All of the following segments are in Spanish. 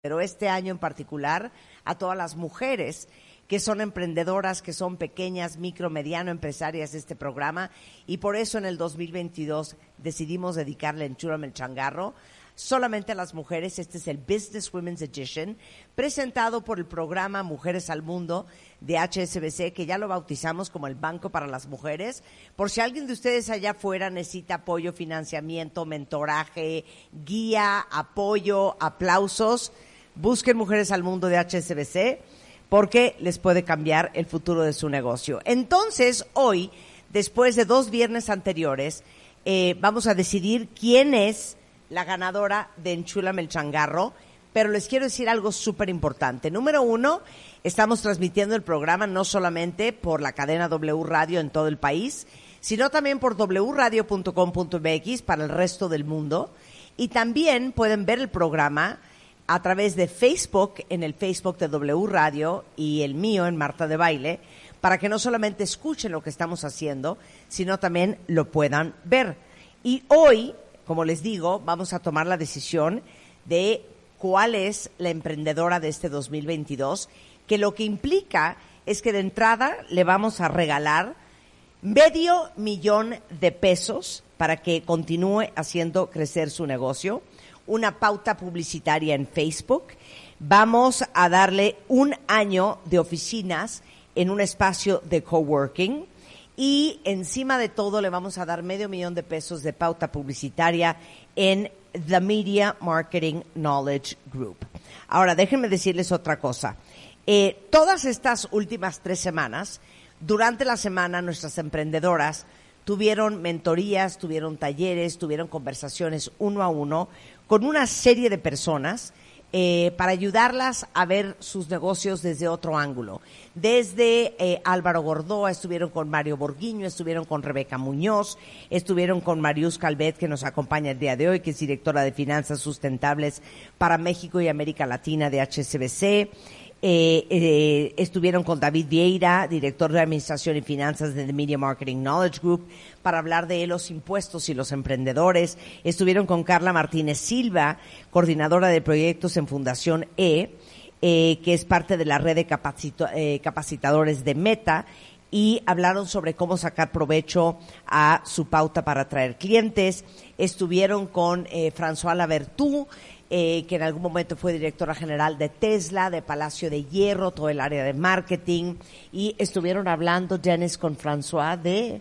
pero este año en particular a todas las mujeres que son emprendedoras, que son pequeñas, micro, mediano empresarias de este programa y por eso en el 2022 decidimos dedicarle en Chúrame el Changarro solamente a las mujeres. Este es el Business Women's Edition, presentado por el programa Mujeres al Mundo de HSBC, que ya lo bautizamos como el Banco para las Mujeres. Por si alguien de ustedes allá afuera necesita apoyo, financiamiento, mentoraje, guía, apoyo, aplausos, busquen Mujeres al Mundo de HSBC porque les puede cambiar el futuro de su negocio. Entonces, hoy, después de dos viernes anteriores, eh, vamos a decidir quién es la ganadora de Enchula Melchangarro, pero les quiero decir algo súper importante. Número uno, estamos transmitiendo el programa no solamente por la cadena W Radio en todo el país, sino también por wradio.com.mx para el resto del mundo. Y también pueden ver el programa a través de Facebook, en el Facebook de W Radio y el mío en Marta de Baile, para que no solamente escuchen lo que estamos haciendo, sino también lo puedan ver. Y hoy como les digo, vamos a tomar la decisión de cuál es la emprendedora de este 2022, que lo que implica es que de entrada le vamos a regalar medio millón de pesos para que continúe haciendo crecer su negocio, una pauta publicitaria en Facebook, vamos a darle un año de oficinas en un espacio de coworking, y encima de todo le vamos a dar medio millón de pesos de pauta publicitaria en The Media Marketing Knowledge Group. Ahora, déjenme decirles otra cosa. Eh, todas estas últimas tres semanas, durante la semana, nuestras emprendedoras tuvieron mentorías, tuvieron talleres, tuvieron conversaciones uno a uno con una serie de personas eh, para ayudarlas a ver sus negocios desde otro ángulo. Desde eh, Álvaro Gordoa, estuvieron con Mario Borguiño, estuvieron con Rebeca Muñoz, estuvieron con Marius Calvet, que nos acompaña el día de hoy, que es directora de Finanzas Sustentables para México y América Latina de HSBC. Eh, eh, estuvieron con David Vieira, director de Administración y Finanzas de The Media Marketing Knowledge Group, para hablar de los impuestos y los emprendedores. Estuvieron con Carla Martínez Silva, coordinadora de proyectos en Fundación E, eh, que es parte de la red de capacitadores de Meta, y hablaron sobre cómo sacar provecho a su pauta para atraer clientes. Estuvieron con François Lavertú, eh, que en algún momento fue directora general de Tesla, de Palacio de Hierro, todo el área de marketing, y estuvieron hablando, Janice, con François de...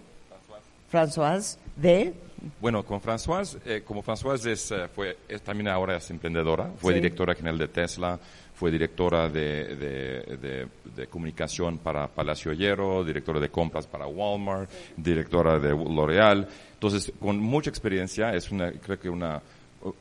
François de... Bueno, con François, eh, como François es, eh, fue, también ahora es emprendedora, fue directora general de Tesla, fue directora de, de, comunicación para Palacio Hierro, directora de compras para Walmart, directora de L'Oreal. Entonces, con mucha experiencia, es una, creo que una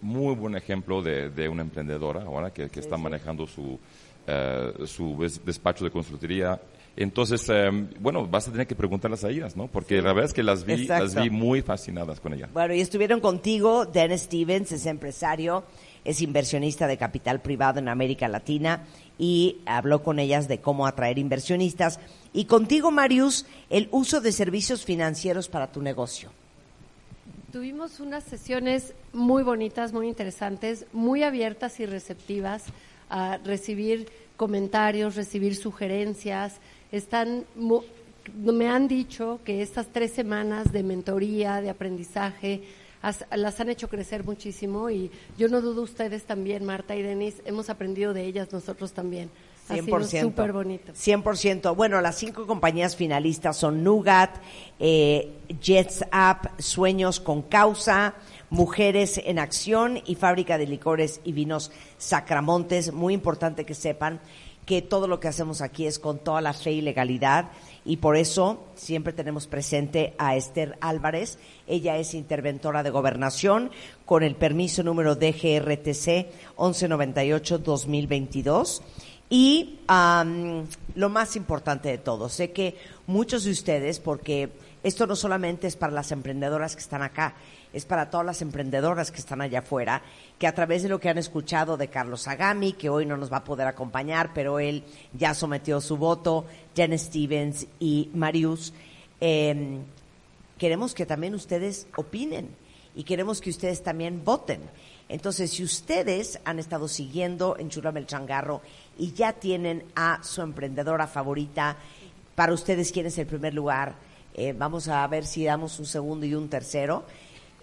muy buen ejemplo de, de una emprendedora ahora que, que está manejando su, eh, su despacho de consultoría. Entonces, eh, bueno, vas a tener que preguntarlas a ellas, ¿no? Porque la verdad es que las vi, las vi muy fascinadas con ella. Bueno, y estuvieron contigo, Dennis Stevens es empresario, es inversionista de capital privado en América Latina y habló con ellas de cómo atraer inversionistas. Y contigo, Marius, el uso de servicios financieros para tu negocio. Tuvimos unas sesiones muy bonitas, muy interesantes, muy abiertas y receptivas a recibir comentarios, recibir sugerencias. Están me han dicho que estas tres semanas de mentoría, de aprendizaje, las han hecho crecer muchísimo y yo no dudo ustedes también, Marta y Denise, hemos aprendido de ellas nosotros también. 100%. Súper bonito. 100%. Bueno, las cinco compañías finalistas son Nugat, eh, Jets App, Sueños con Causa, Mujeres en Acción y Fábrica de Licores y Vinos Sacramontes. Muy importante que sepan que todo lo que hacemos aquí es con toda la fe y legalidad y por eso siempre tenemos presente a Esther Álvarez. Ella es interventora de gobernación con el permiso número DGRTC 1198-2022 y lo más importante de todo, sé que muchos de ustedes, porque esto no solamente es para las emprendedoras que están acá, es para todas las emprendedoras que están allá afuera, que a través de lo que han escuchado de Carlos Agami, que hoy no nos va a poder acompañar, pero él ya sometió su voto, Jen Stevens y Marius, em, queremos que también ustedes opinen y queremos que ustedes también voten. Entonces, si ustedes han estado siguiendo en Chula el Changarro y ya tienen a su emprendedora favorita, para ustedes quién es el primer lugar, eh, vamos a ver si damos un segundo y un tercero.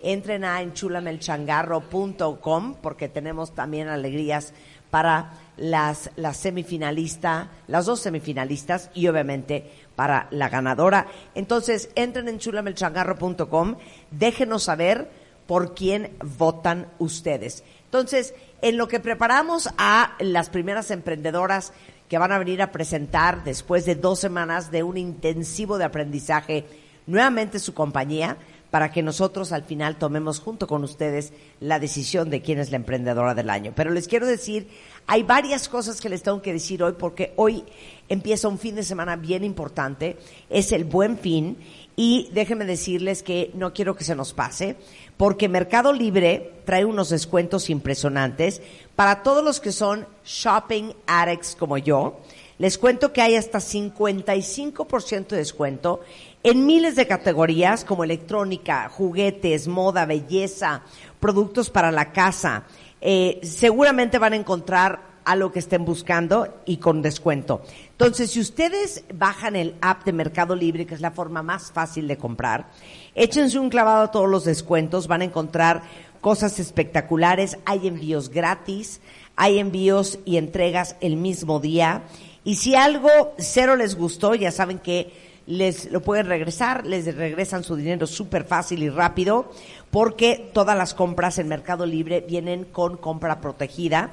Entren a enchulamelchangarro.com porque tenemos también alegrías para las, las semifinalistas, las dos semifinalistas y obviamente para la ganadora. Entonces, entren en chulamelchangarro.com, déjenos saber por quién votan ustedes. Entonces, en lo que preparamos a las primeras emprendedoras que van a venir a presentar después de dos semanas de un intensivo de aprendizaje, nuevamente su compañía, para que nosotros al final tomemos junto con ustedes la decisión de quién es la emprendedora del año. Pero les quiero decir, hay varias cosas que les tengo que decir hoy porque hoy empieza un fin de semana bien importante, es el buen fin y déjenme decirles que no quiero que se nos pase porque Mercado Libre trae unos descuentos impresionantes para todos los que son shopping addicts como yo. Les cuento que hay hasta 55% de descuento en miles de categorías como electrónica, juguetes, moda, belleza, productos para la casa. Eh, seguramente van a encontrar a lo que estén buscando y con descuento. Entonces, si ustedes bajan el app de Mercado Libre, que es la forma más fácil de comprar, échense un clavado a todos los descuentos, van a encontrar cosas espectaculares, hay envíos gratis, hay envíos y entregas el mismo día. Y si algo cero les gustó, ya saben que les lo pueden regresar, les regresan su dinero súper fácil y rápido, porque todas las compras en Mercado Libre vienen con compra protegida.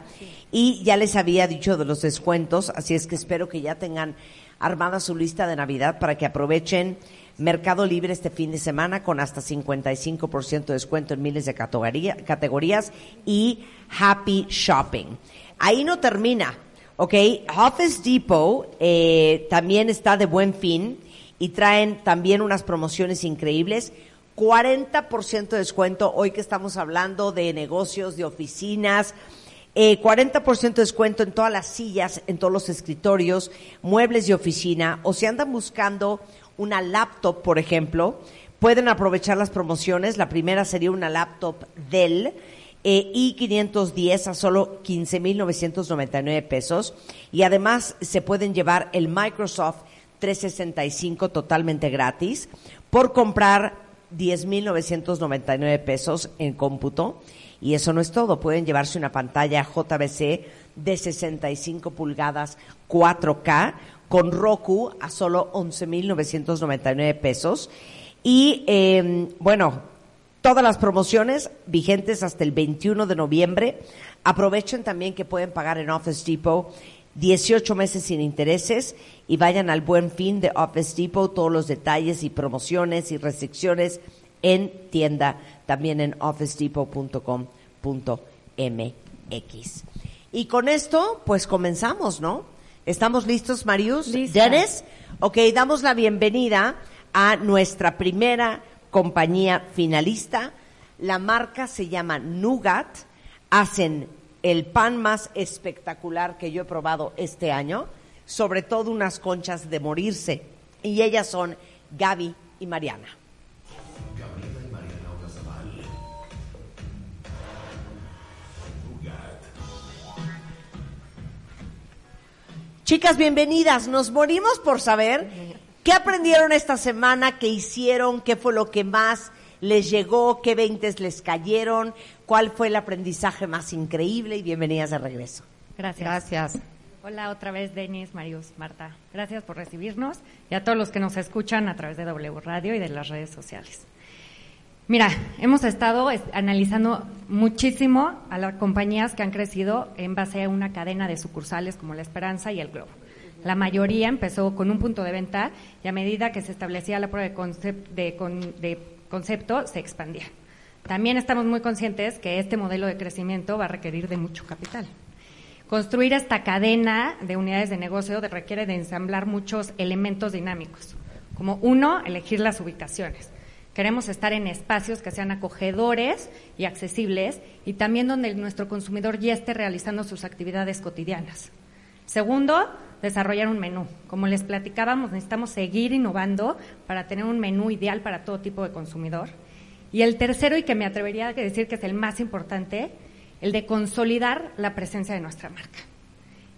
Y ya les había dicho de los descuentos, así es que espero que ya tengan armada su lista de Navidad para que aprovechen Mercado Libre este fin de semana con hasta 55% de descuento en miles de categorías y Happy Shopping. Ahí no termina, ¿ok? Office Depot eh, también está de buen fin y traen también unas promociones increíbles. 40% de descuento hoy que estamos hablando de negocios, de oficinas, eh, 40% de descuento en todas las sillas, en todos los escritorios, muebles de oficina, o si andan buscando una laptop, por ejemplo, pueden aprovechar las promociones. La primera sería una laptop Dell eh, i510 a solo 15.999 pesos y además se pueden llevar el Microsoft 365 totalmente gratis por comprar 10.999 pesos en cómputo. Y eso no es todo, pueden llevarse una pantalla JBC de 65 pulgadas 4K con Roku a solo 11.999 pesos. Y eh, bueno, todas las promociones vigentes hasta el 21 de noviembre. Aprovechen también que pueden pagar en Office Depot 18 meses sin intereses y vayan al buen fin de Office Depot, todos los detalles y promociones y restricciones en tienda, también en officedepot.com.mx. Y con esto, pues comenzamos, ¿no? ¿Estamos listos, Marius? ¿Dennis? Ok, damos la bienvenida a nuestra primera compañía finalista. La marca se llama Nugat. Hacen el pan más espectacular que yo he probado este año, sobre todo unas conchas de morirse. Y ellas son Gaby y Mariana. Chicas, bienvenidas. Nos morimos por saber qué aprendieron esta semana, qué hicieron, qué fue lo que más les llegó, qué veintes les cayeron, cuál fue el aprendizaje más increíble y bienvenidas de regreso. Gracias. Gracias. Hola otra vez, Denis, Marius, Marta. Gracias por recibirnos y a todos los que nos escuchan a través de W Radio y de las redes sociales. Mira, hemos estado analizando muchísimo a las compañías que han crecido en base a una cadena de sucursales como La Esperanza y El Globo. La mayoría empezó con un punto de venta y a medida que se establecía la prueba de, concepto, se expandía. También estamos muy conscientes que este modelo de crecimiento va a requerir de mucho capital. Construir esta cadena de unidades de negocio requiere de ensamblar muchos elementos dinámicos, como uno, elegir las ubicaciones Queremos estar en espacios que sean acogedores y accesibles y también donde nuestro consumidor ya esté realizando sus actividades cotidianas. Segundo, desarrollar un menú. Como les platicábamos, necesitamos seguir innovando para tener un menú ideal para todo tipo de consumidor. Y el tercero, y que me atrevería a decir que es el más importante, el de consolidar la presencia de nuestra marca.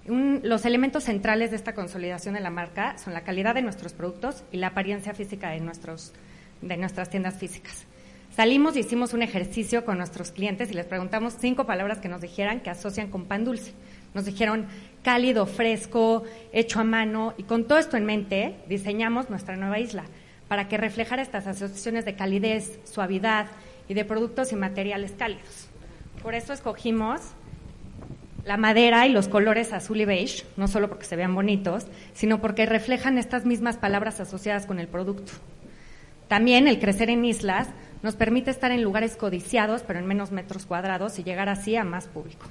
los elementos centrales de esta consolidación de la marca son la calidad de nuestros productos y la apariencia física de, nuestros, de nuestras tiendas físicas. Salimos y hicimos un ejercicio con nuestros clientes y les preguntamos cinco palabras que nos dijeran que asocian con pan dulce. Nos dijeron cálido, fresco, hecho a mano y con todo esto en mente diseñamos nuestra nueva isla para que reflejara estas asociaciones de calidez, suavidad y de productos y materiales cálidos. Por eso escogimos la madera y los colores azul y beige, no solo porque se vean bonitos, sino porque reflejan estas mismas palabras asociadas con el producto. También el crecer en islas nos permite estar en lugares codiciados, pero en menos metros cuadrados y llegar así a más público.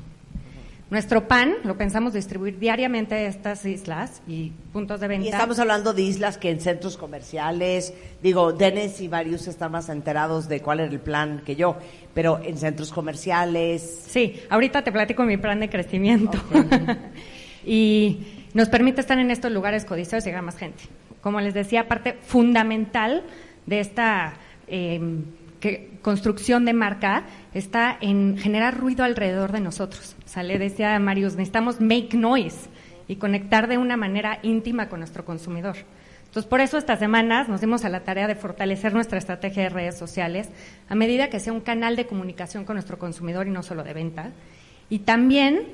Nuestro pan lo pensamos distribuir diariamente a estas islas y puntos de venta. Y estamos hablando de islas que en centros comerciales, digo, Dennis y varios están más enterados de cuál era el plan que yo, pero en centros comerciales. Sí, ahorita te platico mi plan de crecimiento. y nos permite estar en estos lugares codiciados y llegar a más gente. Como les decía, parte fundamental de esta eh, que construcción de marca está en generar ruido alrededor de nosotros. O sea, le decía Marius, necesitamos make noise y conectar de una manera íntima con nuestro consumidor. Entonces, por eso estas semanas nos dimos a la tarea de fortalecer nuestra estrategia de redes sociales a medida que sea un canal de comunicación con nuestro consumidor y no solo de venta. Y también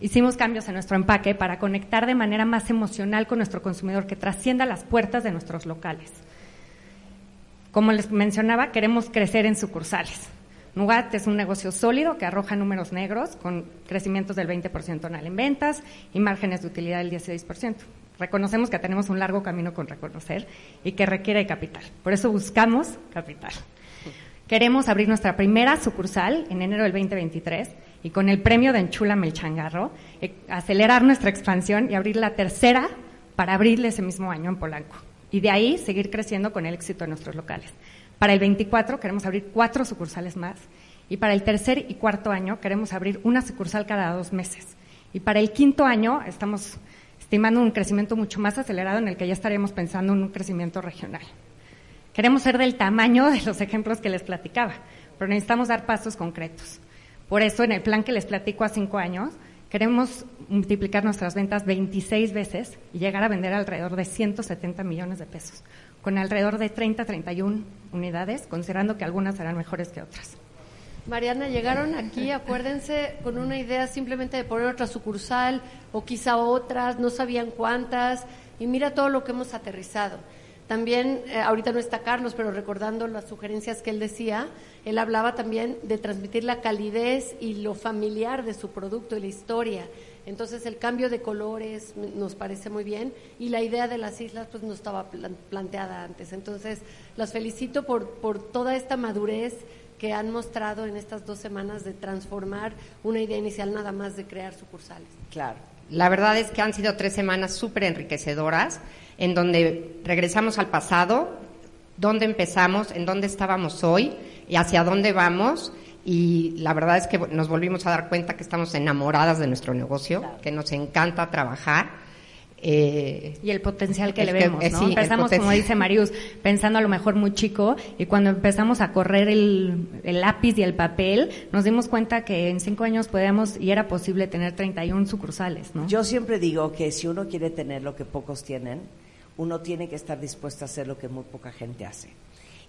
hicimos cambios en nuestro empaque para conectar de manera más emocional con nuestro consumidor, que trascienda las puertas de nuestros locales. Como les mencionaba, queremos crecer en sucursales. Nugat es un negocio sólido que arroja números negros con crecimientos del 20% anual en ventas y márgenes de utilidad del 16%. Reconocemos que tenemos un largo camino con reconocer y que requiere capital. Por eso buscamos capital. Queremos abrir nuestra primera sucursal en enero del 2023 y con el premio de Enchula Melchangarro, eh, acelerar nuestra expansión y abrir la tercera para abrirle ese mismo año en Polanco y de ahí seguir creciendo con el éxito de nuestros locales. Para el 24 queremos abrir cuatro sucursales más y para el tercer y cuarto año queremos abrir una sucursal cada dos meses. Y para el quinto año estamos estimando un crecimiento mucho más acelerado en el que ya estaríamos pensando en un crecimiento regional. Queremos ser del tamaño de los ejemplos que les platicaba, pero necesitamos dar pasos concretos. Por eso, en el plan que les platico a cinco años, Queremos multiplicar nuestras ventas 26 veces y llegar a vender alrededor de 170 millones de pesos, con alrededor de 30, 31 unidades, considerando que algunas serán mejores que otras. Mariana, llegaron aquí, acuérdense, con una idea simplemente de poner otra sucursal o quizá otras, no sabían cuántas, y mira todo lo que hemos aterrizado. También, eh, ahorita no está Carlos, pero recordando las sugerencias que él decía, él hablaba también de transmitir la calidez y lo familiar de su producto y la historia. Entonces el cambio de colores nos parece muy bien y la idea de las islas pues no estaba planteada antes. Entonces las felicito por, por toda esta madurez que han mostrado en estas dos semanas de transformar una idea inicial nada más de crear sucursales. Claro. La verdad es que han sido tres semanas súper enriquecedoras en donde regresamos al pasado, dónde empezamos, en dónde estábamos hoy y hacia dónde vamos. Y la verdad es que nos volvimos a dar cuenta que estamos enamoradas de nuestro negocio, que nos encanta trabajar eh, y el potencial que le vemos, ¿no? empezamos, como dice Marius, pensando a lo mejor muy chico y cuando empezamos a correr el, lápiz y el papel, nos dimos cuenta que en cinco años podíamos y era posible tener 31 sucursales, ¿no? Yo siempre digo que si uno quiere tener lo que pocos tienen, uno tiene que estar dispuesto a hacer lo que muy poca gente hace.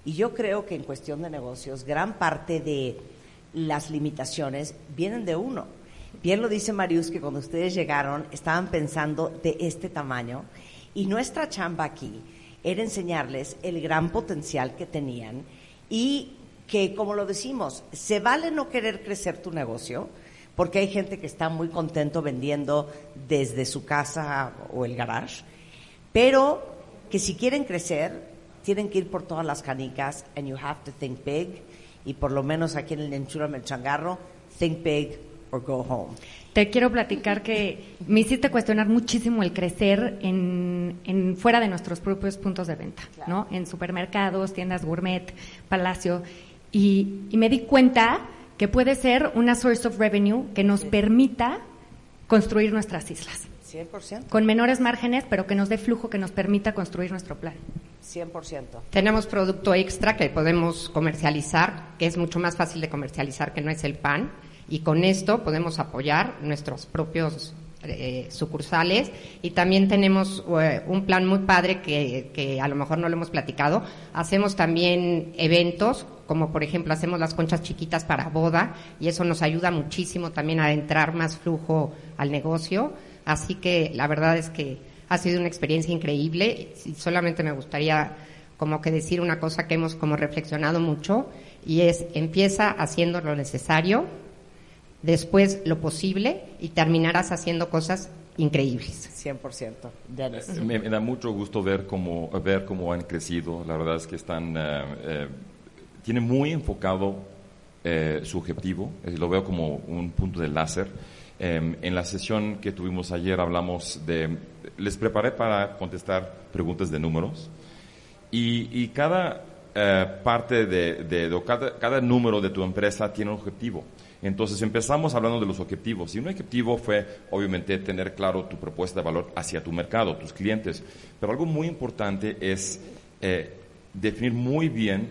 Y yo creo que en cuestión de negocios, gran parte de las limitaciones vienen de uno. Bien lo dice Marius que cuando ustedes llegaron estaban pensando de este tamaño y nuestra chamba aquí era enseñarles el gran potencial que tenían y que, como lo decimos, se vale no querer crecer tu negocio, porque hay gente que está muy contento vendiendo desde su casa o el garage, pero que si quieren crecer, tienen que ir por todas las canicas, and you have to think big, y por lo menos aquí en el Enchura Changarro, think big, go home. Te quiero platicar que me hiciste cuestionar muchísimo el crecer en, fuera de nuestros propios puntos de venta, ¿no? En supermercados, tiendas gourmet, palacio. Y, me di cuenta que puede ser una source of revenue que nos permita construir nuestras islas. 100%. Con menores márgenes, pero que nos dé flujo que nos permita construir nuestro plan. 100%. Tenemos producto extra que podemos comercializar, que es mucho más fácil de comercializar que no es el pan, y con esto podemos apoyar nuestros propios eh, sucursales y también tenemos eh, un plan muy padre que, que, a lo mejor no lo hemos platicado. Hacemos también eventos, como por ejemplo hacemos las conchas chiquitas para boda y eso nos ayuda muchísimo también a entrar más flujo al negocio. Así que la verdad es que ha sido una experiencia increíble y solamente me gustaría como que decir una cosa que hemos como reflexionado mucho y es empieza haciendo lo necesario, después lo posible y terminarás haciendo cosas increíbles. 100%. Dennis. Me, me, da mucho gusto ver cómo, ver cómo han crecido. La verdad es que están, eh, eh, tienen muy enfocado eh, su objetivo. Lo veo como un punto de láser. En la sesión que tuvimos ayer hablamos de, les preparé para contestar preguntas de números y, y cada parte de, de, de cada, cada número de tu empresa tiene un objetivo. Entonces empezamos hablando de los objetivos. Y un objetivo fue, obviamente, tener claro tu propuesta de valor hacia tu mercado, tus clientes. Pero algo muy importante es eh, definir muy bien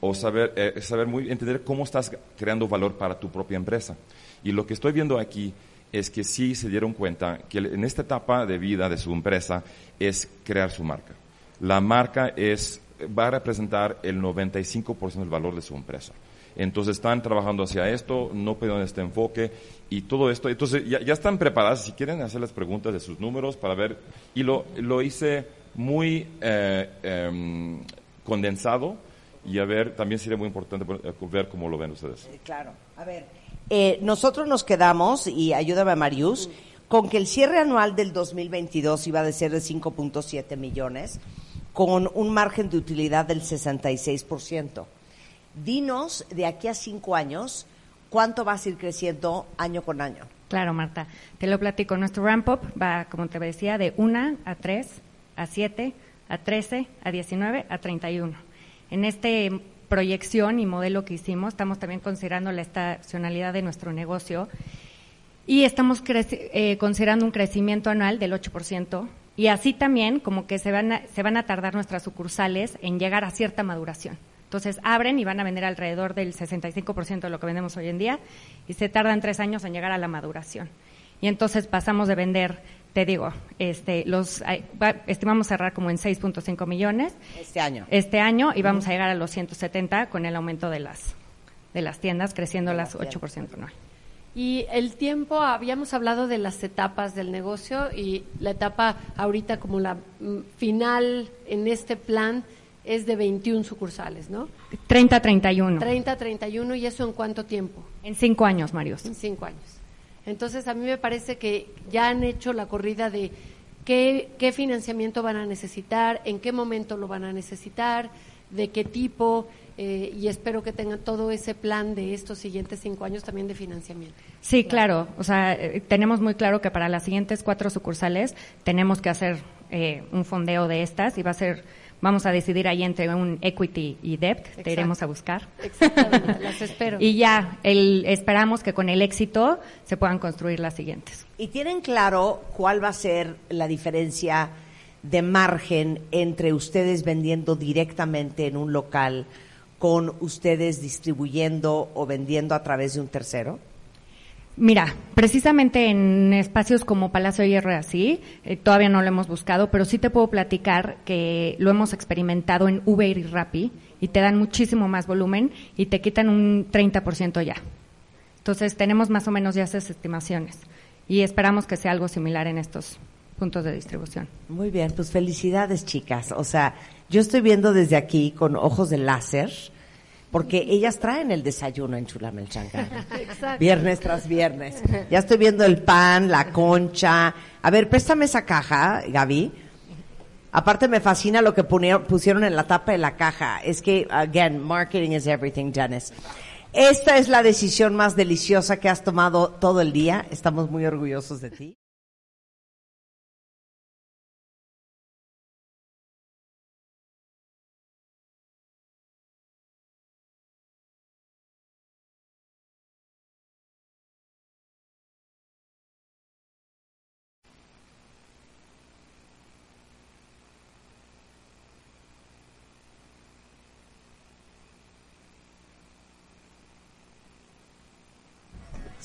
o saber, eh, saber muy, entender cómo estás creando valor para tu propia empresa. Y lo que estoy viendo aquí es que sí se dieron cuenta que en esta etapa de vida de su empresa es crear su marca. La marca es, va a representar el 95% del valor de su empresa. Entonces están trabajando hacia esto, no pidieron este enfoque y todo esto. Entonces ya, ya, están preparadas, si quieren hacer las preguntas de sus números para ver. Y lo, lo hice muy eh, eh, condensado y a ver, también sería muy importante ver cómo lo ven ustedes. Claro, a ver. Eh, nosotros nos quedamos, y ayúdame Marius, con que el cierre anual del 2022 iba a ser de 5.7 millones, con un margen de utilidad del 66%. Dinos de aquí a cinco años cuánto vas a ir creciendo año con año. Claro, Marta. Te lo platico. Nuestro ramp-up va, como te decía, de 1 a 3, a 7, a 13, a 19, a 31. En esta proyección y modelo que hicimos, estamos también considerando la estacionalidad de nuestro negocio y estamos eh, considerando un crecimiento anual del 8%. Y así también, como que se van, a, se van a tardar nuestras sucursales en llegar a cierta maduración. Entonces abren y van a vender alrededor del 65% de lo que vendemos hoy en día y se tardan tres años en llegar a la maduración. Y entonces pasamos de vender, te digo, este, los estimamos cerrar como en 6.5 millones este año. Este año y vamos a llegar a los 170 con el aumento de las de las tiendas creciendo las 8% anual. Y el tiempo, habíamos hablado de las etapas del negocio y la etapa ahorita como la mm, final en este plan es de 21 sucursales, ¿no? 30 31. 30 31 y eso en cuánto tiempo? En cinco años, Marios. En cinco años. Entonces a mí me parece que ya han hecho la corrida de qué, qué financiamiento van a necesitar, en qué momento lo van a necesitar, de qué tipo, eh, y espero que tengan todo ese plan de estos siguientes cinco años también de financiamiento. Sí, claro. O sea, eh, tenemos muy claro que para las siguientes cuatro sucursales tenemos que hacer eh, un fondeo de estas y va a ser vamos a decidir ahí entre un equity y debt, te iremos a buscar. Exactamente, las espero. Y ya, el, esperamos que con el éxito se puedan construir las siguientes. ¿Y tienen claro cuál va a ser la diferencia de margen entre ustedes vendiendo directamente en un local con ustedes distribuyendo o vendiendo a través de un tercero? Mira, precisamente en espacios como Palacio de Hierro así, eh, todavía no lo hemos buscado, pero sí te puedo platicar que lo hemos experimentado en Uber y Rappi y te dan muchísimo más volumen y te quitan un 30% ya. Entonces tenemos más o menos ya esas estimaciones y esperamos que sea algo similar en estos puntos de distribución. Muy bien, pues felicidades chicas. O sea, yo estoy viendo desde aquí con ojos de láser porque ellas traen el desayuno en Chulame el Viernes tras viernes. Ya estoy viendo el pan, la concha. A ver, préstame esa caja, Gaby. Aparte me fascina lo que pusieron en la tapa de la caja. Es que, again, marketing is everything, Janice. Esta es la decisión más deliciosa que has tomado todo el día. Estamos muy orgullosos de ti.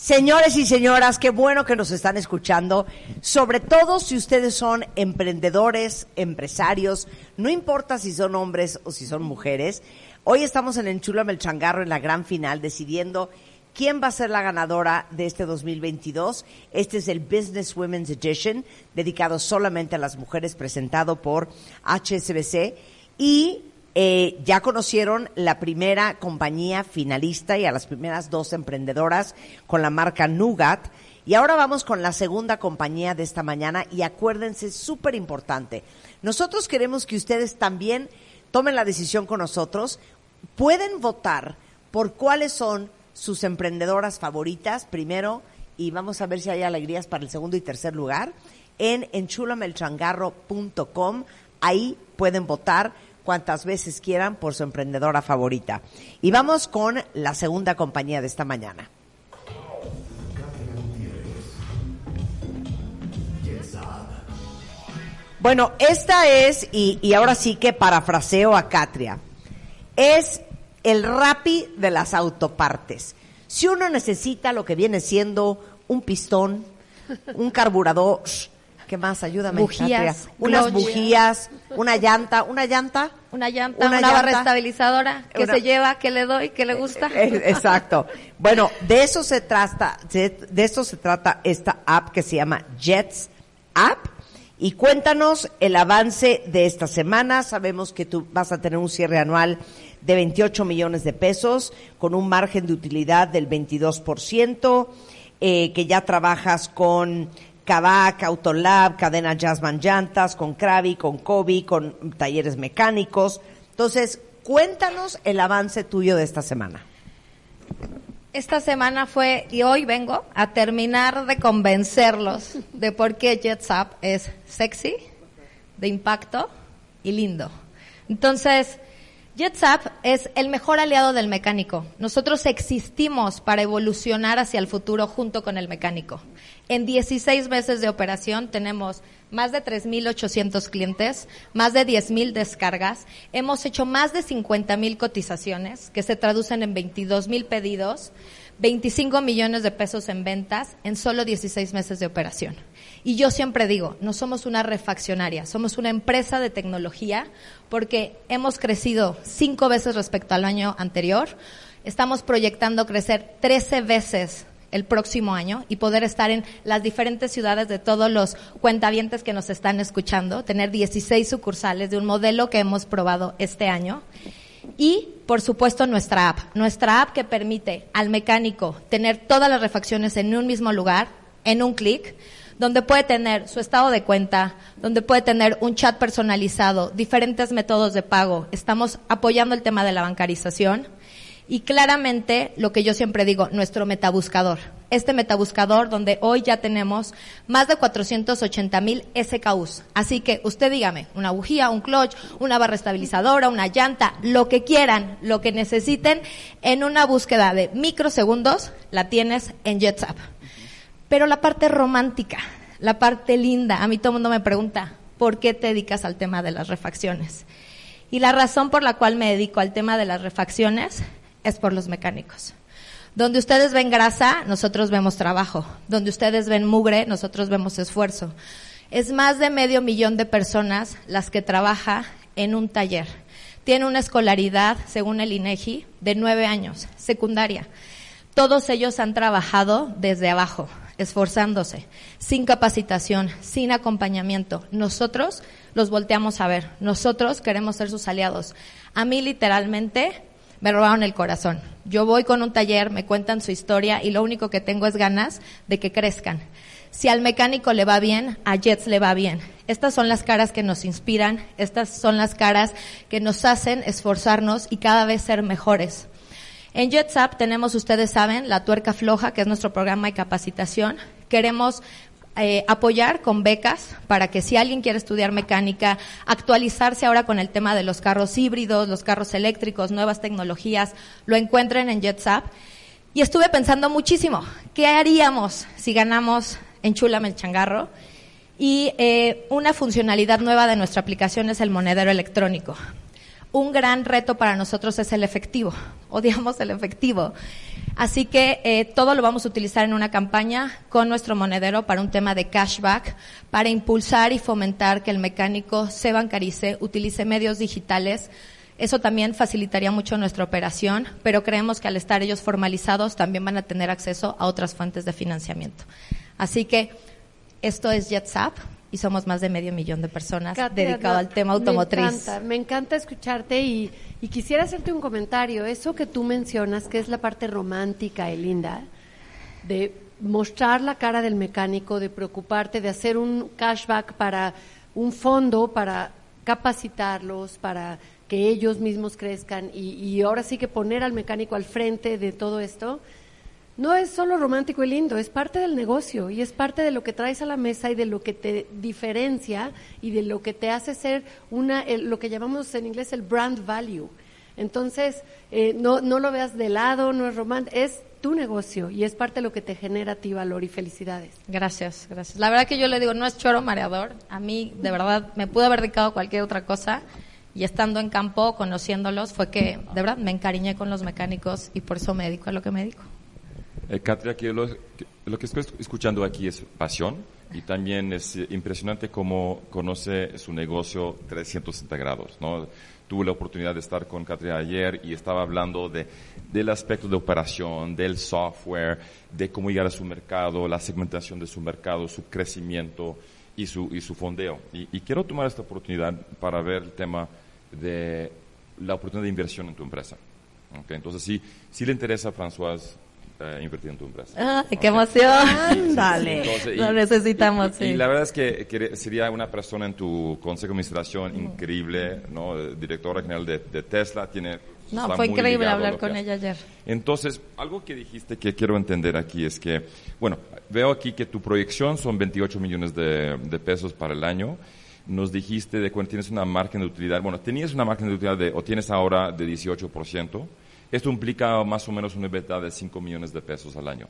Señores y señoras, qué bueno que nos están escuchando, sobre todo si ustedes son emprendedores, empresarios, no importa si son hombres o si son mujeres. Hoy estamos en Enchula el Changarro en la gran final decidiendo quién va a ser la ganadora de este 2022. Este es el Business Women's Edition, dedicado solamente a las mujeres, presentado por HSBC. Y eh, ya conocieron la primera compañía finalista y a las primeras dos emprendedoras con la marca Nugat. Y ahora vamos con la segunda compañía de esta mañana y acuérdense, súper importante, nosotros queremos que ustedes también tomen la decisión con nosotros. Pueden votar por cuáles son sus emprendedoras favoritas primero y vamos a ver si hay alegrías para el segundo y tercer lugar en enchulamelchangarro.com. Ahí pueden votar cuantas veces quieran por su emprendedora favorita. Y vamos con la segunda compañía de esta mañana. Bueno, esta es, y, y ahora sí que parafraseo a Catria, es el rapi de las autopartes. Si uno necesita lo que viene siendo un pistón, un carburador, ¿Qué más? Ayúdame. Bujías. Unas bujías, una llanta, una llanta. Una llanta, una, barra estabilizadora que se lleva, que le doy, que le gusta. Eh, exacto. Bueno, de eso se trata, de eso se trata esta app que se llama Jets App. Y cuéntanos el avance de esta semana. Sabemos que tú vas a tener un cierre anual de 28 millones de pesos con un margen de utilidad del 22%, eh, que ya trabajas con Kavak, Autolab, Cadena Jazzman Llantas, con Krabi, con Kobe, con talleres mecánicos. Entonces, cuéntanos el avance tuyo de esta semana. Esta semana fue, y hoy vengo a terminar de convencerlos de por qué JetSap es sexy, de impacto y lindo. Entonces, JetSap es el mejor aliado del mecánico. Nosotros existimos para evolucionar hacia el futuro junto con el mecánico. En 16 meses de operación tenemos más de 3.800 clientes, más de 10.000 descargas. Hemos hecho más de 50.000 cotizaciones que se traducen en 22.000 pedidos, 25 millones de pesos en ventas en solo 16 meses de operación. Y yo siempre digo, no somos una refaccionaria, somos una empresa de tecnología porque hemos crecido cinco veces respecto al año anterior. Estamos proyectando crecer 13 veces el próximo año y poder estar en las diferentes ciudades de todos los cuentavientes que nos están escuchando, tener 16 sucursales de un modelo que hemos probado este año. Y, por supuesto, nuestra app. Nuestra app que permite al mecánico tener todas las refacciones en un mismo lugar, en un clic, donde puede tener su estado de cuenta, donde puede tener un chat personalizado, diferentes métodos de pago. Estamos apoyando el tema de la bancarización y claramente lo que yo siempre digo, nuestro metabuscador. Este metabuscador donde hoy ya tenemos más de 480 mil SKUs. Así que usted dígame, una bujía, un clutch, una barra estabilizadora, una llanta, lo que quieran, lo que necesiten, en una búsqueda de microsegundos la tienes en JetSap. Pero la parte romántica, la parte linda, a mí todo el mundo me pregunta, ¿por qué te dedicas al tema de las refacciones? Y la razón por la cual me dedico al tema de las refacciones es por los mecánicos. Donde ustedes ven grasa, nosotros vemos trabajo. Donde ustedes ven mugre, nosotros vemos esfuerzo. Es más de medio millón de personas las que trabaja en un taller. Tiene una escolaridad, según el INEGI, de nueve años, secundaria. Todos ellos han trabajado desde abajo, esforzándose, sin capacitación, sin acompañamiento. Nosotros los volteamos a ver. Nosotros queremos ser sus aliados. A mí literalmente me robaron el corazón. Yo voy con un taller, me cuentan su historia y lo único que tengo es ganas de que crezcan. Si al mecánico le va bien, a Jets le va bien. Estas son las caras que nos inspiran, estas son las caras que nos hacen esforzarnos y cada vez ser mejores. En JetsUp tenemos, ustedes saben, la tuerca floja, que es nuestro programa de capacitación. Queremos eh, apoyar con becas para que si alguien quiere estudiar mecánica, actualizarse ahora con el tema de los carros híbridos, los carros eléctricos, nuevas tecnologías, lo encuentren en JetSap. Y estuve pensando muchísimo, ¿qué haríamos si ganamos en Chulame el changarro? Y eh, una funcionalidad nueva de nuestra aplicación es el monedero electrónico. Un gran reto para nosotros es el efectivo. Odiamos el efectivo. Así que eh, todo lo vamos a utilizar en una campaña con nuestro monedero para un tema de cashback, para impulsar y fomentar que el mecánico se bancarice, utilice medios digitales. Eso también facilitaría mucho nuestra operación, pero creemos que al estar ellos formalizados también van a tener acceso a otras fuentes de financiamiento. Así que esto es JetSap y somos más de medio millón de personas dedicadas al tema automotriz. Me encanta, me encanta escucharte y, y, quisiera hacerte un comentario. Eso que tú mencionas, que es la parte romántica y linda, de mostrar la cara del mecánico, de preocuparte, de hacer un cashback para un fondo, para capacitarlos, para que ellos mismos crezcan y, y ahora sí que poner al mecánico al frente de todo esto no es solo romántico y lindo, es parte del negocio y es parte de lo que traes a la mesa y de lo que te diferencia y de lo que te hace ser una, lo que llamamos en inglés el brand value. Entonces, eh, no, no lo veas de lado, no es romántico, es tu negocio y es parte de lo que te genera a ti valor y felicidades. Gracias, gracias. La verdad que yo le digo, no es choro mareador, a mí de verdad me pudo haber dedicado a cualquier otra cosa y estando en campo, conociéndolos, fue que de verdad me encariñé con los mecánicos y por eso me dedico a lo que me dedico. Eh, Katria, que lo, que estoy escuchando aquí es pasión y también es eh, impresionante cómo conoce su negocio 360 grados. ¿no? Tuve la oportunidad de estar con Katria ayer y estaba hablando de, del aspecto de operación, del software, de cómo llegar a su mercado, la segmentación de su mercado, su crecimiento y su, y su fondeo. Y, quiero tomar esta oportunidad para ver el tema de la oportunidad de inversión en tu empresa. Okay, entonces, si, si le interesa a François eh, invertir en tu empresa. qué emoción! Dale, lo necesitamos. Y, la verdad es que, sería una persona en tu consejo de administración increíble, ¿no? Directora general de, Tesla, tiene... No, fue increíble hablar con ella ayer. Entonces, algo que dijiste que quiero entender aquí es que, bueno, veo aquí que tu proyección son 28 millones de, pesos para el año nos dijiste de cuando tienes una margen de utilidad, bueno, tenías una margen de utilidad de, o tienes ahora de 18%, esto implica más o menos una EBITDA de 5 millones de pesos al año.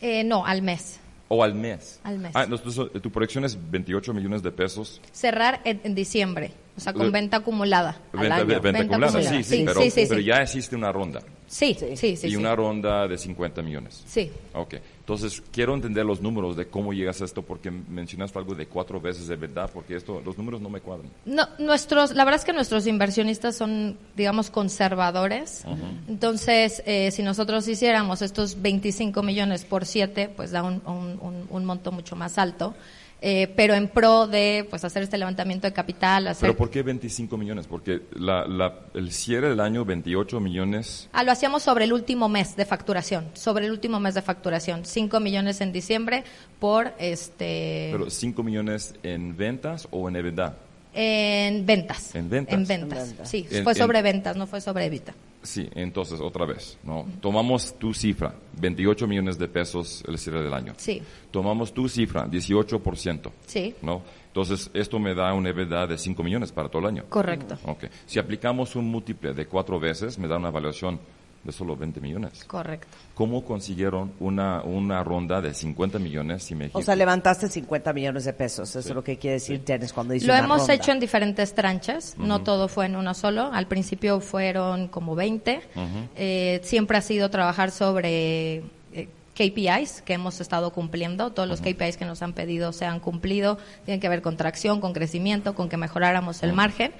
Eh, no, al mes. ¿O al mes? Al mes. Ah, tu proyección es 28 millones de pesos. Cerrar en, diciembre, o sea, con venta acumulada. Venta, al venta, acumulada, Sí, sí, pero, pero ya existe una ronda. Sí, sí, sí. y una ronda de 50 millones. Sí. Ok. Entonces, quiero entender los números de cómo llegas a esto, porque mencionaste algo de cuatro veces de verdad, porque esto, los números no me cuadran. No, nuestros, la verdad es que nuestros inversionistas son, digamos, conservadores. Entonces, eh, si nosotros hiciéramos estos 25 millones por 7, pues da un, un, un monto mucho más alto. Eh, pero en pro de pues hacer este levantamiento de capital. Hacer... ¿Pero por qué 25 millones? Porque el cierre del año 28 millones. Ah, lo hacíamos sobre el último mes de facturación, sobre el último mes de facturación, 5 millones en diciembre por este. Pero 5 millones en ventas o en EBITDA. En ventas. En ventas. En ventas. Sí, fue sobre ventas, no fue sobre EBITDA. Sí, entonces, otra vez, ¿no? Tomamos tu cifra, 28 millones de pesos el cierre del año. Sí. Tomamos tu cifra, 18%. Sí. ¿No? Entonces, esto me da una EBITDA de 5 millones para todo el año. Correcto. Ok. Si aplicamos un múltiple de cuatro veces, me da una evaluación de solo 20 millones. Correcto. ¿Cómo consiguieron una, una ronda de 50 millones? Si me o sea, levantaste 50 millones de pesos. Eso es lo que quiere decir sí. cuando dice Lo hemos hecho en diferentes tranches. No todo fue en uno solo. Al principio fueron como 20. eh, siempre ha sido trabajar sobre eh, KPIs que hemos estado cumpliendo, todos los KPIs que nos han pedido se han cumplido, tienen que ver con tracción, con crecimiento, con que mejoráramos el margen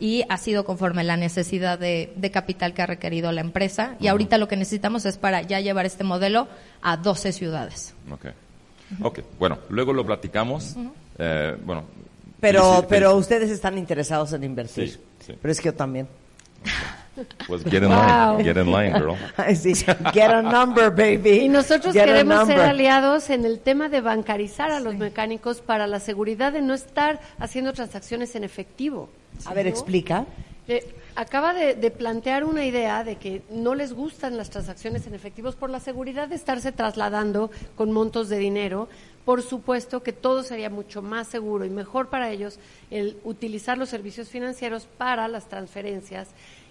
y ha sido conforme la necesidad de, capital que ha requerido la empresa. Y ahorita lo que necesitamos es para ya llevar este modelo a 12 ciudades. Ok. Ok, bueno, luego lo platicamos. Eh, bueno. Pero, pero ustedes están interesados en invertir. Sí, sí. Pero es que yo también. Pues get in line, get in line, girl. Sí, get a number, baby. Y nosotros queremos ser aliados en el tema de bancarizar a los mecánicos para la seguridad de no estar haciendo transacciones en efectivo. A ver, explica. Eh, acaba de, plantear una idea de que no les gustan las transacciones en efectivos por la seguridad de estarse trasladando con montos de dinero. Por supuesto que todo sería mucho más seguro y mejor para ellos el utilizar los servicios financieros para las transferencias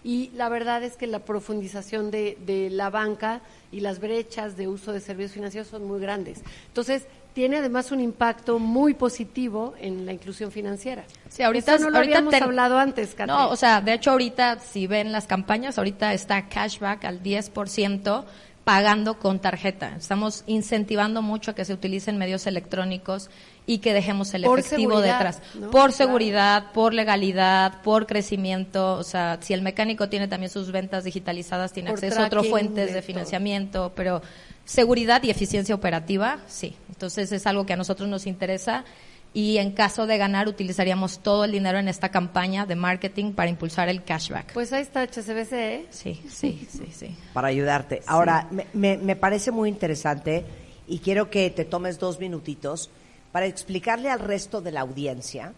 y la verdad es que la profundización de, de la banca y las brechas de uso de servicios financieros son muy grandes. Entonces, tiene además un impacto muy positivo en la inclusión financiera. Sí, ahorita no lo ahorita habíamos hablado antes. No, o sea, de hecho ahorita si ven las campañas, ahorita está cashback al 10% pagando con tarjeta. Estamos incentivando mucho a que se utilicen medios electrónicos y que dejemos el Por efectivo seguridad, detrás. ¿no? Por Claro. seguridad, por legalidad, por crecimiento. O sea, si el mecánico tiene también sus ventas digitalizadas, tiene Por acceso a otras fuentes de de todo. financiamiento, pero seguridad y eficiencia operativa, sí. Entonces es algo que a nosotros nos interesa y en caso de ganar utilizaríamos todo el dinero en esta campaña de marketing para impulsar el cashback. Pues ahí está HSBC, ¿eh? sí, sí, sí, sí. para ayudarte. Ahora, me, me- me parece muy interesante y quiero que te tomes dos minutitos para explicarle al resto de la audiencia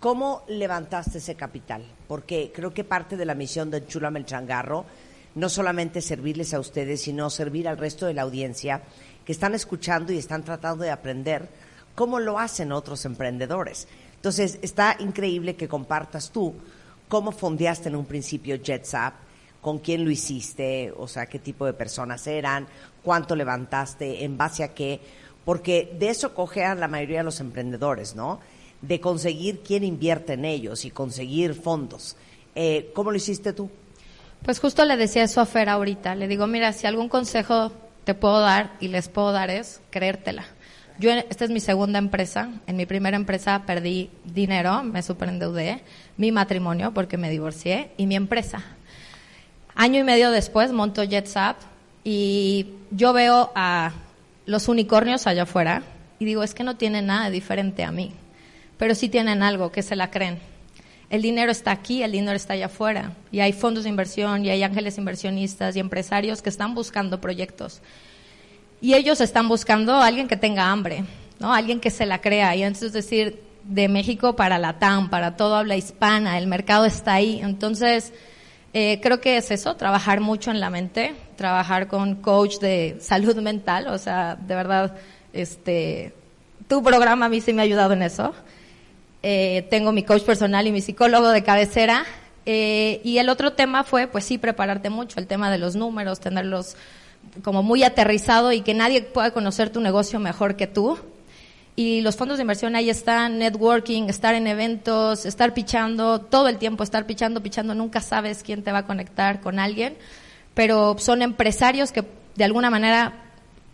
cómo levantaste ese capital, porque creo que parte de la misión de Chula el Changarro no solamente servirles a ustedes, sino servir al resto de la audiencia que están escuchando y están tratando de aprender cómo lo hacen otros emprendedores. Entonces, está increíble que compartas tú cómo fondeaste en un principio JetSap, con quién lo hiciste, o sea, qué tipo de personas eran, cuánto levantaste, en base a qué, porque de eso cojean la mayoría de los emprendedores, ¿no? De conseguir quién invierte en ellos y conseguir fondos. Eh, ¿Cómo lo hiciste tú? Pues justo le decía eso a Fer ahorita. Le digo, mira, si algún consejo te puedo dar y les puedo dar es creértela. Yo, esta es mi segunda empresa. En mi primera empresa perdí dinero, me superendeudé, mi matrimonio porque me divorcié y mi empresa. Año y medio después monto JetSap y yo veo a los unicornios allá afuera y digo, es que no tienen nada diferente a mí, pero sí tienen algo que se la creen. El dinero está aquí, el dinero está allá afuera. Y hay fondos de inversión, y hay ángeles inversionistas y empresarios que están buscando proyectos. Y ellos están buscando a alguien que tenga hambre, ¿no? Alguien que se la crea. Y entonces decir, de México para la TAM, para todo habla hispana, el mercado está ahí. Entonces, eh, creo que es eso, trabajar mucho en la mente, trabajar con coach de salud mental, o sea, de verdad, este, tu programa a mí sí me ha ayudado en eso. Eh, tengo mi coach personal y mi psicólogo de cabecera. Eh, y el otro tema fue, pues sí, prepararte mucho, el tema de los números, tenerlos como muy aterrizado y que nadie pueda conocer tu negocio mejor que tú. Y los fondos de inversión ahí están, networking, estar en eventos, estar pichando, todo el tiempo estar pichando, pichando, nunca sabes quién te va a conectar con alguien, pero son empresarios que de alguna manera,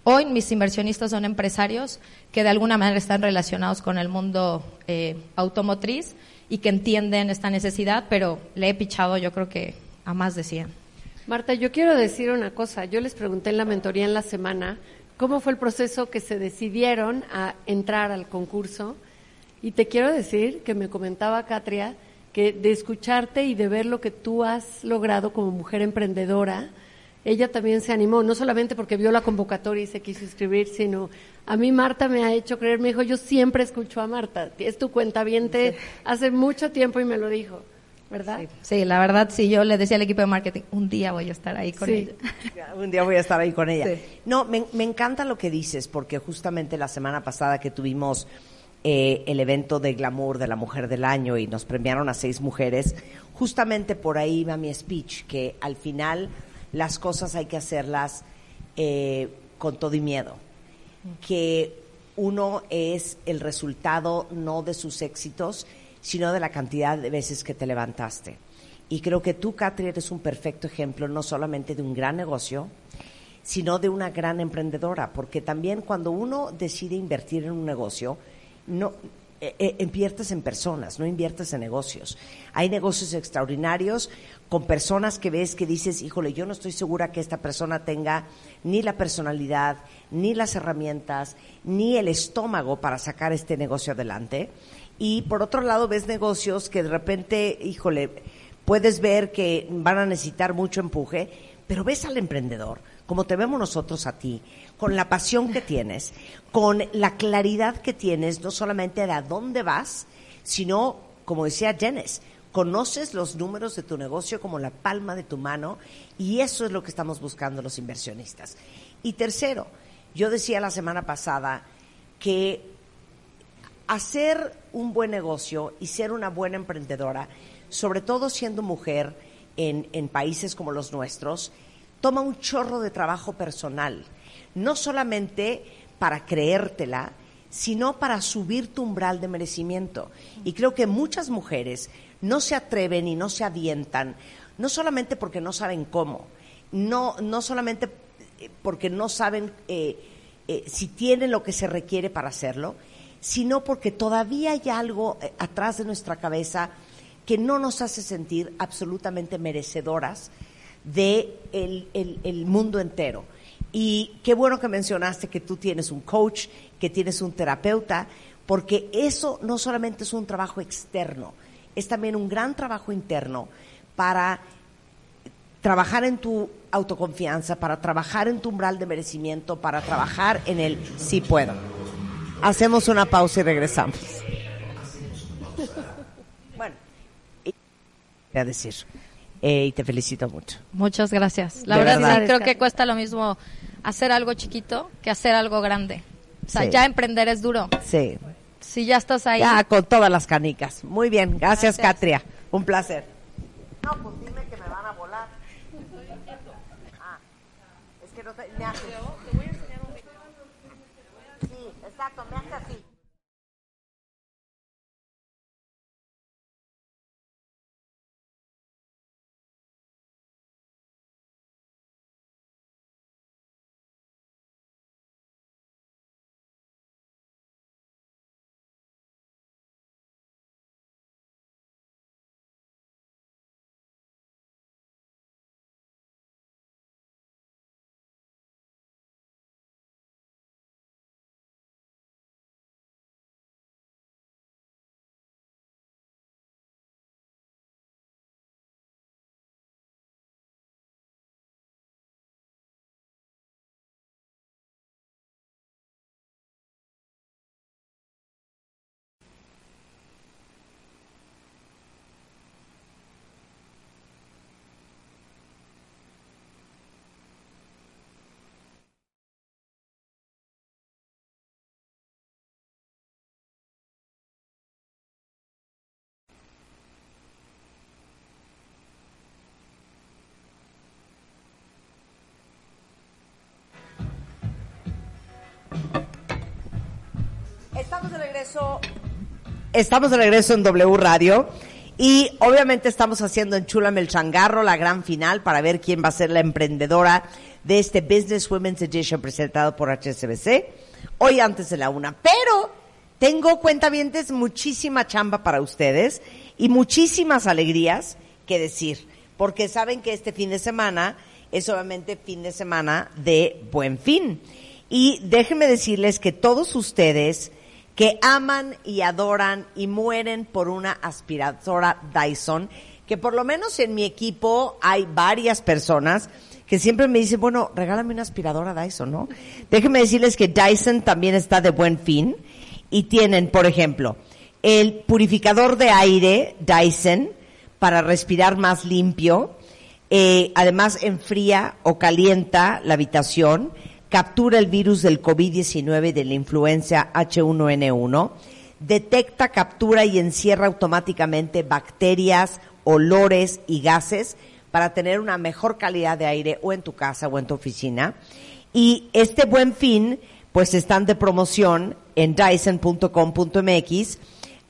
hoy mis inversionistas son empresarios que de alguna manera están relacionados con el mundo eh, automotriz y que entienden esta necesidad, pero le he pichado yo creo que a más de 100. Marta, yo quiero decir una cosa. Yo les pregunté en la mentoría en la semana cómo fue el proceso que se decidieron a entrar al concurso. Y te quiero decir que me comentaba Catria que de escucharte y de ver lo que tú has logrado como mujer emprendedora, ella también se animó, no solamente porque vio la convocatoria y se quiso inscribir, sino a mí Marta me ha hecho creer, me dijo, yo siempre escucho a Marta, es tu cuenta hace mucho tiempo y me lo dijo, ¿verdad? Sí, la verdad, sí, yo le decía al equipo de marketing, un día voy a estar ahí con Sí. ella. Un día voy a estar ahí con ella. Sí. No, me, me encanta lo que dices, porque justamente la semana pasada que tuvimos eh, el evento de glamour de la mujer del año y nos premiaron a seis mujeres, justamente por ahí va mi speech, que al final las cosas hay que hacerlas eh, con todo y miedo. Que uno es el resultado no de sus éxitos, sino de la cantidad de veces que te levantaste. Y creo que tú, Catri, eres un perfecto ejemplo no solamente de un gran negocio, sino de una gran emprendedora, porque también cuando uno decide invertir en un negocio, no eh, eh, inviertes en personas, no inviertes en negocios. Hay negocios extraordinarios con personas que ves que dices, híjole, yo no estoy segura que esta persona tenga ni la personalidad, ni las herramientas, ni el estómago para sacar este negocio adelante. Y por otro lado ves negocios que de repente, híjole, puedes ver que van a necesitar mucho empuje, pero ves al emprendedor, como te vemos nosotros a ti, con la pasión que tienes, con la claridad que tienes, no solamente de a dónde vas, sino, como decía Jenes, conoces los números de tu negocio como la palma de tu mano y eso es lo que estamos buscando los inversionistas. Y tercero, yo decía la semana pasada que hacer un buen negocio y ser una buena emprendedora, sobre todo siendo mujer, en países como los nuestros, toma un chorro de trabajo personal, no solamente para creértela, sino para subir tu umbral de merecimiento. Y creo que muchas mujeres no se atreven y no se avientan, no solamente porque no saben cómo, no, no solamente eh, porque no saben eh, eh, si tienen lo que se requiere para hacerlo, sino porque todavía hay algo atrás de nuestra cabeza que no nos hace sentir absolutamente merecedoras de mundo entero. Y qué bueno que mencionaste que tú tienes un coach, que tienes un terapeuta, porque eso no solamente es un trabajo externo, es también un gran trabajo interno para trabajar en tu autoconfianza, para trabajar en tu umbral de merecimiento, para trabajar en el sí puedo. Hacemos una pausa y regresamos. Bueno, voy a decir. Eh, y te felicito mucho. Muchas gracias. La verdad, creo que cuesta lo mismo hacer algo chiquito que hacer algo grande. O sea, ya emprender es duro. Sí. Si ya estás ahí. Ya, con todas las canicas. Muy bien. Gracias, Catria. Un placer. No, pues dime que me van a volar. Ah, es que no te... Me hace... Estamos de regreso en W Radio. Y obviamente estamos haciendo en Chulame el Changarro la gran final para ver quién va a ser la emprendedora de este Business Women's Edition presentado por HSBC. Hoy antes de la una. Pero tengo cuentavientes muchísima chamba para ustedes y muchísimas alegrías que decir. Porque saben que este fin de semana es obviamente fin de semana de buen fin. Y déjenme decirles que todos ustedes que aman y adoran y mueren por una aspiradora Dyson, que por lo menos en mi equipo hay varias personas que siempre me dicen, bueno, regálame una aspiradora Dyson, ¿no? Déjenme decirles que Dyson también está de buen fin y tienen, por ejemplo, el purificador de aire Dyson para respirar más limpio, eh, además enfría o calienta la habitación, captura el virus del COVID-19 de la influencia H1N1, detecta, captura y encierra automáticamente bacterias, olores y gases para tener una mejor calidad de aire o en tu casa o en tu oficina. Y este buen fin, pues están de promoción en dyson.com.mx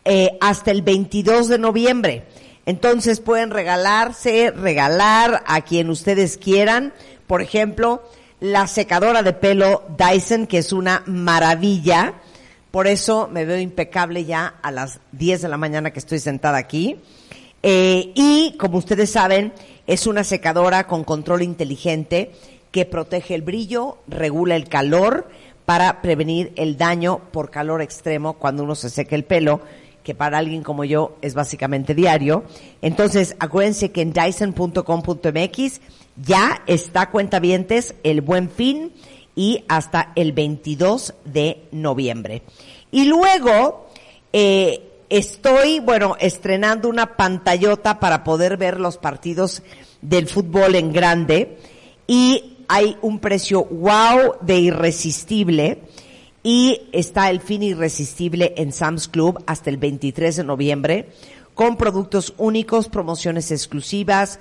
eh, hasta el 22 de noviembre. Entonces pueden regalarse, regalar a quien ustedes quieran. Por ejemplo, la secadora de pelo Dyson, que es una maravilla. Por eso me veo impecable ya a las 10 de la mañana que estoy sentada aquí. Eh, y como ustedes saben, es una secadora con control inteligente que protege el brillo, regula el calor para prevenir el daño por calor extremo cuando uno se seca el pelo, que para alguien como yo es básicamente diario. Entonces, acuérdense que en dyson.com.mx ya está cuentavientes el buen fin y hasta el 22 de noviembre. Y luego eh, estoy, bueno, estrenando una pantallota para poder ver los partidos del fútbol en grande y hay un precio wow de irresistible y está el fin irresistible en Sam's Club hasta el 23 de noviembre con productos únicos, promociones exclusivas,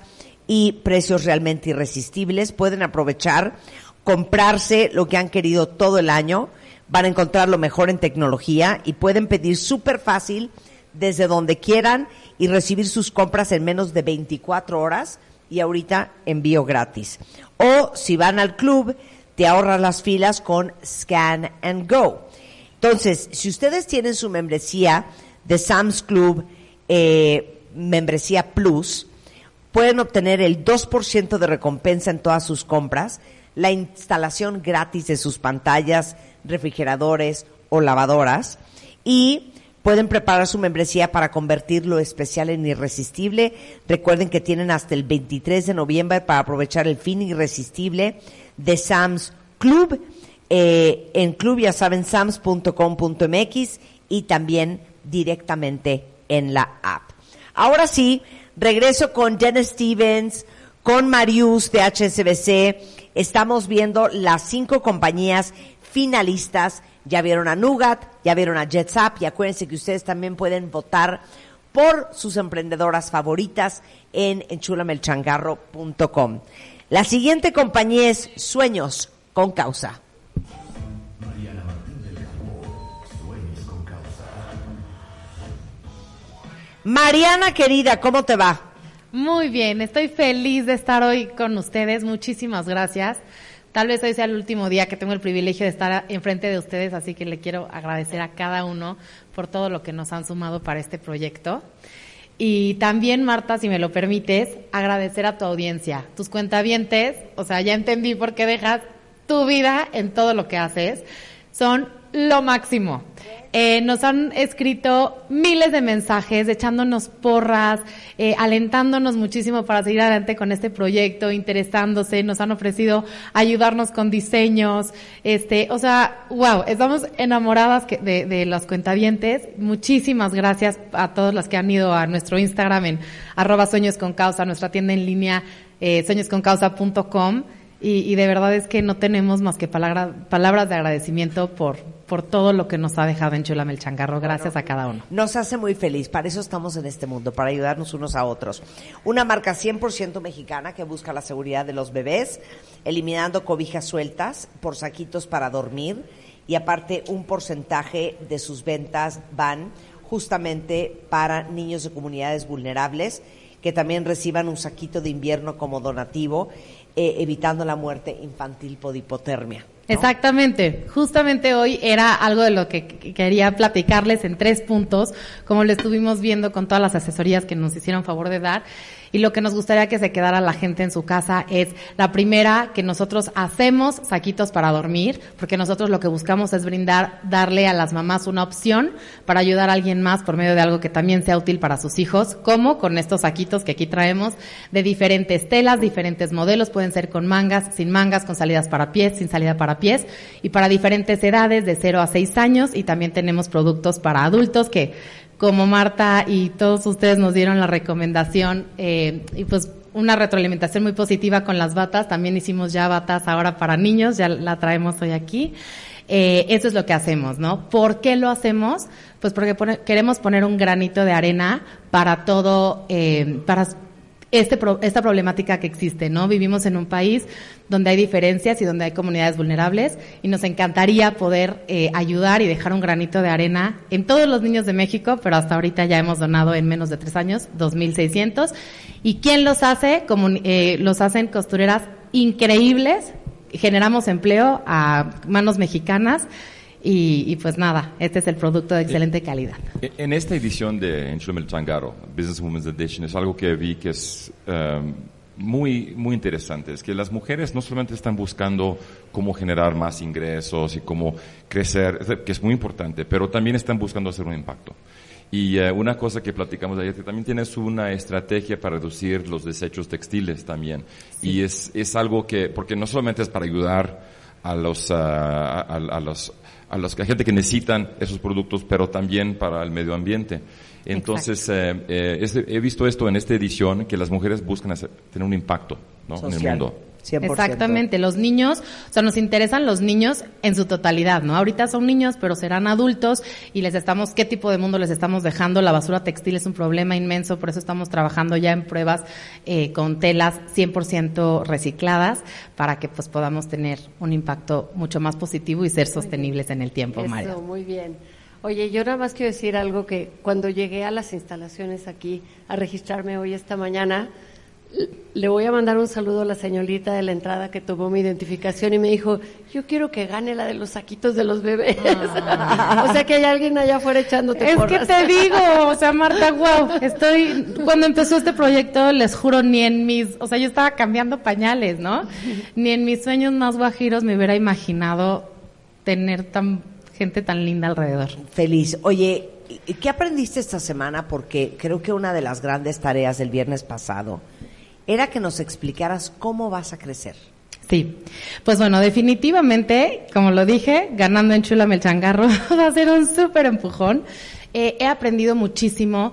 y precios realmente irresistibles. Pueden aprovechar, comprarse lo que han querido todo el año, van a encontrar lo mejor en tecnología y pueden pedir súper fácil desde donde quieran y recibir sus compras en menos de 24 horas y ahorita envío gratis. O si van al club, te ahorras las filas con Scan and Go. Entonces, si ustedes tienen su membresía de Sam's Club, eh, membresía Plus, pueden obtener el 2% de recompensa en todas sus compras, la instalación gratis de sus pantallas, refrigeradores o lavadoras y pueden preparar su membresía para convertir lo especial en irresistible. Recuerden que tienen hasta el 23 de noviembre para aprovechar el fin irresistible de Sam's Club. Eh, en club ya saben sams.com.mx y también directamente en la app. Ahora sí, regreso con Jen Stevens, con Marius de HSBC. Estamos viendo las cinco compañías finalistas. Ya vieron a Nugat, ya vieron a JetSap y acuérdense que ustedes también pueden votar por sus emprendedoras favoritas en enchulamelchangarro.com. La siguiente compañía es Sueños con Causa. Mariana querida, ¿cómo te va? Muy bien, estoy feliz de estar hoy con ustedes. Muchísimas gracias. Tal vez hoy sea el último día que tengo el privilegio de estar enfrente de ustedes, así que le quiero agradecer a cada uno por todo lo que nos han sumado para este proyecto. Y también, Marta, si me lo permites, agradecer a tu audiencia, tus cuentavientes, o sea, ya entendí por qué dejas tu vida en todo lo que haces. Son lo máximo. Eh, nos han escrito miles de mensajes, echándonos porras, eh, alentándonos muchísimo para seguir adelante con este proyecto, interesándose, nos han ofrecido ayudarnos con diseños, este, o sea, wow, estamos enamoradas de, de los cuentavientes. Muchísimas gracias a todos los que han ido a nuestro Instagram en arroba sueños con causa, nuestra tienda en línea eh, sueñosconcausa.com. Y, y, de verdad es que no tenemos más que palabra, palabras de agradecimiento por, por todo lo que nos ha dejado en Chulame el Changarro. Gracias a cada uno. Nos hace muy feliz. Para eso estamos en este mundo, para ayudarnos unos a otros. Una marca 100% mexicana que busca la seguridad de los bebés, eliminando cobijas sueltas por saquitos para dormir. Y aparte, un porcentaje de sus ventas van justamente para niños de comunidades vulnerables que también reciban un saquito de invierno como donativo eh, evitando la muerte infantil por hipotermia. Exactamente. Justamente hoy era algo de lo que quería platicarles en tres puntos, como lo estuvimos viendo con todas las asesorías que nos hicieron favor de dar. Y lo que nos gustaría que se quedara la gente en su casa es la primera, que nosotros hacemos saquitos para dormir, porque nosotros lo que buscamos es brindar, darle a las mamás una opción para ayudar a alguien más por medio de algo que también sea útil para sus hijos, como con estos saquitos que aquí traemos de diferentes telas, diferentes modelos, pueden ser con mangas, sin mangas, con salidas para pies, sin salida para pies, y para diferentes edades, de 0 a 6 años, y también tenemos productos para adultos que como Marta y todos ustedes nos dieron la recomendación eh, y pues una retroalimentación muy positiva con las batas. También hicimos ya batas ahora para niños, ya la traemos hoy aquí. Eh, eso es lo que hacemos, ¿no? ¿Por qué lo hacemos? Pues porque queremos poner un granito de arena para todo, eh, para este, esta problemática que existe, ¿no? Vivimos en un país donde hay diferencias y donde hay comunidades vulnerables y nos encantaría poder eh, ayudar y dejar un granito de arena en todos los niños de México, pero hasta ahorita ya hemos donado en menos de tres años 2.600. ¿Y quién los hace? Como, eh, los hacen costureras increíbles, generamos empleo a manos mexicanas. Y, y, pues nada, este es el producto de excelente calidad. En esta edición de Enchulame el Changaro, Business Women's Edition, es algo que vi que es um, muy, muy interesante. Es que las mujeres no solamente están buscando cómo generar más ingresos y cómo crecer, que es muy importante, pero también están buscando hacer un impacto. Y una cosa que platicamos ayer, que también tienes una estrategia para reducir los desechos textiles también. Sí. Y es, es algo que, porque no solamente es para ayudar a los, uh, a, a los a la gente que necesitan esos productos, pero también para el medio ambiente. Entonces, eh, eh, este, he visto esto en esta edición, que las mujeres buscan hacer, tener un impacto ¿no? en el mundo. Exactamente, los niños, o sea, nos interesan los niños en su totalidad, ¿no? Ahorita son niños, pero serán adultos y les estamos, ¿qué tipo de mundo les estamos dejando? La basura textil es un problema inmenso, por eso estamos trabajando ya en pruebas eh, con telas 100% recicladas para que pues podamos tener un impacto mucho más positivo y ser sostenibles en el tiempo, Eso, Muy bien. Oye, yo nada más quiero decir algo que cuando llegué a las instalaciones aquí a registrarme hoy esta mañana, le voy a mandar un saludo a la señorita de la entrada que tomó mi identificación y me dijo, yo quiero que gane la de los saquitos de los bebés. Ah. o sea que hay alguien allá afuera echándote Es que te digo, o sea, Marta, wow, estoy, cuando empezó este proyecto, les juro, ni en mis, o sea, yo estaba cambiando pañales, ¿no? Ni en mis sueños más guajiros me hubiera imaginado tener tan gente tan linda alrededor. Feliz. Oye, ¿qué aprendiste esta semana? Porque creo que una de las grandes tareas del viernes pasado era que nos explicaras cómo vas a crecer. Sí, pues bueno, definitivamente, como lo dije, ganando en Chula Melchangarro va a ser un súper empujón. Eh, he aprendido muchísimo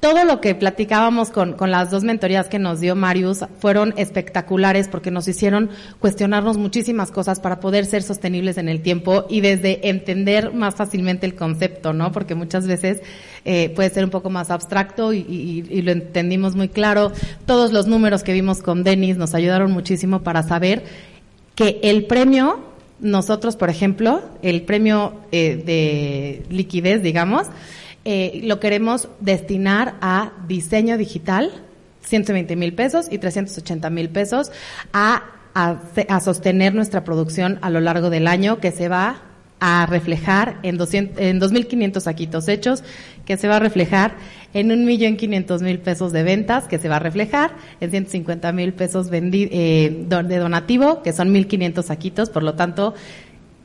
todo lo que platicábamos con, con, las dos mentorías que nos dio Marius fueron espectaculares porque nos hicieron cuestionarnos muchísimas cosas para poder ser sostenibles en el tiempo y desde entender más fácilmente el concepto, ¿no? Porque muchas veces eh, puede ser un poco más abstracto y, y, y, lo entendimos muy claro. Todos los números que vimos con Denis nos ayudaron muchísimo para saber que el premio, nosotros, por ejemplo, el premio eh, de liquidez, digamos, eh, lo queremos destinar a diseño digital, 120 mil pesos y 380 mil pesos, a, a, sostener nuestra producción a lo largo del año, que se va a reflejar en, 200, en 2.500 saquitos hechos, que se va a reflejar en un millón quinientos mil pesos de ventas, que se va a reflejar en 150 mil pesos eh, de donativo, que son 1.500 saquitos, por lo tanto,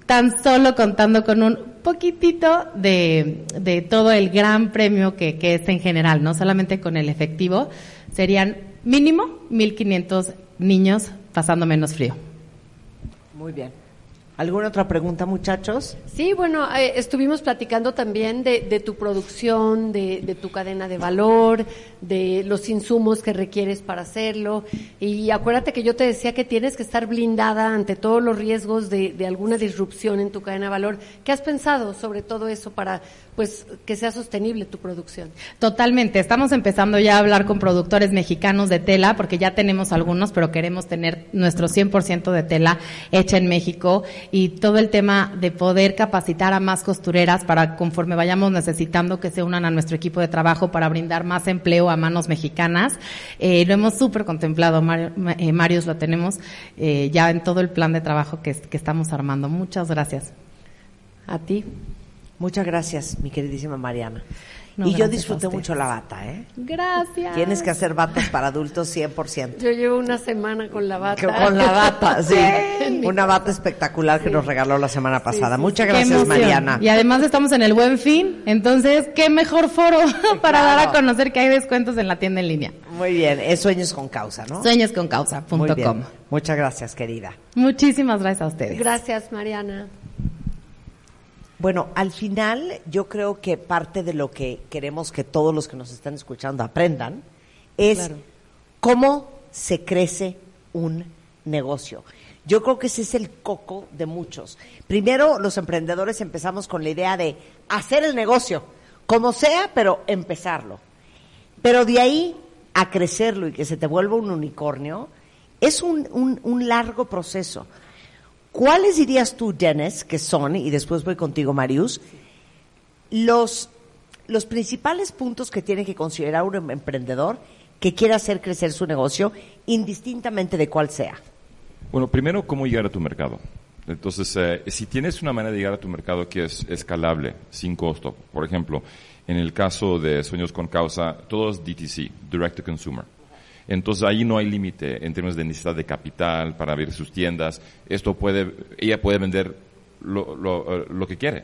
tan solo contando con un poquitito de, de todo el gran premio que, que, es en general, no solamente con el efectivo, serían mínimo 1.500 niños pasando menos frío. Muy bien. ¿Alguna otra pregunta, muchachos? Sí, bueno, eh, estuvimos platicando también de, tu producción, de, tu cadena de valor, de los insumos que requieres para hacerlo. Y acuérdate que yo te decía que tienes que estar blindada ante todos los riesgos de alguna disrupción en tu cadena de valor. ¿Qué has pensado sobre todo eso para pues que sea sostenible tu producción. Totalmente. Estamos empezando ya a hablar con productores mexicanos de tela, porque ya tenemos algunos, pero queremos tener nuestro 100% de tela hecha en México y todo el tema de poder capacitar a más costureras para conforme vayamos necesitando que se unan a nuestro equipo de trabajo para brindar más empleo a manos mexicanas. Eh, lo hemos súper contemplado, eh, Marius, lo tenemos eh, ya en todo el plan de trabajo que estamos armando. Muchas gracias. A ti. Muchas gracias, mi queridísima Mariana. y yo disfruté mucho la bata, ¿eh? Gracias. Tienes que hacer batas para adultos 100%. Yo llevo una semana con la bata. Con la bata, sí. una bata espectacular que nos regaló la semana pasada. Muchas gracias, Mariana. Y además estamos en el Buen Fin, entonces, qué mejor foro para dar a conocer que hay descuentos en la tienda en línea. Muy bien, es Sueños con Causa, ¿no? Sueñosconcausa.com. Muchas gracias, querida. Muchísimas gracias a ustedes. Gracias, Mariana. Bueno, al final yo creo que parte de lo que queremos que todos los que nos están escuchando aprendan es cómo se crece un negocio. Yo creo que ese es el coco de muchos. Primero, los emprendedores empezamos con la idea de hacer el negocio, como sea, pero empezarlo. Pero de ahí a crecerlo y que se te vuelva un unicornio, es un, un, un largo proceso. ¿Cuáles dirías tú, Dennis, que son, y después voy contigo, Marius, los, los principales puntos que tiene que considerar un em-, emprendedor que quiera hacer crecer su negocio, indistintamente de cuál sea? Bueno, primero, ¿cómo llegar a tu mercado? Entonces, eh, si tienes una manera de llegar a tu mercado que es escalable, sin costo, por ejemplo, en el caso de Sueños con Causa, todo es DTC, Direct to Consumer. Entonces ahí no hay límite en términos de necesidad de capital para abrir sus tiendas. Esto puede, ella puede vender lo, lo, eh, lo que quiere.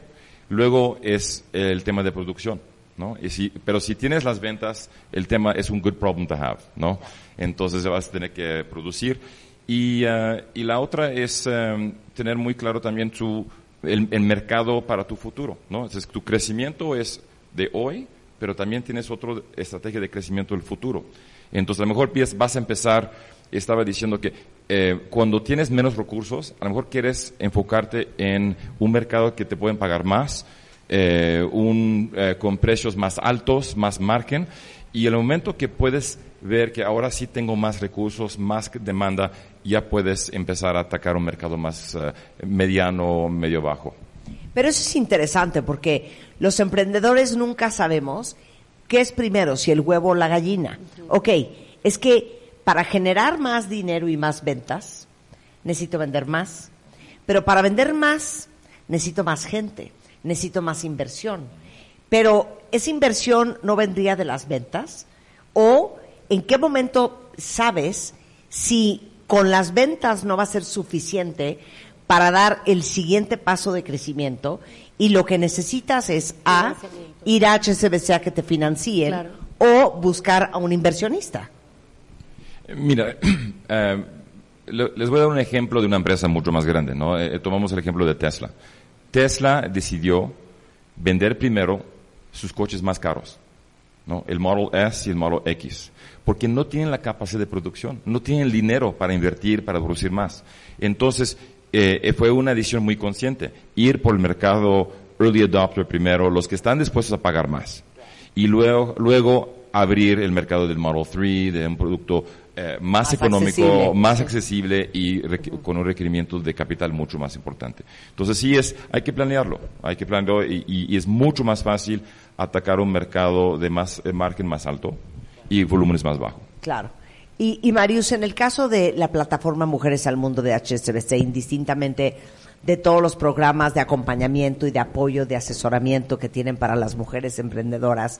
Luego es el tema de producción, ¿no? Y si, pero si tienes las ventas, el tema es un good problem to have, ¿no? Entonces vas a tener que producir. Y, uh, y la otra es um, tener muy claro también tu, el, mercado para tu futuro, ¿no? Entonces tu crecimiento es de hoy, pero también tienes otra estrategia de crecimiento del futuro. Entonces, a lo mejor vas a empezar, estaba diciendo que eh, cuando tienes menos recursos, a lo mejor quieres enfocarte en un mercado que te pueden pagar más, eh, un, eh, con precios más altos, más margen, y el momento que puedes ver que ahora sí tengo más recursos, más demanda, ya puedes empezar a atacar un mercado más eh, mediano, medio bajo. Pero eso es interesante porque los emprendedores nunca sabemos qué es primero, si el huevo o la gallina. Ok, es que para generar más dinero y más ventas, necesito vender más. Pero para vender más, necesito más gente, necesito más inversión. Pero esa inversión no vendría de las ventas o en qué momento sabes si con las ventas no va a ser suficiente para dar el siguiente paso de crecimiento y lo que necesitas es a ir a HSBC a que te financien Claro. o buscar a un inversionista. Mira, eh, le- les voy a dar un ejemplo de una empresa mucho más grande, ¿no? Eh, tomamos el ejemplo de Tesla. Tesla decidió vender primero sus coches más caros, ¿no? El Model S y el Model X, porque no tienen la capacidad de producción, no tienen el dinero para invertir, para producir más. Entonces, eh, eh, fue una decisión muy consciente, ir por el mercado early adopter primero, los que están dispuestos a pagar más y luego, luego abrir el mercado del Model 3, de un producto eh, más, Más económico, accesible. más accesible y con un requerimiento de capital mucho más importante. Entonces sí es, hay que planearlo, hay que planearlo y, y- y es mucho más fácil atacar un mercado de más eh, margen más alto y volúmenes más bajos. Claro. Y, y Marius, en el caso de la plataforma Mujeres al Mundo de HSBC, indistintamente de todos los programas de acompañamiento y de apoyo, de asesoramiento que tienen para las mujeres emprendedoras,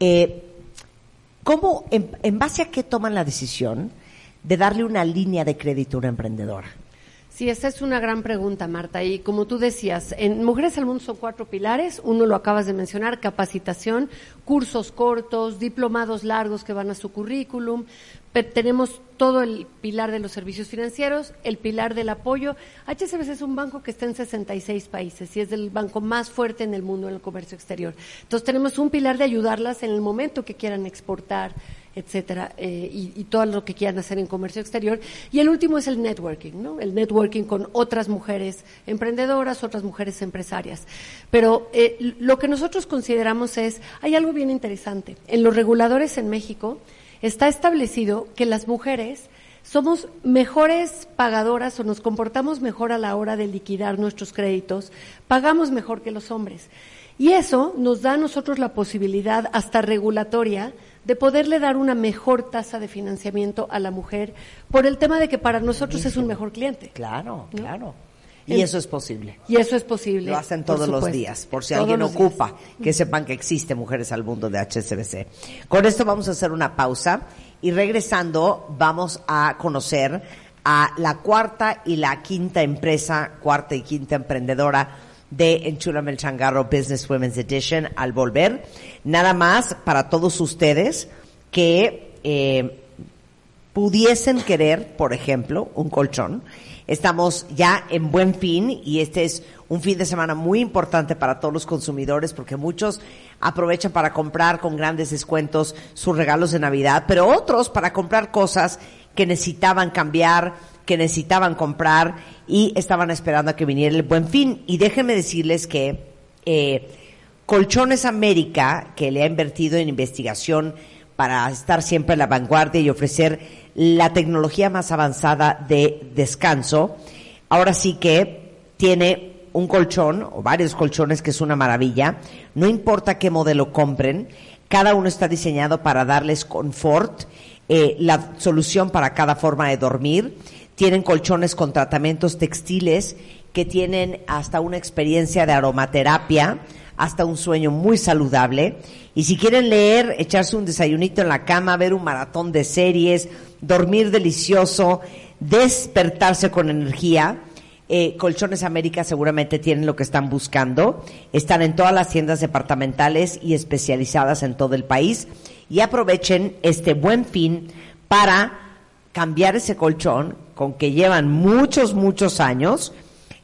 eh, ¿cómo, en, en base a qué toman la decisión de darle una línea de crédito a una emprendedora? Sí, esa es una gran pregunta, Marta. Y como tú decías, en Mujeres al Mundo son cuatro pilares. Uno lo acabas de mencionar, capacitación, cursos cortos, diplomados largos que van a su currículum. Tenemos todo el pilar de los servicios financieros, el pilar del apoyo. HSBC es un banco que está en 66 países y es el banco más fuerte en el mundo en el comercio exterior. Entonces tenemos un pilar de ayudarlas en el momento que quieran exportar, etcétera, eh, y, y todo lo que quieran hacer en comercio exterior. Y el último es el networking, ¿no? El networking con otras mujeres emprendedoras, otras mujeres empresarias. Pero eh, lo que nosotros consideramos es, hay algo bien interesante. En los reguladores en México está establecido que las mujeres somos mejores pagadoras o nos comportamos mejor a la hora de liquidar nuestros créditos, pagamos mejor que los hombres. Y eso nos da a nosotros la posibilidad, hasta regulatoria, de poderle dar una mejor tasa de financiamiento a la mujer por el tema de que para nosotros es un mejor cliente. Claro, ¿No? claro. Y eso es posible. Y eso es posible. Lo hacen todos los días, por si Todos alguien días. ocupa, que sepan que existe Mujeres al Mundo de HSBC. Con esto vamos a hacer una pausa y regresando vamos a conocer a la cuarta y la quinta empresa, cuarta y quinta emprendedora de Enchúlame el Changarro Business Women's Edition al volver. Nada más para todos ustedes que eh, pudiesen querer, por ejemplo, un colchón. Estamos ya en buen fin y este es un fin de semana muy importante para todos los consumidores porque muchos aprovechan para comprar con grandes descuentos sus regalos de Navidad, pero otros para comprar cosas que necesitaban cambiar, que necesitaban comprar y estaban esperando a que viniera el buen fin. Y déjenme decirles que eh, Colchones América, que le ha invertido en investigación para estar siempre a la vanguardia y ofrecer la tecnología más avanzada de descanso, ahora sí que tiene un colchón o varios colchones que es una maravilla, no importa qué modelo compren, cada uno está diseñado para darles confort, eh, la solución para cada forma de dormir, tienen colchones con tratamientos textiles que tienen hasta una experiencia de aromaterapia, hasta un sueño muy saludable. Y si quieren leer, echarse un desayunito en la cama, ver un maratón de series, dormir delicioso, despertarse con energía, eh, Colchones América seguramente tienen lo que están buscando. Están en todas las tiendas departamentales y especializadas en todo el país. Y aprovechen este buen fin para cambiar ese colchón con que llevan muchos, muchos años,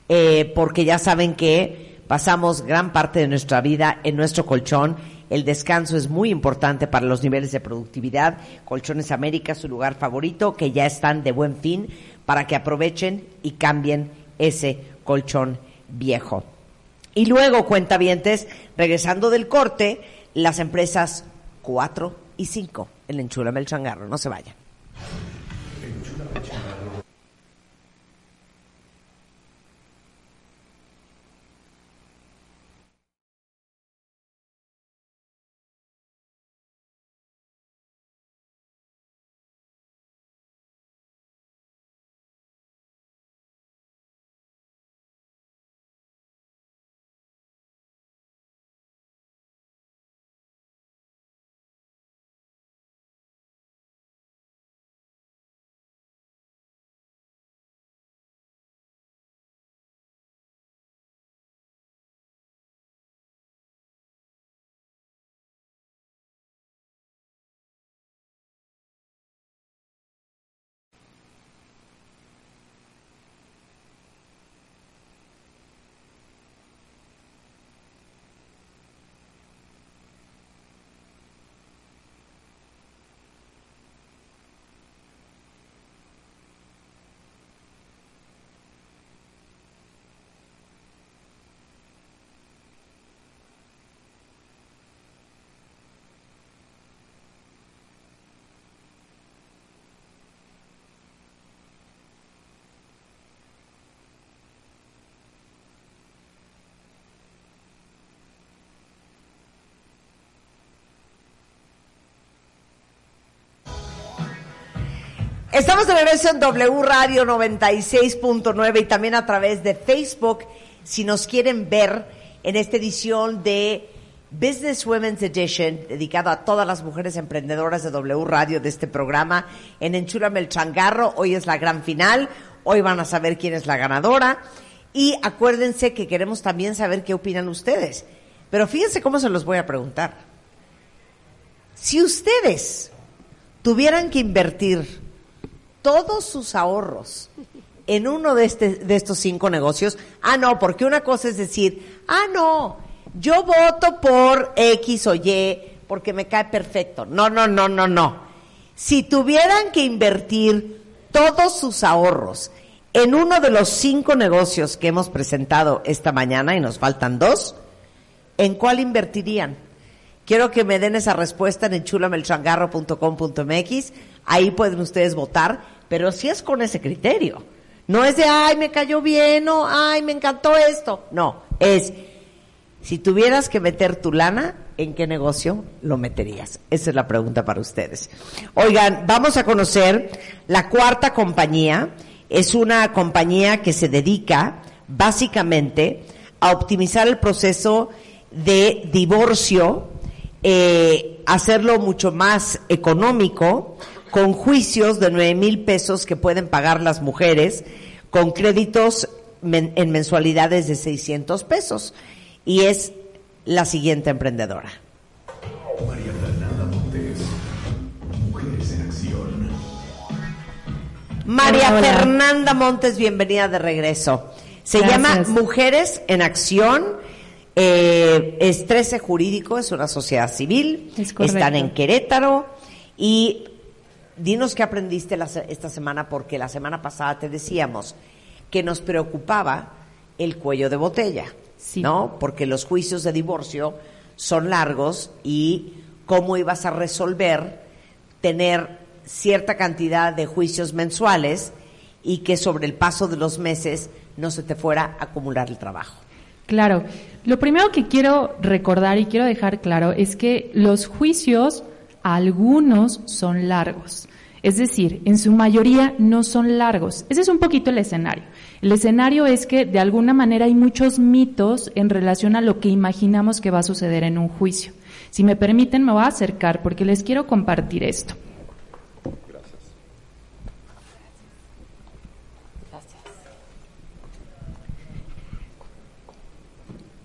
eh, porque ya saben que pasamos gran parte de nuestra vida en nuestro colchón. El descanso es muy importante para los niveles de productividad. Colchones América, su lugar favorito, que ya están de buen fin para que aprovechen y cambien ese colchón viejo. Y luego, cuentavientes, regresando del corte, las empresas 4 y 5, el enchúlame el changarro, no se vayan. Estamos de regreso en W Radio 96.9 y también a través de Facebook. Si nos quieren ver en esta edición de Business Women's Edition, dedicado a todas las mujeres emprendedoras de W Radio de este programa, en Enchúrame el Changarro. Hoy es la gran final. Hoy van a saber quién es la ganadora. Y acuérdense que queremos también saber qué opinan ustedes. Pero fíjense cómo se los voy a preguntar. Si ustedes tuvieran que invertir todos sus ahorros en uno de, este, de estos cinco negocios, ah, no, porque una cosa es decir, ah, no, yo voto por X o Y porque me cae perfecto. No, no, no, no, no. Si tuvieran que invertir todos sus ahorros en uno de los cinco negocios que hemos presentado esta mañana, y nos faltan dos, ¿en cuál invertirían? Quiero que me den esa respuesta en enchulamelchangarro.com.mx. Ahí pueden ustedes votar, pero si es con ese criterio. No es de, ay, me cayó bien, o ay, me encantó esto. No, es, si tuvieras que meter tu lana, ¿en qué negocio lo meterías? Esa es la pregunta para ustedes. Oigan, vamos a conocer la cuarta compañía. Es una compañía que se dedica básicamente a optimizar el proceso de divorcio eh, hacerlo mucho más económico, con juicios de nueve mil pesos que pueden pagar las mujeres, con créditos en mensualidades de 600 pesos. Y es la siguiente emprendedora. María Fernanda Montes, Mujeres en Acción. María Fernanda Montes, bienvenida de regreso. Se llama Mujeres en Acción eh, es 13 Jurídico, es una sociedad civil. Están en Querétaro. Y dinos qué aprendiste esta semana, porque la semana pasada te decíamos que nos preocupaba el cuello de botella, ¿no? Porque los juicios de divorcio son largos y cómo ibas a resolver tener cierta cantidad de juicios mensuales y que sobre el paso de los meses no se te fuera a acumular el trabajo. Claro. Lo primero que quiero recordar y quiero dejar claro es que los juicios, algunos son largos. Es decir, en su mayoría no son largos. Ese es un poquito el escenario. El escenario es que de alguna manera hay muchos mitos en relación a lo que imaginamos que va a suceder en un juicio. Si me permiten, me voy a acercar porque les quiero compartir esto.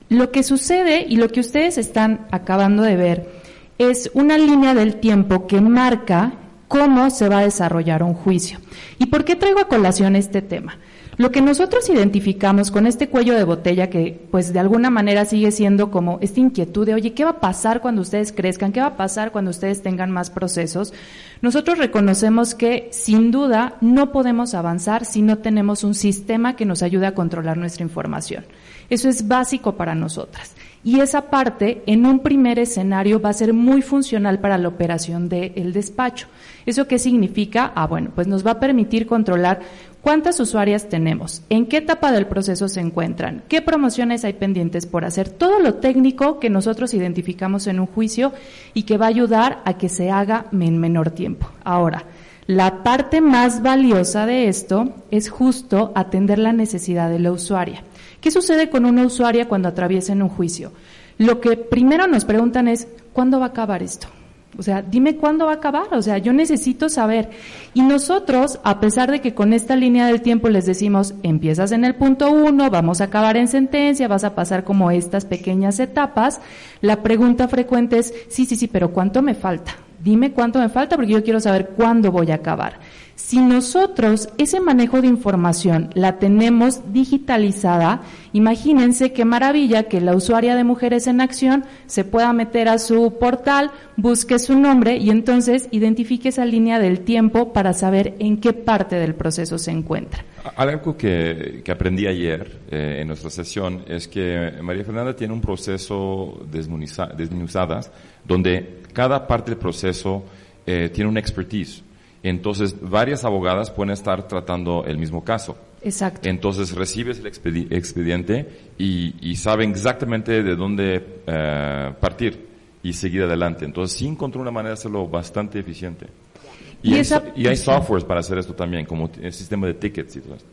Lo que sucede y lo que ustedes están acabando de ver es una línea del tiempo que marca cómo se va a desarrollar un juicio. ¿Y por qué traigo a colación este tema? Lo que nosotros identificamos con este cuello de botella que pues de alguna manera sigue siendo como esta inquietud de, oye, ¿qué va a pasar cuando ustedes crezcan? ¿Qué va a pasar cuando ustedes tengan más procesos? Nosotros reconocemos que sin duda no podemos avanzar si no tenemos un sistema que nos ayude a controlar nuestra información. Eso es básico para nosotras. Y esa parte, en un primer escenario, va a ser muy funcional para la operación del despacho. ¿Eso qué significa? Ah, bueno, pues nos va a permitir controlar cuántas usuarias tenemos, en qué etapa del proceso se encuentran, qué promociones hay pendientes por hacer, todo lo técnico que nosotros identificamos en un juicio y que va a ayudar a que se haga en menor tiempo. Ahora, la parte más valiosa de esto es justo atender la necesidad de la usuaria. ¿Qué sucede con una usuaria cuando atraviesa en un juicio? Lo que primero nos preguntan es, ¿cuándo va a acabar esto? O sea, dime cuándo va a acabar. O sea, yo necesito saber. Y nosotros, a pesar de que con esta línea del tiempo les decimos, empiezas en el punto uno, vamos a acabar en sentencia, vas a pasar como estas pequeñas etapas, la pregunta frecuente es, sí, sí, sí, pero ¿cuánto me falta? Dime cuánto me falta porque yo quiero saber cuándo voy a acabar. Si nosotros ese manejo de información la tenemos digitalizada, imagínense qué maravilla que la usuaria de Mujeres en Acción se pueda meter a su portal, busque su nombre y entonces identifique esa línea del tiempo para saber en qué parte del proceso se encuentra. Algo que, aprendí ayer eh, en nuestra sesión es que María Fernanda tiene un proceso desmenuzado donde cada parte del proceso eh, tiene una expertise. Entonces, varias abogadas pueden estar tratando el mismo caso. Exacto. Entonces, recibes el expediente y, saben exactamente de dónde eh, partir y seguir adelante. Entonces, sí encontró una manera de hacerlo bastante eficiente. Y, hay, softwares para hacer esto también, como el sistema de tickets y todo esto.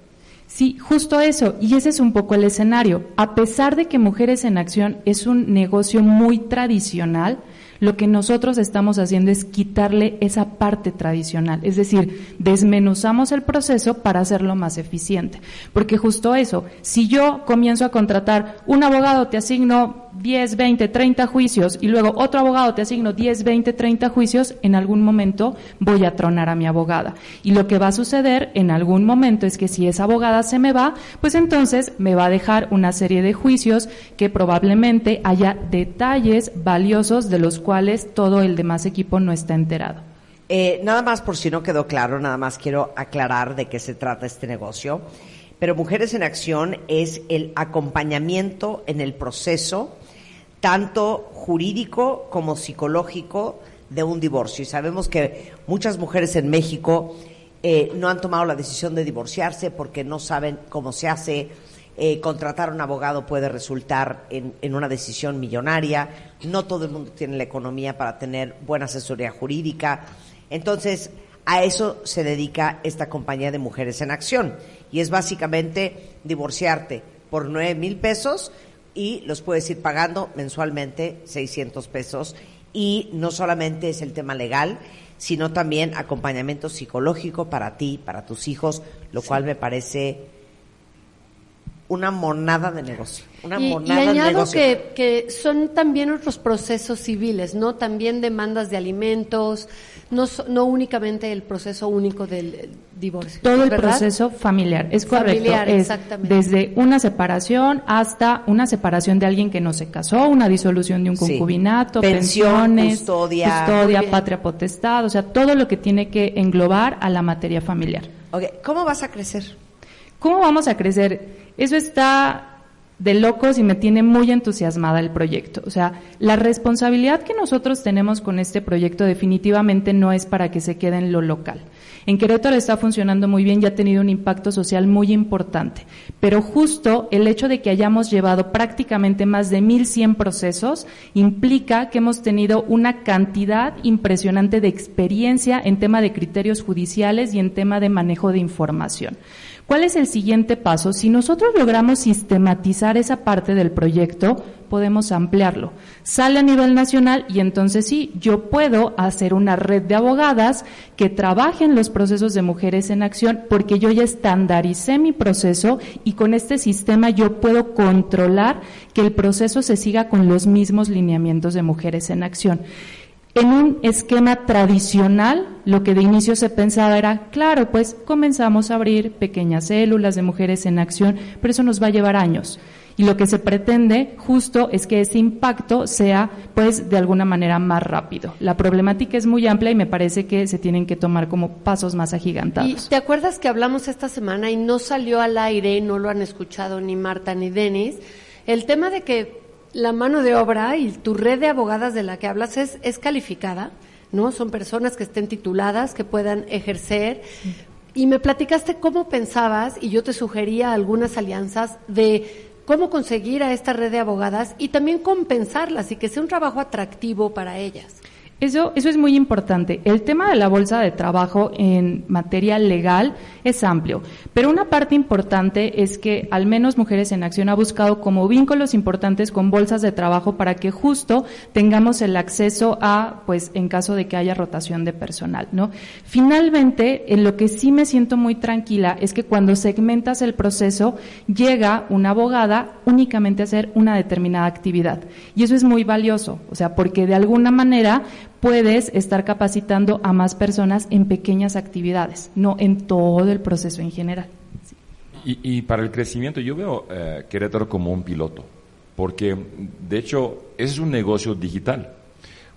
Sí, justo eso. Y ese es un poco el escenario. A pesar de que Mujeres en Acción es un negocio muy tradicional, lo que nosotros estamos haciendo es quitarle esa parte tradicional, es decir, desmenuzamos el proceso para hacerlo más eficiente. Porque justo eso, si yo comienzo a contratar un abogado, te asigno 10, 20, 30 juicios y luego otro abogado te asigno 10, 20, 30 juicios, en algún momento voy a tronar a mi abogada. Y lo que va a suceder en algún momento es que si esa abogada se me va, pues entonces me va a dejar una serie de juicios que probablemente haya detalles valiosos de los cuales todo el demás equipo no está enterado. Eh, nada más por si no quedó claro, nada más quiero aclarar de qué se trata este negocio. Pero Mujeres en Acción es el acompañamiento en el proceso tanto jurídico como psicológico de un divorcio. Y sabemos que muchas mujeres en México eh, no han tomado la decisión de divorciarse porque no saben cómo se hace. Eh, contratar a un abogado puede resultar en, en, una decisión millonaria. No todo el mundo tiene la economía para tener buena asesoría jurídica. Entonces, a eso se dedica esta compañía de Mujeres en Acción. Y es básicamente divorciarte por nueve mil pesos y los puedes ir pagando mensualmente 600 pesos. Y no solamente es el tema legal, sino también acompañamiento psicológico para ti, para tus hijos, lo cual me parece una monada de negocio. Una y, monada y añado de Que, que son también otros procesos civiles, ¿no? También demandas de alimentos, no, no únicamente el proceso único del divorcio. Todo el proceso familiar, es correcto. Familiar, es exactamente. Desde una separación hasta una separación de alguien que no se casó, una disolución de un Sí. concubinato, Pensión, pensiones, custodia. Bien. patria potestad, o sea, todo lo que tiene que englobar a la materia familiar. Ok, ¿Cómo vas a crecer? ¿Cómo vamos a crecer? Eso está de locos y me tiene muy entusiasmada el proyecto. O sea, la responsabilidad que nosotros tenemos con este proyecto definitivamente no es para que se quede en lo local. En Querétaro está funcionando muy bien y ha tenido un impacto social muy importante. Pero justo el hecho de que hayamos llevado prácticamente más de 1.100 procesos implica que hemos tenido una cantidad impresionante de experiencia en tema de criterios judiciales y en tema de manejo de información. ¿Cuál es el siguiente paso? Si nosotros logramos sistematizar esa parte del proyecto, podemos ampliarlo. Sale a nivel nacional y entonces sí, yo puedo hacer una red de abogadas que trabajen los procesos de mujeres en acción porque yo ya estandaricé mi proceso y con este sistema yo puedo controlar que el proceso se siga con los mismos lineamientos de mujeres en acción. En un esquema tradicional, lo que de inicio se pensaba era, claro, pues comenzamos a abrir pequeñas células de mujeres en acción, pero eso nos va a llevar años. Y lo que se pretende justo es que ese impacto sea, pues, de alguna manera más rápido. La problemática es muy amplia y me parece que se tienen que tomar como pasos más agigantados. ¿Y te acuerdas que hablamos esta semana y no salió al aire, no lo han escuchado ni Marta ni Denis, el tema de que la mano de obra y tu red de abogadas de la que hablas es, es calificada, ¿no? Son personas que estén tituladas, que puedan ejercer. Y me platicaste cómo pensabas, y yo te sugería algunas alianzas de cómo conseguir a esta red de abogadas y también compensarlas y que sea un trabajo atractivo para ellas. Eso, eso es muy importante. El tema de la bolsa de trabajo en materia legal es amplio, pero una parte importante es que al menos Mujeres en Acción ha buscado como vínculos importantes con bolsas de trabajo para que justo tengamos el acceso a, pues, en caso de que haya rotación de personal, ¿no? Finalmente, en lo que sí me siento muy tranquila es que cuando segmentas el proceso, llega una abogada únicamente a hacer una determinada actividad. Y eso es muy valioso, o sea, porque de alguna manera puedes estar capacitando a más personas en pequeñas actividades, no en todo el proceso en general. Y, para el crecimiento yo veo eh, Querétaro como un piloto, porque de hecho es un negocio digital,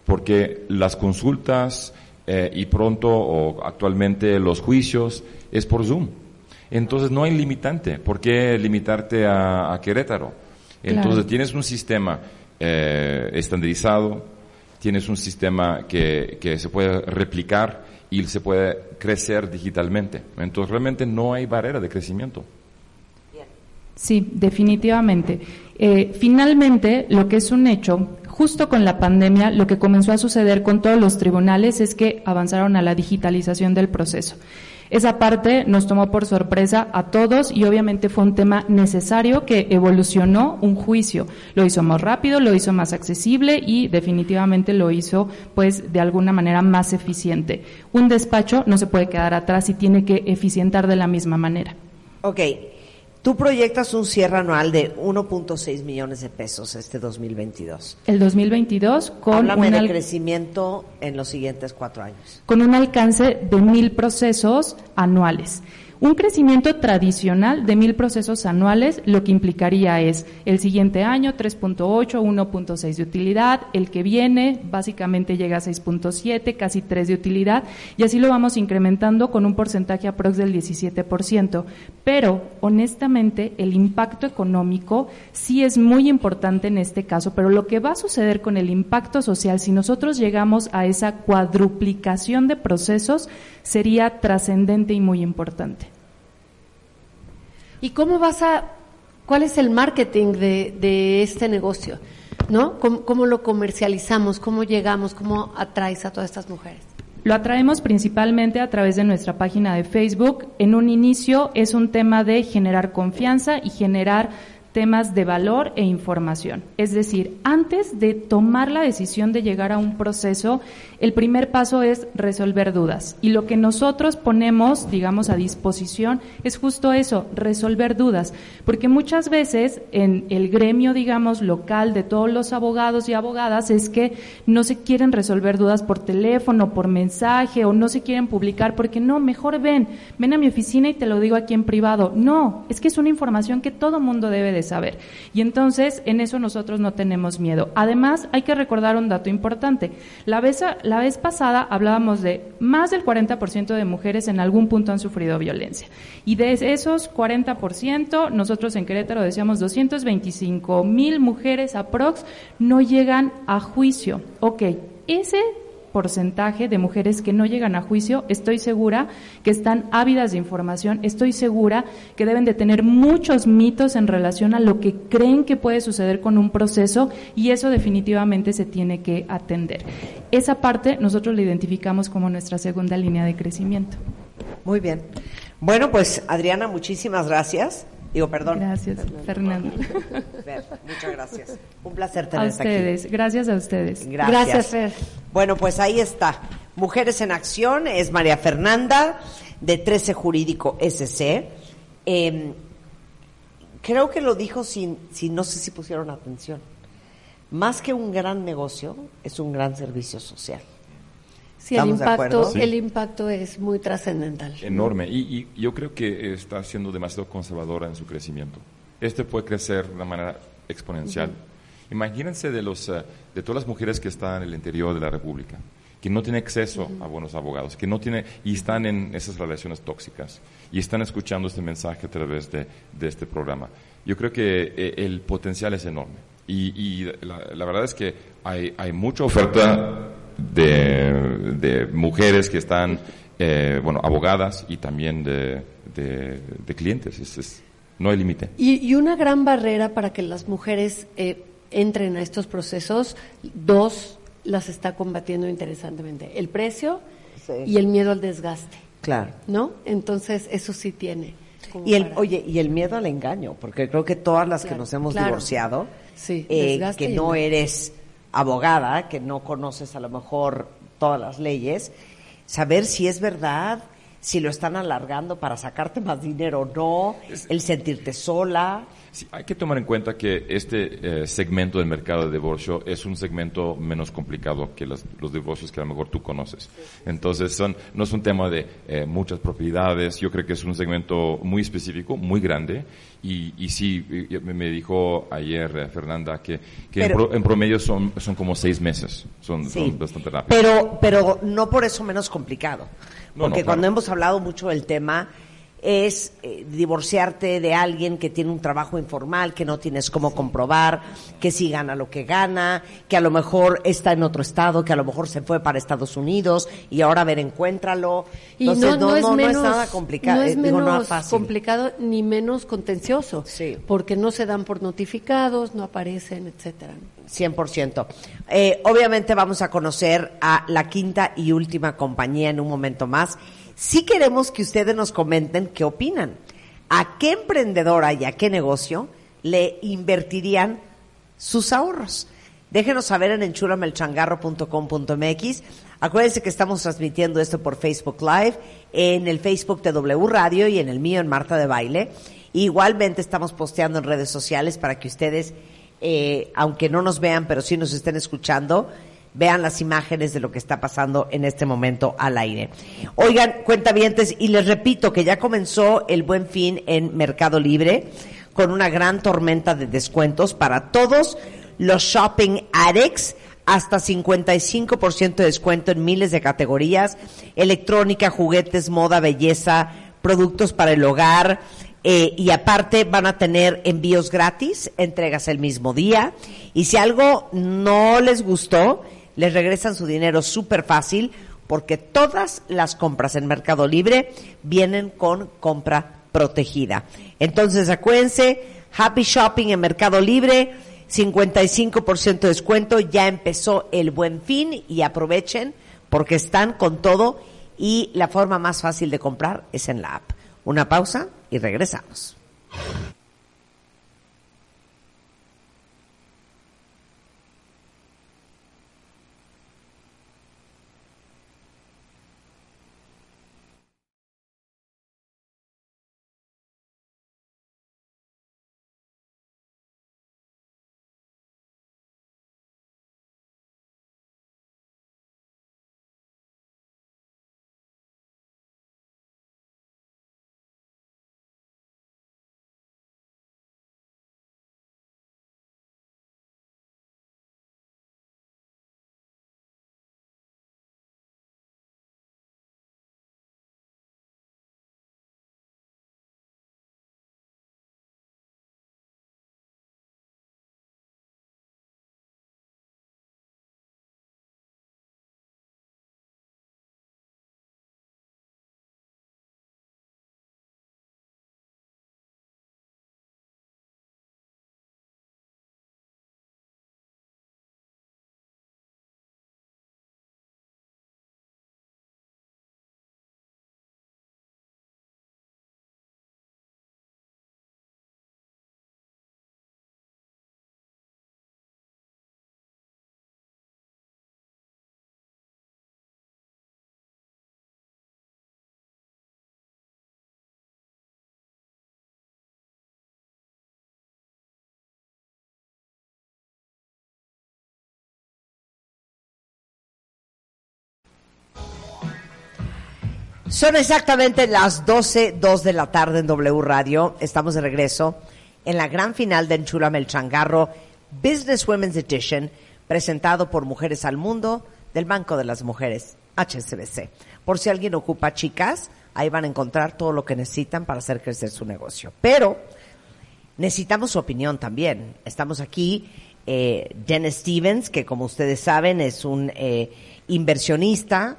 porque las consultas eh, y pronto o actualmente los juicios es por Zoom. Entonces no hay limitante. ¿Por qué limitarte a, Querétaro? Entonces tienes un sistema eh, estandarizado, tienes un sistema que, que se puede replicar y se puede crecer digitalmente. Entonces realmente no hay barrera de crecimiento. Sí, definitivamente. Eh, finalmente, lo que es un hecho, justo con la pandemia, lo que comenzó a suceder con todos los tribunales es que avanzaron a la digitalización del proceso. Esa parte nos tomó por sorpresa a todos y obviamente fue un tema necesario que evolucionó un juicio. Lo hizo más rápido, lo hizo más accesible y definitivamente lo hizo pues de alguna manera más eficiente. Un despacho no se puede quedar atrás y tiene que eficientar de la misma manera. Ok, Tú proyectas un cierre anual de 1.6 millones de pesos este 2022. El 2022 con un de crecimiento en los siguientes cuatro años. Con un alcance de mil procesos anuales. Un crecimiento tradicional de mil procesos anuales lo que implicaría es el siguiente año 3.8, 1.6 de utilidad, el que viene básicamente llega a 6.7, casi 3 de utilidad y así lo vamos incrementando con un porcentaje aprox del 17%. Pero honestamente el impacto económico sí es muy importante en este caso, pero lo que va a suceder con el impacto social si nosotros llegamos a esa cuadruplicación de procesos sería trascendente y muy importante. ¿Y cómo vas a, cuál es el marketing de, este negocio? ¿No? ¿Cómo, lo comercializamos? ¿Cómo llegamos? ¿Cómo atraes a todas estas mujeres? Lo atraemos principalmente a través de nuestra página de Facebook. En un inicio es un tema de generar confianza y generar temas de valor e información. Es decir, antes de tomar la decisión de llegar a un proceso, el primer paso es resolver dudas. Y lo que nosotros ponemos, digamos, a disposición es justo eso, resolver dudas. Porque muchas veces en el gremio, digamos, local de todos los abogados y abogadas es que no se quieren resolver dudas por teléfono, por mensaje o no se quieren publicar porque no, mejor ven, ven a mi oficina y te lo digo aquí en privado. No, es que es una información que todo mundo debe de saber. Y entonces, en eso nosotros no tenemos miedo. Además, hay que recordar un dato importante. La la vez pasada hablábamos de más del 40% de mujeres en algún punto han sufrido violencia. Y de esos 40%, nosotros en Querétaro decíamos 225 mil mujeres aprox no llegan a juicio. Ok, ese porcentaje de mujeres que no llegan a juicio, estoy segura que están ávidas de información, estoy segura que deben de tener muchos mitos en relación a lo que creen que puede suceder con un proceso y eso definitivamente se tiene que atender. Esa parte nosotros la identificamos como nuestra segunda línea de crecimiento. Muy bien. Bueno, pues Adriana, muchísimas gracias. Digo, perdón. Gracias, Fernando. Muchas gracias. Un placer tenerte a ustedes. Gracias a ustedes. Gracias. Fer. Bueno, pues ahí está. Mujeres en Acción es María Fernanda de 13 Jurídico SC. Em, creo que lo dijo sin, sin, no sé si pusieron atención. más que un gran negocio, es un gran servicio social. Sí, el ¿Estamos de impacto? Sí. el impacto es muy trascendental. Enorme. Y, y yo creo que está siendo demasiado conservadora en su crecimiento. Este puede crecer de una manera exponencial. Imagínense de, los, eh, de todas las mujeres que están en el interior de la República, que no tienen acceso a buenos abogados, que no tienen, y están en esas relaciones tóxicas, y están escuchando este mensaje a través de, de este programa. Yo creo que eh, el potencial es enorme. Y, y la, la verdad es que hay, hay mucha oferta de, de mujeres que están, eh, bueno, abogadas y también de, de, de clientes. Es- es- no hay límite. Y, y una gran barrera para que las mujeres eh, entren a estos procesos, dos las está combatiendo interesantemente, el precio Sí. y el miedo al desgaste, Claro. ¿no? Entonces, eso sí tiene. Y el, para- oye, y el miedo al engaño, porque creo que todas las que nos hemos claro. divorciado, Sí, eh, que no engaño. eres abogada, que no conoces a lo mejor todas las leyes, saber si es verdad, si lo están alargando para sacarte más dinero o no, el sentirte sola. Sí, hay que tomar en cuenta que este eh, segmento del mercado de divorcio es un segmento menos complicado que los, los divorcios que a lo mejor tú conoces. Entonces, son, no es un tema de eh, muchas propiedades, yo creo que es un segmento muy específico, muy grande, y, y sí, y- me dijo ayer eh, Fernanda que, que en, Pero- pro- en promedio son, son como seis meses, son, Sí. son bastante rápidos. Pero, pero no por eso menos complicado. No, Porque no, cuando claro. hemos hablado mucho del tema, es eh, divorciarte de alguien que tiene un trabajo informal, que no tienes cómo comprobar, que sí gana lo que gana, que a lo mejor está en otro estado, que a lo mejor se fue para Estados Unidos y ahora a ver, encuéntralo. Y Entonces, no, no, es menos, nada complicado. no es eh, digo, menos fácil. complicado ni menos contencioso, Sí. porque no se dan por notificados, no aparecen, etcétera. 100%. Eh, obviamente vamos a conocer a la quinta y última compañía en un momento más. Sí queremos que ustedes nos comenten qué opinan. ¿A qué emprendedora y a qué negocio le invertirían sus ahorros? Déjenos saber en enchulamelchangarro.com.mx. Acuérdense que estamos transmitiendo esto por Facebook Live, en el Facebook de W Radio y en el mío en Marta de Baile. Igualmente estamos posteando en redes sociales para que ustedes, eh, aunque no nos vean, pero sí nos estén escuchando, vean las imágenes de lo que está pasando en este momento al aire. Oigan, cuentavientes, y les repito que ya comenzó el buen fin en Mercado Libre con una gran tormenta de descuentos para todos los shopping addicts hasta 55% de descuento en miles de categorías, electrónica, juguetes, moda, belleza, productos para el hogar, eh, y aparte van a tener envíos gratis, entregas el mismo día, y si algo no les gustó, les regresan su dinero súper fácil, porque todas las compras en Mercado Libre vienen con compra protegida. Entonces acuérdense, Happy Shopping en Mercado Libre, 55% de descuento, ya empezó el buen fin y aprovechen porque están con todo y la forma más fácil de comprar es en la app. Una pausa y regresamos. Son exactamente las 12, 2 de la tarde en W Radio. Estamos de regreso en la gran final de Enchúlame el Changarro Business Women's Edition, presentado por Mujeres al Mundo del Banco de las Mujeres, HSBC. Por si alguien ocupa chicas, ahí van a encontrar todo lo que necesitan para hacer crecer su negocio. Pero necesitamos su opinión también. Estamos aquí, eh, Jen Stevens, que como ustedes saben es un eh, inversionista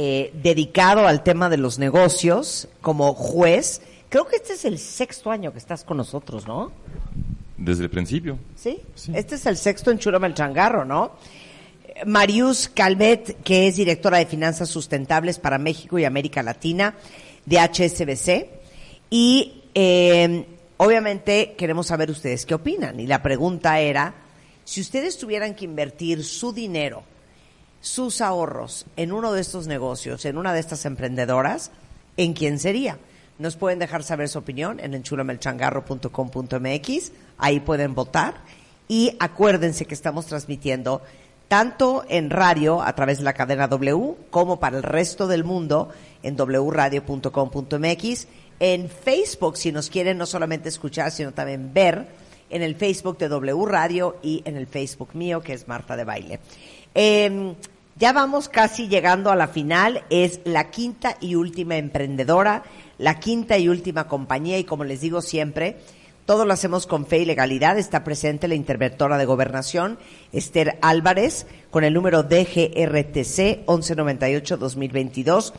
eh, dedicado al tema de los negocios como juez. Creo que este es el sexto año que estás con nosotros, ¿no? Desde el principio. ¿Sí? Este es el sexto en Churama el Changarro, ¿no? Marius Calvet, que es directora de Finanzas Sustentables para México y América Latina de HSBC. Y eh, obviamente queremos saber ustedes qué opinan. Y la pregunta era, si ustedes tuvieran que invertir su dinero sus ahorros en uno de estos negocios, en una de estas emprendedoras, ¿en quién sería? Nos pueden dejar saber su opinión en enchulamelchangarro.com.mx, ahí pueden votar y acuérdense que estamos transmitiendo tanto en radio a través de la cadena W como para el resto del mundo en wradio.com.mx, en Facebook si nos quieren no solamente escuchar sino también ver en el Facebook de W Radio y en el Facebook mío que es Marta de Baile. Eh, ya vamos casi llegando a la final, es la quinta y última emprendedora, la quinta y última compañía y como les digo siempre, todo lo hacemos con fe y legalidad. Está presente la interventora de gobernación, Esther Álvarez, con el número DGRTC 1198-2022.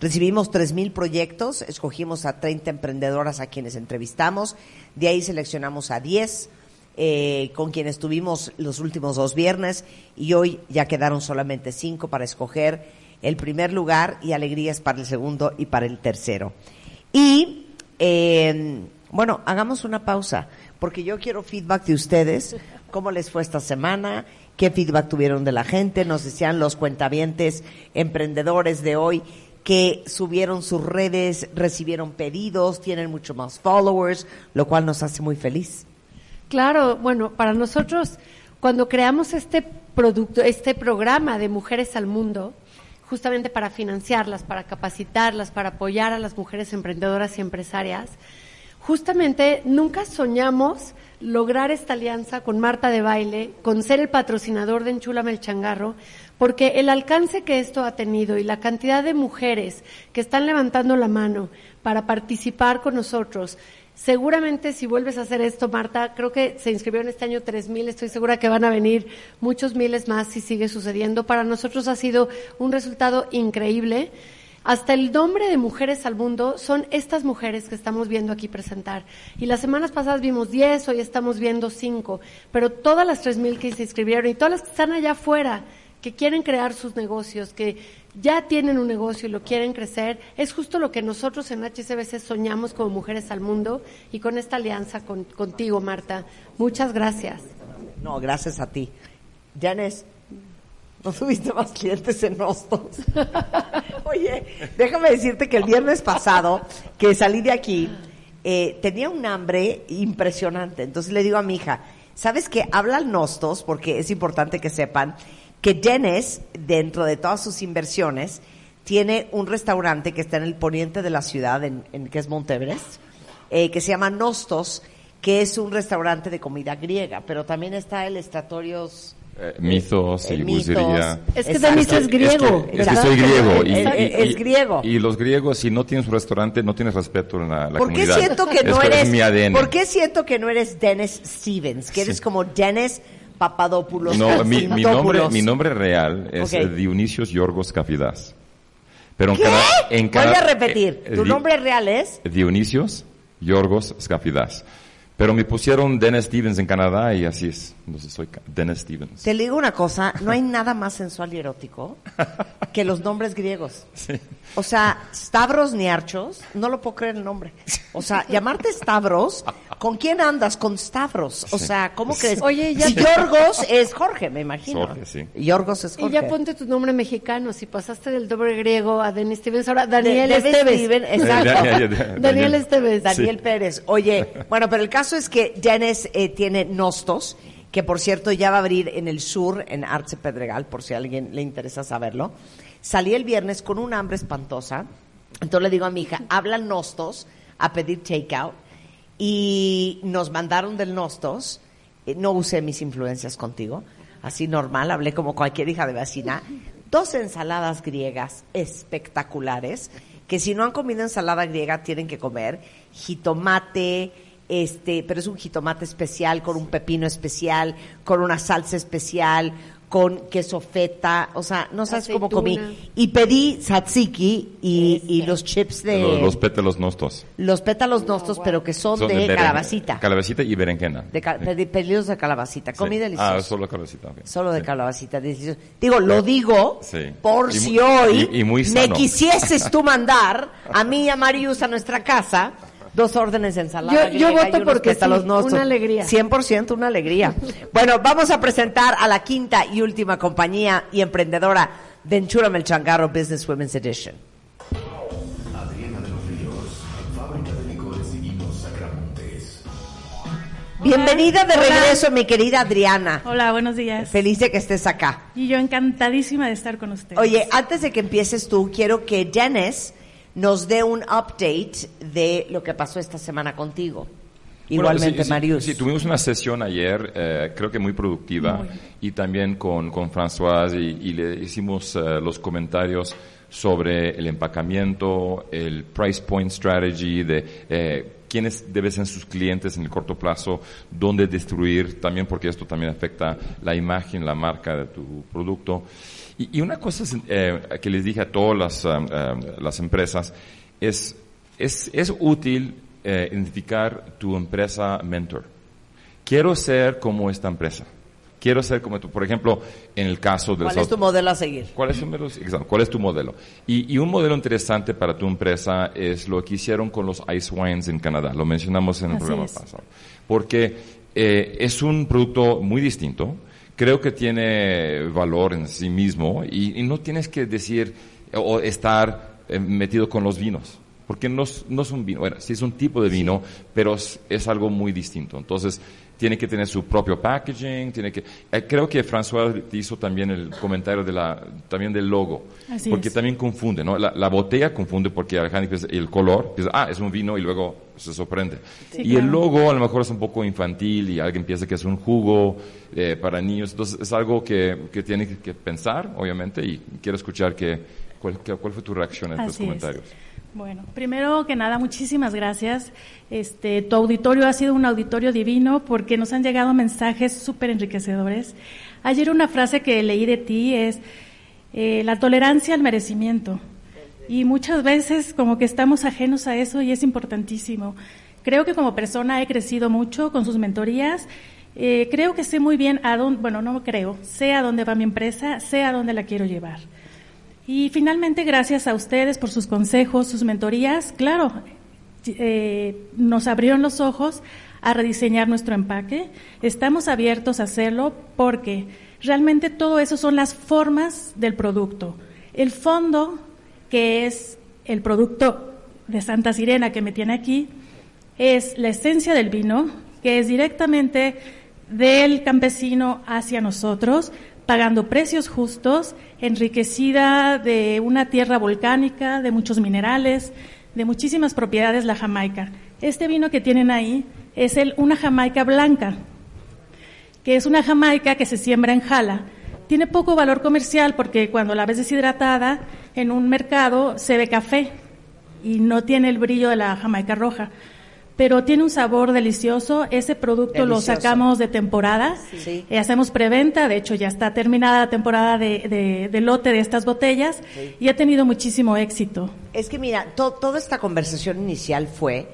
Recibimos 3.000 proyectos, escogimos a 30 emprendedoras a quienes entrevistamos, de ahí seleccionamos a 10 eh, con quienes tuvimos los últimos dos viernes y hoy ya quedaron solamente cinco para escoger el primer lugar y alegrías para el segundo y para el tercero. Y eh, bueno, hagamos una pausa porque yo quiero feedback de ustedes. ¿Cómo les fue esta semana? ¿Qué feedback tuvieron de la gente? Nos decían los cuentavientes emprendedores de hoy que subieron sus redes, recibieron pedidos, tienen mucho más followers, lo cual nos hace muy feliz. Claro, bueno, para nosotros, cuando creamos este producto, este programa de Mujeres al Mundo, justamente para financiarlas, para capacitarlas, para apoyar a las mujeres emprendedoras y empresarias, justamente nunca soñamos lograr esta alianza con Marta de Baile, con ser el patrocinador de Enchúlame el Changarro, porque el alcance que esto ha tenido y la cantidad de mujeres que están levantando la mano para participar con nosotros, Seguramente si vuelves a hacer esto, Marta, creo que se inscribieron este año tres mil, estoy segura que van a venir muchos miles más si sigue sucediendo. Para nosotros ha sido un resultado increíble. Hasta el nombre de Mujeres al Mundo son estas mujeres que estamos viendo aquí presentar. Y las semanas pasadas vimos 10, hoy estamos viendo 5, pero todas las tres mil que se inscribieron y todas las que están allá afuera, que quieren crear sus negocios, que ya tienen un negocio y lo quieren crecer, es justo lo que nosotros en HCBC soñamos como Mujeres al Mundo y con esta alianza contigo, Marta. Muchas gracias. No, gracias a ti. Janes, no tuviste más clientes en Nostos. Oye, déjame decirte que el viernes pasado, que salí de aquí, eh, tenía un hambre impresionante. Entonces le digo a mi hija, ¿sabes qué? Habla al Nostos, porque es importante que sepan que Dennis, dentro de todas sus inversiones, tiene un restaurante que está en el poniente de la ciudad, en, que es Monteverest, eh, que se llama Nostos, que es un restaurante de comida griega, pero también está el Estatorios... Eh, mitos y Es que también es griego. Es que, soy griego. Y, es, griego. Y los griegos, si no tienes un restaurante, no tienes respeto en la, ¿Por qué siento que no eres, ¿Por qué siento que no eres Dennis Stevens? Que eres como Dennis Papadopoulos. No, mi, mi, nombre, mi nombre real es Dionisios Yorgos Cafidas. Pero en cada, en cada, Voy a repetir. Eh, ¿Tu nombre real es? Dionisios Yorgos Scafidas. Pero me pusieron Dennis Stevens en Canadá y así es. Entonces soy Dennis Stevens. Te digo una cosa, no hay nada más sensual y erótico que los nombres griegos. O sea, Stavros Niarchos, no lo puedo creer el nombre. O sea, llamarte Stavros, ¿con quién andas? Con Stavros. O sea, ¿cómo crees? Oye, ya... Y Yorgos es Jorge, me imagino. Jorge, sí. Yorgos es Jorge. Y ya ponte tu nombre mexicano. Si pasaste del doble griego a Dennis Stevens, ahora Daniel Esteves. exacto. Daniel Esteves. Daniel Pérez. Oye, bueno, pero el caso es que Janes eh, tiene Nostos, que por cierto ya va a abrir en el sur, en Arce Pedregal, por si a alguien le interesa saberlo. Salí el viernes con una hambre espantosa. Entonces le digo a mi hija, hablan Nostos a pedir takeout y nos mandaron del Nostos. Eh, no usé mis influencias contigo, así normal, hablé como cualquier hija de vecina. Dos ensaladas griegas espectaculares que si no han comido ensalada griega tienen que comer jitomate, este, pero es un jitomate especial con un pepino especial, con una salsa especial, con queso feta, o sea, no sabes cómo comí. Y pedí tzatziki y, y los chips de... Los, los pétalos nostos. los pétalos nostos, pero que son, Son de, calabacita. Calabacita y berenjena. De ca- pedí pedidos de calabacita. Comí Sí. delicioso. Ah, solo calabacita. ok. Solo de calabacita, delicioso. Digo, lo digo Sí. por Y si muy- hoy y- y muy me quisieses tú mandar a mí y a Marius a nuestra casa dos órdenes de ensalada. Yo- yo voto porque sí, una alegría. 100% una alegría. bueno, vamos a presentar a la quinta y última compañía y emprendedora de Enchúrame el Changarro Business Women's Edition. Adriana de los Ríos, fábrica de licores y vinos Sacramontes. Bienvenida de Hola. regreso, mi querida Adriana. Hola, buenos días. Feliz de que estés acá. Y yo encantadísima de estar con ustedes. Oye, antes de que empieces tú, quiero que Dennis nos dé un update de lo que pasó esta semana contigo. Igualmente, Bueno, sí, Marius. Sí, tuvimos una sesión ayer, eh, creo que muy productiva, Muy. y también con, con François, y, y le hicimos eh, los comentarios sobre el empacamiento, el price point strategy, de eh, quiénes deben ser sus clientes en el corto plazo, dónde destruir, también porque esto también afecta la imagen, la marca de tu producto. Y, y una cosa eh, que les dije a todas las, um, um, las empresas es, es, es útil eh, identificar tu empresa mentor. Quiero ser como esta empresa. Quiero ser como tú. Por ejemplo, en el caso del ¿Cuál es tu modelo a seguir? ¿Cuál es tu modelo? Exacto, ¿Cuál es tu modelo? Y, y un modelo interesante para tu empresa es lo que hicieron con los ice wines en Canadá. Lo mencionamos en el Así programa es. pasado. Porque eh, es un producto muy distinto. Creo que tiene valor en sí mismo y, y no tienes que decir o estar eh, metido con los vinos. Porque no, es- no es un vino, bueno, sí es un tipo de vino, pero es, es algo muy distinto. Entonces, tiene que tener su propio packaging, tiene que, eh, creo que François hizo también el comentario de la, también del logo. Así porque es. también confunde, ¿no? La, la botella confunde porque el color, piensa, ah, es un vino y luego se sorprende. Sí, y el logo a lo mejor es un poco infantil y alguien piensa que es un jugo eh, para niños. Entonces es algo que, que tiene que- pensar, obviamente, y quiero escuchar que, cuál, que- cuál fue tu reacción a estos es. Bueno, primero que nada, muchísimas gracias. Este, tu auditorio ha sido un auditorio divino porque nos han llegado mensajes súper enriquecedores. Ayer una frase que leí de ti es eh, la tolerancia al merecimiento. Y muchas veces como que estamos ajenos a eso y es importantísimo. Creo que como persona he crecido mucho con sus mentorías. Eh, creo que sé muy bien a dónde, bueno, no creo, sé a dónde va mi empresa, sé a dónde la quiero llevar. Y finalmente, gracias a ustedes por sus consejos, sus mentorías, claro, eh, nos abrieron los ojos a rediseñar nuestro empaque. Estamos abiertos a hacerlo porque realmente todo eso son las formas del producto. El fondo, que es el producto de Santa Sirena que me tiene aquí, es la esencia del vino, que es directamente del campesino hacia nosotros, pagando precios justos, enriquecida de una tierra volcánica, de muchos minerales, de muchísimas propiedades la Jamaica. Este vino que tienen ahí es el, una Jamaica blanca, que es una Jamaica que se siembra en jala. Tiene poco valor comercial porque cuando la ves deshidratada en un mercado se ve café y no tiene el brillo de la Jamaica roja. Pero tiene un sabor delicioso. Ese producto lo sacamos de temporada. Sí. Eh, hacemos preventa. De hecho, ya está terminada la temporada de, de- de lote de estas botellas y ha tenido muchísimo éxito. Es que mira, to- toda esta conversación inicial fue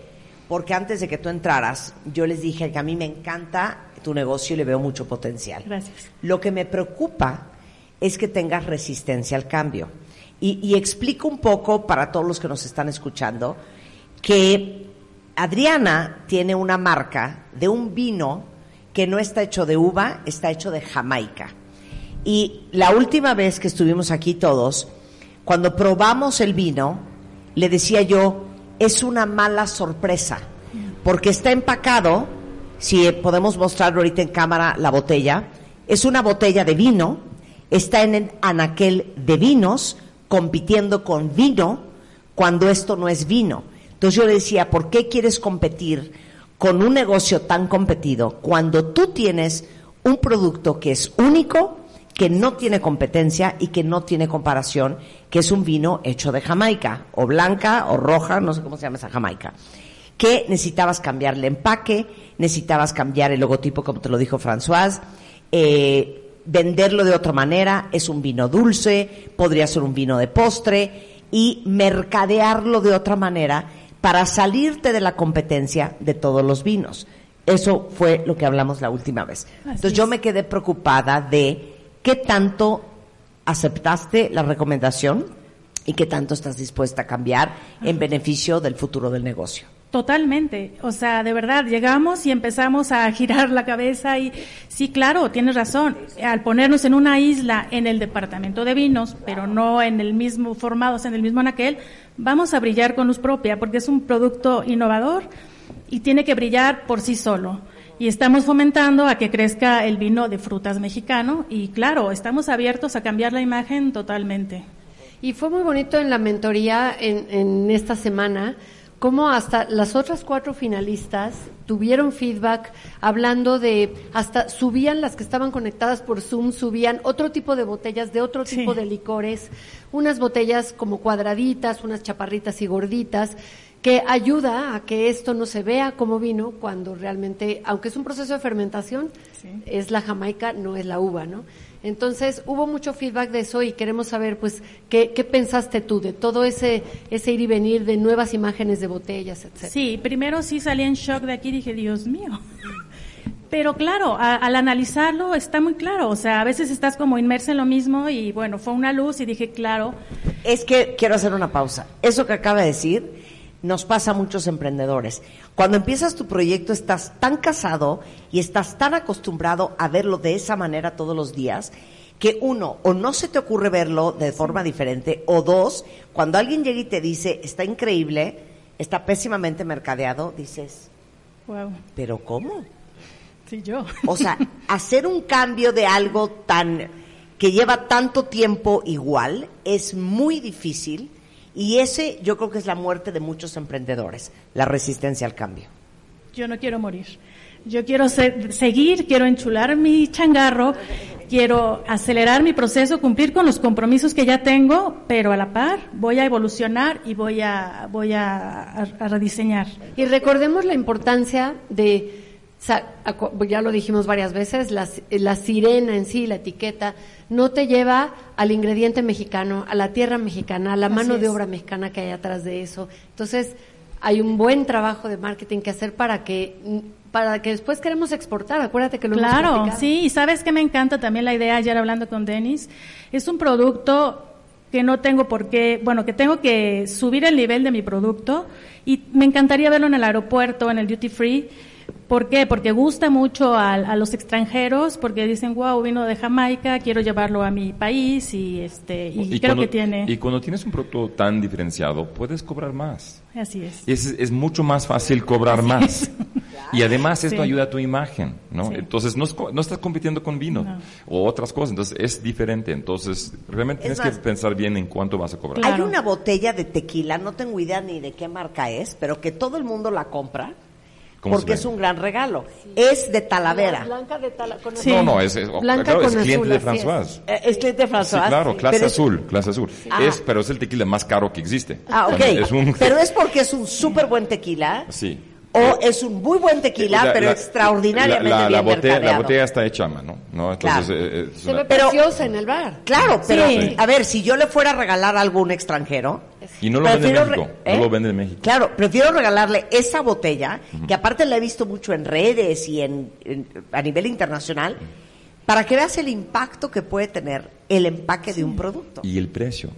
porque antes de que tú entraras, yo les dije que a mí me encanta tu negocio y le veo mucho potencial. Gracias. Lo que me preocupa es que tengas resistencia al cambio. Y, y explico un poco para todos los que nos están escuchando que Adriana tiene una marca de un vino que no está hecho de uva, está hecho de Jamaica. Y la última vez que estuvimos aquí todos, cuando probamos el vino, le decía yo, es una mala sorpresa, porque está empacado, si podemos mostrarlo ahorita en cámara la botella, es una botella de vino, está en el anaquel de vinos, compitiendo con vino, cuando esto no es vino. Entonces yo le decía, ¿por qué quieres competir con un negocio tan competido cuando tú tienes un producto que es único, que no tiene competencia y que no tiene comparación, que es un vino hecho de Jamaica, o blanca, o roja, no sé cómo se llama esa Jamaica, que necesitabas cambiar el empaque, necesitabas cambiar el logotipo, como te lo dijo François, eh, venderlo de otra manera, es un vino dulce, podría ser un vino de postre, y mercadearlo de otra manera para salirte de la competencia de todos los vinos. Eso fue lo que hablamos la última vez. Entonces yo me quedé preocupada de qué tanto aceptaste la recomendación y qué tanto estás dispuesta a cambiar en beneficio del futuro del negocio. Totalmente, o sea, de verdad, llegamos y empezamos a girar la cabeza y sí, claro, tienes razón, al ponernos en una isla en el departamento de vinos, pero no en el mismo, formados en el mismo anaquel, vamos a brillar con luz propia porque es un producto innovador y tiene que brillar por sí solo. Y estamos fomentando a que crezca el vino de frutas mexicano y claro, estamos abiertos a cambiar la imagen totalmente. Y fue muy bonito en la mentoría en, en esta semana cómo hasta las otras cuatro finalistas tuvieron feedback hablando de, hasta subían las que estaban conectadas por Zoom, subían otro tipo de botellas, de otro tipo de licores, unas botellas como cuadraditas, unas chaparritas y gorditas, que ayuda a que esto no se vea como vino cuando realmente, aunque es un proceso de fermentación, es la jamaica, no es la uva, ¿no? Entonces hubo mucho feedback de eso y queremos saber, pues, qué, pensaste tú de todo ese, ese ir y venir de nuevas imágenes de botellas, etcétera. Sí, primero sí salí en shock de aquí y dije, Dios mío. Pero claro, al analizarlo está muy claro. O sea, a veces estás como inmersa en lo mismo y bueno, fue una luz y dije, claro. Es que quiero hacer una pausa. Eso que acaba de decir nos pasa a muchos emprendedores. Cuando empiezas tu proyecto estás tan casado y estás tan acostumbrado a verlo de esa manera todos los días que uno, o no se te ocurre verlo de forma diferente, o dos, cuando alguien llega y te dice, está increíble, está pésimamente mercadeado, dices, wow. ¿pero cómo? Sí, yo. O sea, hacer un cambio de algo tan que lleva tanto tiempo igual es muy difícil y ese yo creo que es la muerte de muchos emprendedores, la resistencia al cambio. Yo no quiero morir. Yo quiero seguir, quiero enchular mi changarro, quiero acelerar mi proceso, cumplir con los compromisos que ya tengo, pero a la par voy a evolucionar y voy a, voy a rediseñar. Y recordemos la importancia de ya lo dijimos varias veces, la, la, sirena en sí, la etiqueta, no te lleva al ingrediente mexicano, a la tierra mexicana, a la mano de obra mexicana que hay atrás de eso. Entonces, hay un buen trabajo de marketing que hacer para que para que después queremos exportar. Acuérdate que lo Claro, sí, y sabes que me encanta también la idea, ayer hablando con Denis, es un producto que no tengo por qué, bueno, que tengo que subir el nivel de mi producto y me encantaría verlo en el aeropuerto, en el duty free ¿Por qué? Porque gusta mucho a, los extranjeros, porque dicen, wow, vino de Jamaica, quiero llevarlo a mi país y, este, y, creo que tiene... Y cuando tienes un producto tan diferenciado, puedes cobrar más. Así es. Es, mucho más fácil cobrar más. Y además esto ayuda a tu imagen, ¿no? Entonces no, no, estás compitiendo con vino o otras cosas, entonces es diferente. Entonces realmente tienes que pensar bien en cuánto vas a cobrar. Hay una botella de tequila, no tengo idea ni de qué marca es, pero que todo el mundo la compra porque es un gran regalo. Es de Talavera. Blanca de No, no, es, es, cliente de François. Eh, es. cliente de François. Sí, claro, clase azul, clase azul. Es, pero es el tequila más caro que existe. Ah, ok. Pero es porque es un súper buen tequila. Sí. O es un muy buen tequila, pero extraordinariamente la, bien botella, La botella está hecha a mano, ¿no? Entonces, claro. eh, Se ve preciosa en el bar. Claro, pero a ver, si yo le fuera a regalar a algún extranjero... Y no lo vende en México, no lo ¿eh? vende en México. Claro, prefiero regalarle esa botella, que aparte la he visto mucho en redes y en, a nivel internacional, para que veas el impacto que puede tener el empaque de un producto. Y el precio.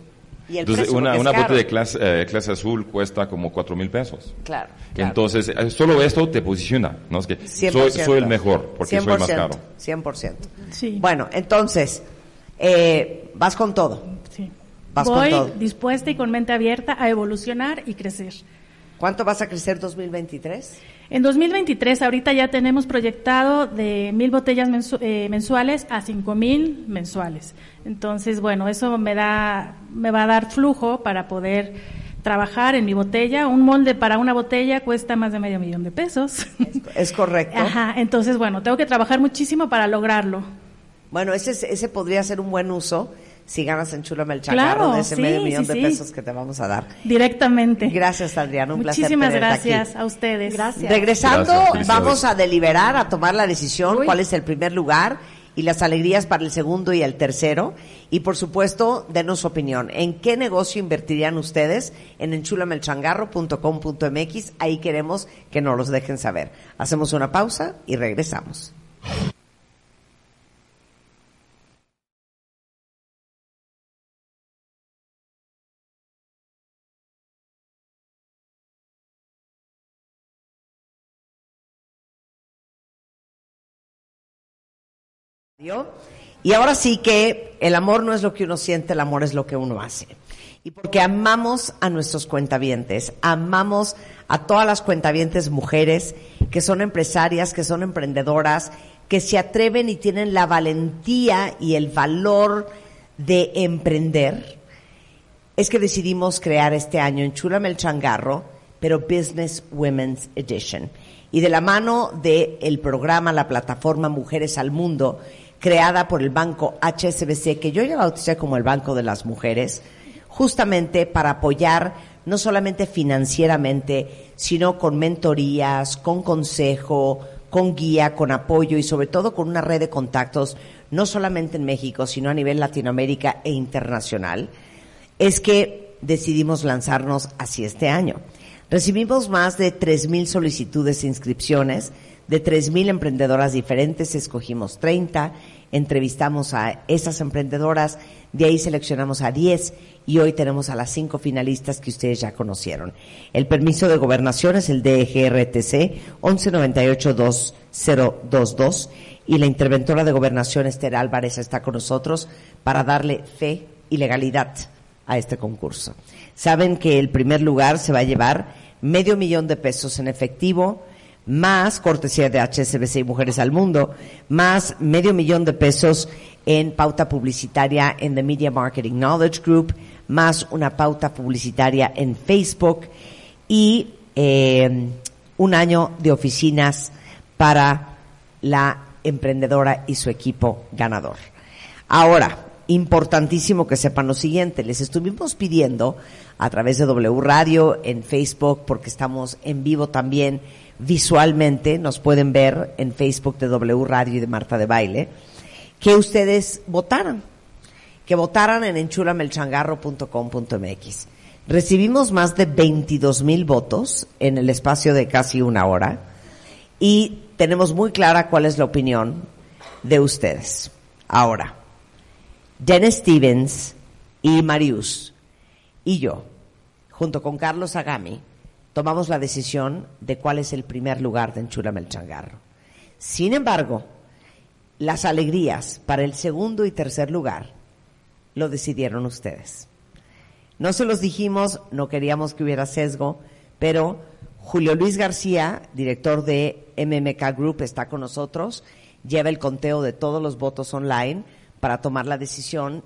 Entonces, una, una botella de clase, eh, clase azul cuesta como cuatro mil pesos. Claro, Entonces, eh, solo esto te posiciona, ¿no? Es que soy, soy, el mejor porque soy más caro. 100%. Sí. Bueno, entonces, eh, vas con todo. Sí. Vas Voy con todo. dispuesta y con mente abierta a evolucionar y crecer. ¿Cuánto vas a crecer 2023? En 2023 ahorita ya tenemos proyectado de mil botellas eh, mensuales a cinco mil mensuales. Entonces, bueno, eso me da, me va a dar flujo para poder trabajar en mi botella. Un molde para una botella cuesta más de medio millón de pesos. Es correcto. Ajá, entonces, bueno, tengo que trabajar muchísimo para lograrlo. Bueno, ese, ese podría ser un buen uso si ganas en el Claro, de ese sí, medio millón sí, de sí. pesos que te vamos a dar. Directamente. Gracias, Adriana. Un Muchísimas placer gracias aquí. a ustedes. Gracias. Regresando, Gracias, vamos a deliberar, a tomar la decisión, Uy. cuál es el primer lugar y las alegrías para el segundo y el tercero. Y por supuesto, denos su opinión. ¿En qué negocio invertirían ustedes? En enchulamelchangarro.com.mx. Ahí queremos que nos los dejen saber. Hacemos una pausa y regresamos. Y ahora sí que el amor no es lo que uno siente, el amor es lo que uno hace. Y porque amamos a nuestros cuentavientes, amamos a todas las cuentavientes mujeres que son empresarias, que son emprendedoras, que se atreven y tienen la valentía y el valor de emprender, es que decidimos crear este año en Chulame el Changarro, pero Business Women's Edition. Y de la mano del programa, la plataforma Mujeres al Mundo, creada por el banco HSBC, que yo ya bauticé como el Banco de las Mujeres, justamente para apoyar no solamente financieramente, sino con mentorías, con consejo, con guía, con apoyo y sobre todo con una red de contactos, no solamente en México, sino a nivel Latinoamérica e internacional, es que decidimos lanzarnos así este año. Recibimos más de 3.000 solicitudes e inscripciones de 3.000 emprendedoras diferentes, escogimos 30, entrevistamos a esas emprendedoras, de ahí seleccionamos a 10 y hoy tenemos a las cinco finalistas que ustedes ya conocieron. El permiso de gobernación es el DGRTC 1198-2022 y la interventora de gobernación Esther Álvarez está con nosotros para darle fe y legalidad a este concurso. Saben que el primer lugar se va a llevar medio millón de pesos en efectivo, más cortesía de HSBC y Mujeres al Mundo, más medio millón de pesos en pauta publicitaria en The Media Marketing Knowledge Group, más una pauta publicitaria en Facebook y eh, un año de oficinas para la emprendedora y su equipo ganador. Ahora, importantísimo que sepan lo siguiente, les estuvimos pidiendo a través de W Radio, en Facebook, porque estamos en vivo también visualmente, nos pueden ver en Facebook de W Radio y de Marta de Baile, que ustedes votaran, que votaran en enchulamelchangarro.com.mx. Recibimos más de 22 mil votos en el espacio de casi una hora y tenemos muy clara cuál es la opinión de ustedes. Ahora, Dennis Stevens y Marius y yo, junto con Carlos Agami, tomamos la decisión de cuál es el primer lugar de Enchúlame el Changarro. Sin embargo, las alegrías para el segundo y tercer lugar lo decidieron ustedes. No se los dijimos, no queríamos que hubiera sesgo, pero Julio Luis García, director de MMK Group, está con nosotros, lleva el conteo de todos los votos online para tomar la decisión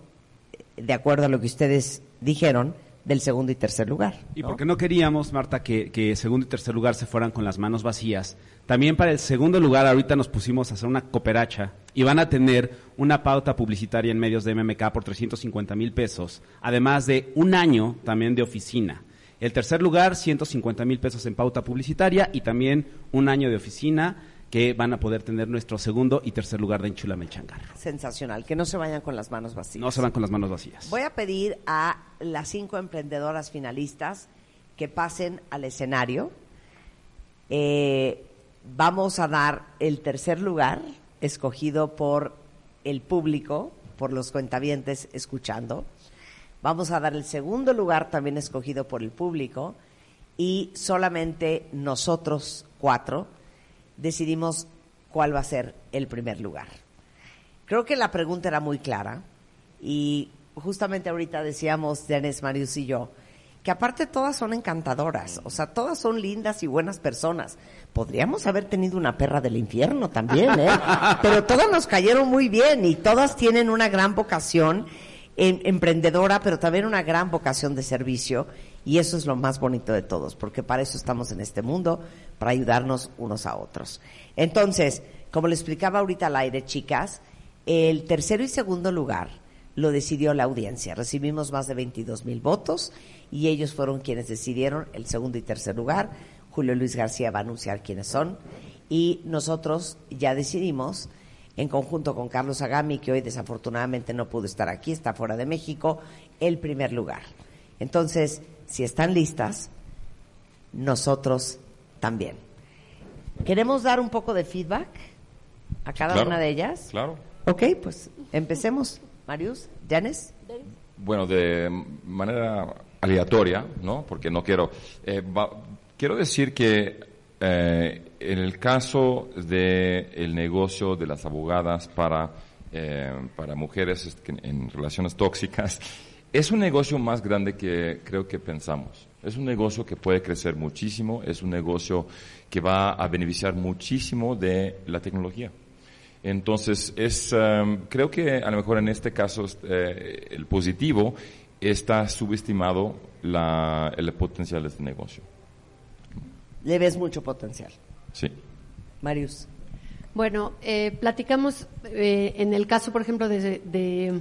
de acuerdo a lo que ustedes dijeron del segundo y tercer lugar. Y porque no queríamos, Marta, que, que segundo y tercer lugar se fueran con las manos vacías. También para el segundo lugar, ahorita nos pusimos a hacer una cooperacha y van a tener una pauta publicitaria en medios de MMK por 350 mil pesos, además de un año también de oficina. El tercer lugar, 150 mil pesos en pauta publicitaria y también un año de oficina que van a poder tener nuestro segundo y tercer lugar de Enchulame el Changarro. Sensacional, que no se vayan con las manos vacías. No se van con las manos vacías. Voy a pedir a las cinco emprendedoras finalistas que pasen al escenario. Eh, vamos a dar el tercer lugar, escogido por el público, por los cuentavientes escuchando. Vamos a dar el segundo lugar, también escogido por el público. Y solamente nosotros cuatro decidimos cuál va a ser el primer lugar. Creo que la pregunta era muy clara y justamente ahorita decíamos, Dennis, Marius y yo, que aparte todas son encantadoras, o sea, todas son lindas y buenas personas. Podríamos haber tenido una perra del infierno también, ¿eh? Pero todas nos cayeron muy bien y todas tienen una gran vocación em- emprendedora, pero también una gran vocación de servicio. Y eso es lo más bonito de todos, porque para eso estamos en este mundo, para ayudarnos unos a otros. Entonces, como le explicaba ahorita al aire, chicas, el tercero y segundo lugar lo decidió la audiencia. Recibimos más de 22 mil votos y ellos fueron quienes decidieron el segundo y tercer lugar. Julio Luis García va a anunciar quiénes son y nosotros ya decidimos en conjunto con Carlos Agami, que hoy desafortunadamente no pudo estar aquí, está fuera de México, el primer lugar. Entonces, si están listas, nosotros también. ¿Queremos dar un poco de feedback a cada Claro, una de ellas? Claro. Ok, pues empecemos. Marius, Janes. Bueno, de manera aleatoria, ¿no? Porque no quiero. eh, va- quiero decir que eh, en el caso del el negocio de las abogadas para, eh, para mujeres en relaciones tóxicas, es un negocio más grande que creo que pensamos. Es un negocio que puede crecer muchísimo, es un negocio que va a beneficiar muchísimo de la tecnología. Entonces, es, em, creo que a lo mejor en este caso eh, el positivo está subestimado la, el potencial de este negocio. Le ves mucho potencial. Sí. Marius. Bueno, eh, platicamos eh, en el caso, por ejemplo, de, de,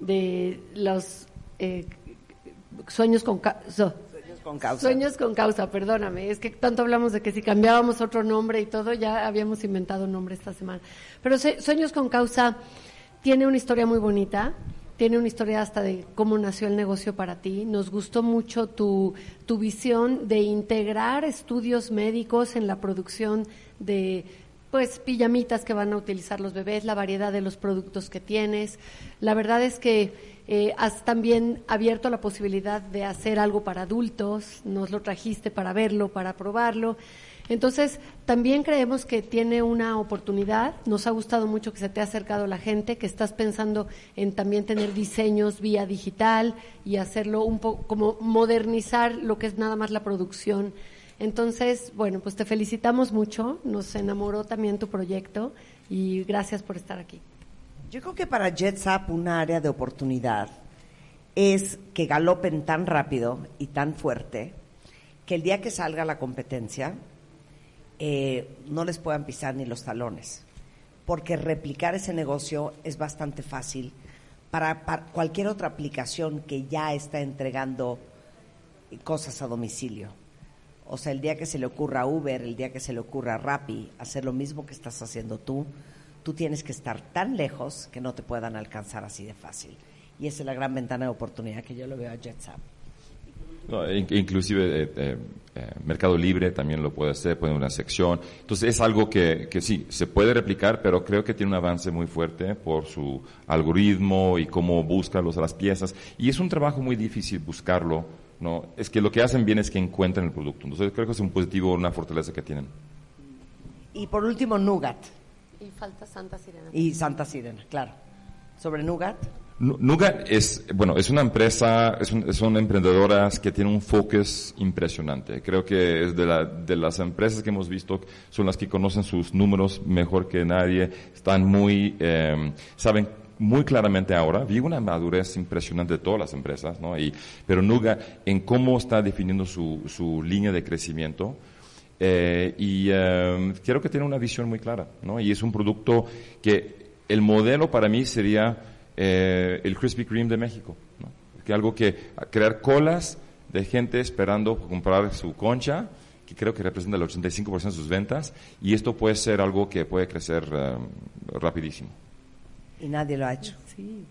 de los eh, sueños con ca- so- con causa. Sueños con causa, perdóname. Es que tanto hablamos de que si cambiábamos otro nombre y todo, ya habíamos inventado un nombre esta semana. Pero Sueños con causa tiene una historia muy bonita. Tiene una historia hasta de cómo nació el negocio para ti. Nos gustó mucho tu, tu visión de integrar estudios médicos en la producción de pues pijamitas que van a utilizar los bebés, la variedad de los productos que tienes. La verdad es que eh, has también abierto la posibilidad de hacer algo para adultos, nos lo trajiste para verlo, para probarlo. Entonces, también creemos que tiene una oportunidad. Nos ha gustado mucho que se te ha acercado la gente, que estás pensando en también tener diseños vía digital y hacerlo un poco como modernizar lo que es nada más la producción. Entonces, bueno, pues te felicitamos mucho. Nos enamoró también tu proyecto y gracias por estar aquí. Yo creo que para JetSap una área de oportunidad es que galopen tan rápido y tan fuerte que el día que salga la competencia eh, no les puedan pisar ni los talones. Porque replicar ese negocio es bastante fácil para, para cualquier otra aplicación que ya está entregando cosas a domicilio. O sea, el día que se le ocurra a Uber, el día que se le ocurra a Rappi hacer lo mismo que estás haciendo tú, tú tienes que estar tan lejos que no te puedan alcanzar así de fácil. Y esa es la gran ventana de oportunidad que yo lo veo a JetSap. No, in- inclusive eh, eh, eh, Mercado Libre también lo puede hacer, puede una sección. Entonces es algo que, que sí, se puede replicar, pero creo que tiene un avance muy fuerte por su algoritmo y cómo busca los, las piezas. Y es un trabajo muy difícil buscarlo. ¿No? Es que lo que hacen bien es que encuentran el producto. Entonces creo que es un positivo, una fortaleza que tienen. Y por último, Nugat Y falta Santa Sirena. y Santa Sirena, claro. Sobre Nugat. Nu- Nugat es, bueno, es una empresa, es un- son emprendedoras que tienen un focus impresionante. Creo que es de, la- de las empresas que hemos visto, son las que conocen sus números mejor que nadie, están muy, eh, saben muy claramente ahora, vi una madurez impresionante de todas las empresas, ¿no? Y, pero Nugat, en cómo está definiendo su, su línea de crecimiento, eh, y eh, creo que tiene una visión muy clara, ¿no? Y es un producto que el modelo para mí sería eh, el Krispy Kreme de México. Que algo que crear colas de gente esperando comprar su concha, que creo que representa el 85% de sus ventas, y esto puede ser algo que puede crecer eh, rapidísimo. Y nadie lo ha hecho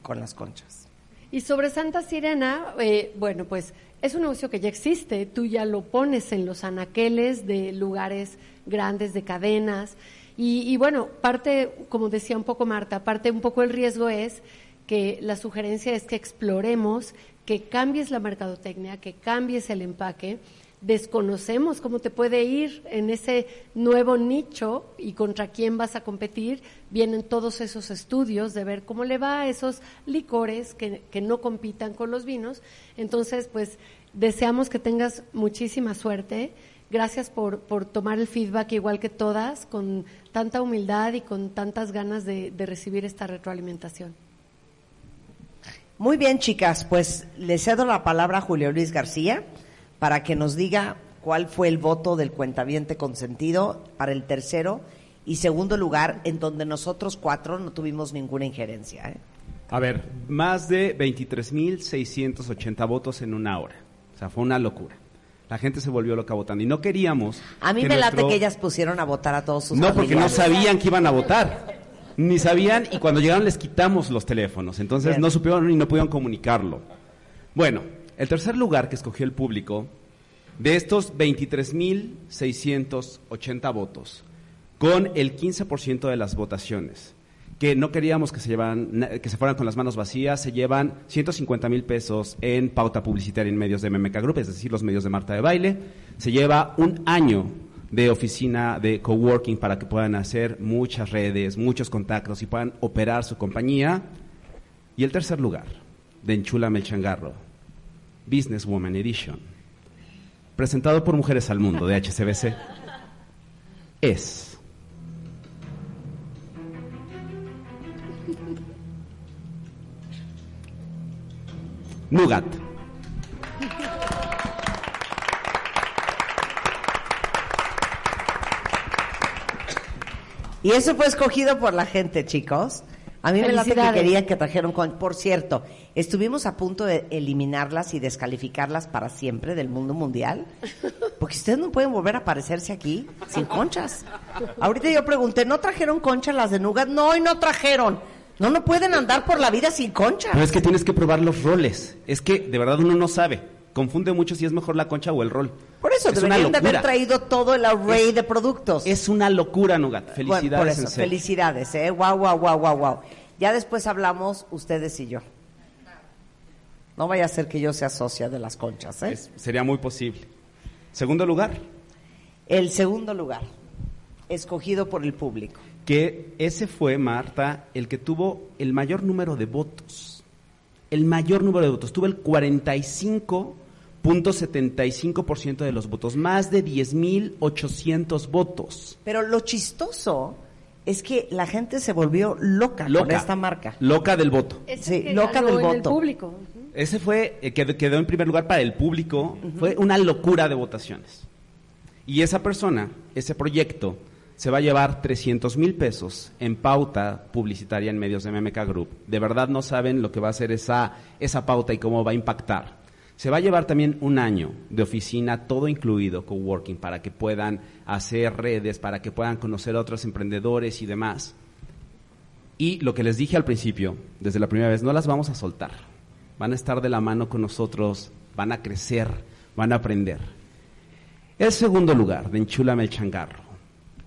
con las conchas. Y sobre Santa Sirena, eh, bueno, pues es un negocio que ya existe, tú ya lo pones en los anaqueles de lugares grandes, de cadenas, y, y bueno, parte, como decía un poco Marta, parte un poco el riesgo es que la sugerencia es que exploremos, que cambies la mercadotecnia, que cambies el empaque, desconocemos cómo te puede ir en ese nuevo nicho y contra quién vas a competir. Vienen todos esos estudios de ver cómo le va a esos licores que, que no compitan con los vinos. Entonces, pues deseamos que tengas muchísima suerte. Gracias por, por tomar el feedback igual que todas, con tanta humildad y con tantas ganas de, de recibir esta retroalimentación. Muy bien, chicas, pues le cedo la palabra a Julio Luis García para que nos diga cuál fue el voto del cuentaviente consentido para el tercero y segundo lugar, en donde nosotros cuatro no tuvimos ninguna injerencia. ¿eh? A ver, más de 23.680 votos en una hora. O sea, fue una locura. La gente se volvió loca votando. Y no queríamos. A mí que me late que ellas pusieron a votar a todos sus No, porque no sabían que iban a votar. Ni sabían y cuando llegaron les quitamos los teléfonos. Entonces Bien. no supieron y no pudieron comunicarlo. Bueno, el tercer lugar que escogió el público, de estos 23.680 votos, con el 15% de las votaciones, que no queríamos que se, que se fueran con las manos vacías, se llevan 150 mil pesos en pauta publicitaria en medios de MMK Group, es decir, los medios de Marta de Baile. Se lleva un año de oficina de coworking para que puedan hacer muchas redes, muchos contactos y puedan operar su compañía. Y el tercer lugar, de Enchúlame el Changarro, Businesswoman Edition, presentado por Mujeres al Mundo de HCBC, es... Nugat. Y eso fue escogido por la gente, chicos. A mí me late que querían que trajeron con... Por cierto, estuvimos a punto de eliminarlas y descalificarlas para siempre del mundo mundial, porque ustedes no pueden volver a aparecerse aquí sin conchas. Ahorita yo pregunté, ¿no trajeron conchas las de Nugat? No, y no trajeron. No, no pueden andar por la vida sin concha. Pero es que tienes que probar los roles. Es que de verdad uno no sabe. Confunde mucho si es mejor la concha o el rol. Por eso es una deberían de haber traído todo el array de productos. Es una locura, Nugat. Felicidades. Bueno, por eso, en serio. felicidades, ¿eh? Guau, guau, guau, guau, guau. Ya después hablamos ustedes y yo. No vaya a ser que yo sea socia de las conchas, ¿eh? Es- sería muy posible. Segundo lugar, El segundo lugar, escogido por el público. que ese fue, Marta, el que tuvo el mayor número de votos. El mayor número de votos. Tuvo el 45.75% de los votos. Más de 10.800 votos. Pero lo chistoso es que la gente se volvió loca, con Loca. esta marca. Loca del voto. Es Sí, que loca del en el voto. público. Ese fue, eh, quedó, quedó en primer lugar para el público, fue una locura de votaciones. Y esa persona, ese proyecto, se va a llevar 300 mil pesos en pauta publicitaria en medios de MMK Group. De verdad no saben lo que va a ser esa, esa pauta y cómo va a impactar. Se va a llevar también un año de oficina, todo incluido, coworking, para que puedan hacer redes, para que puedan conocer a otros emprendedores y demás. Y lo que les dije al principio, desde la primera vez, no las vamos a soltar. Van a estar de la mano con nosotros, van a crecer, van a aprender. El segundo lugar de Enchúlame el Changarro,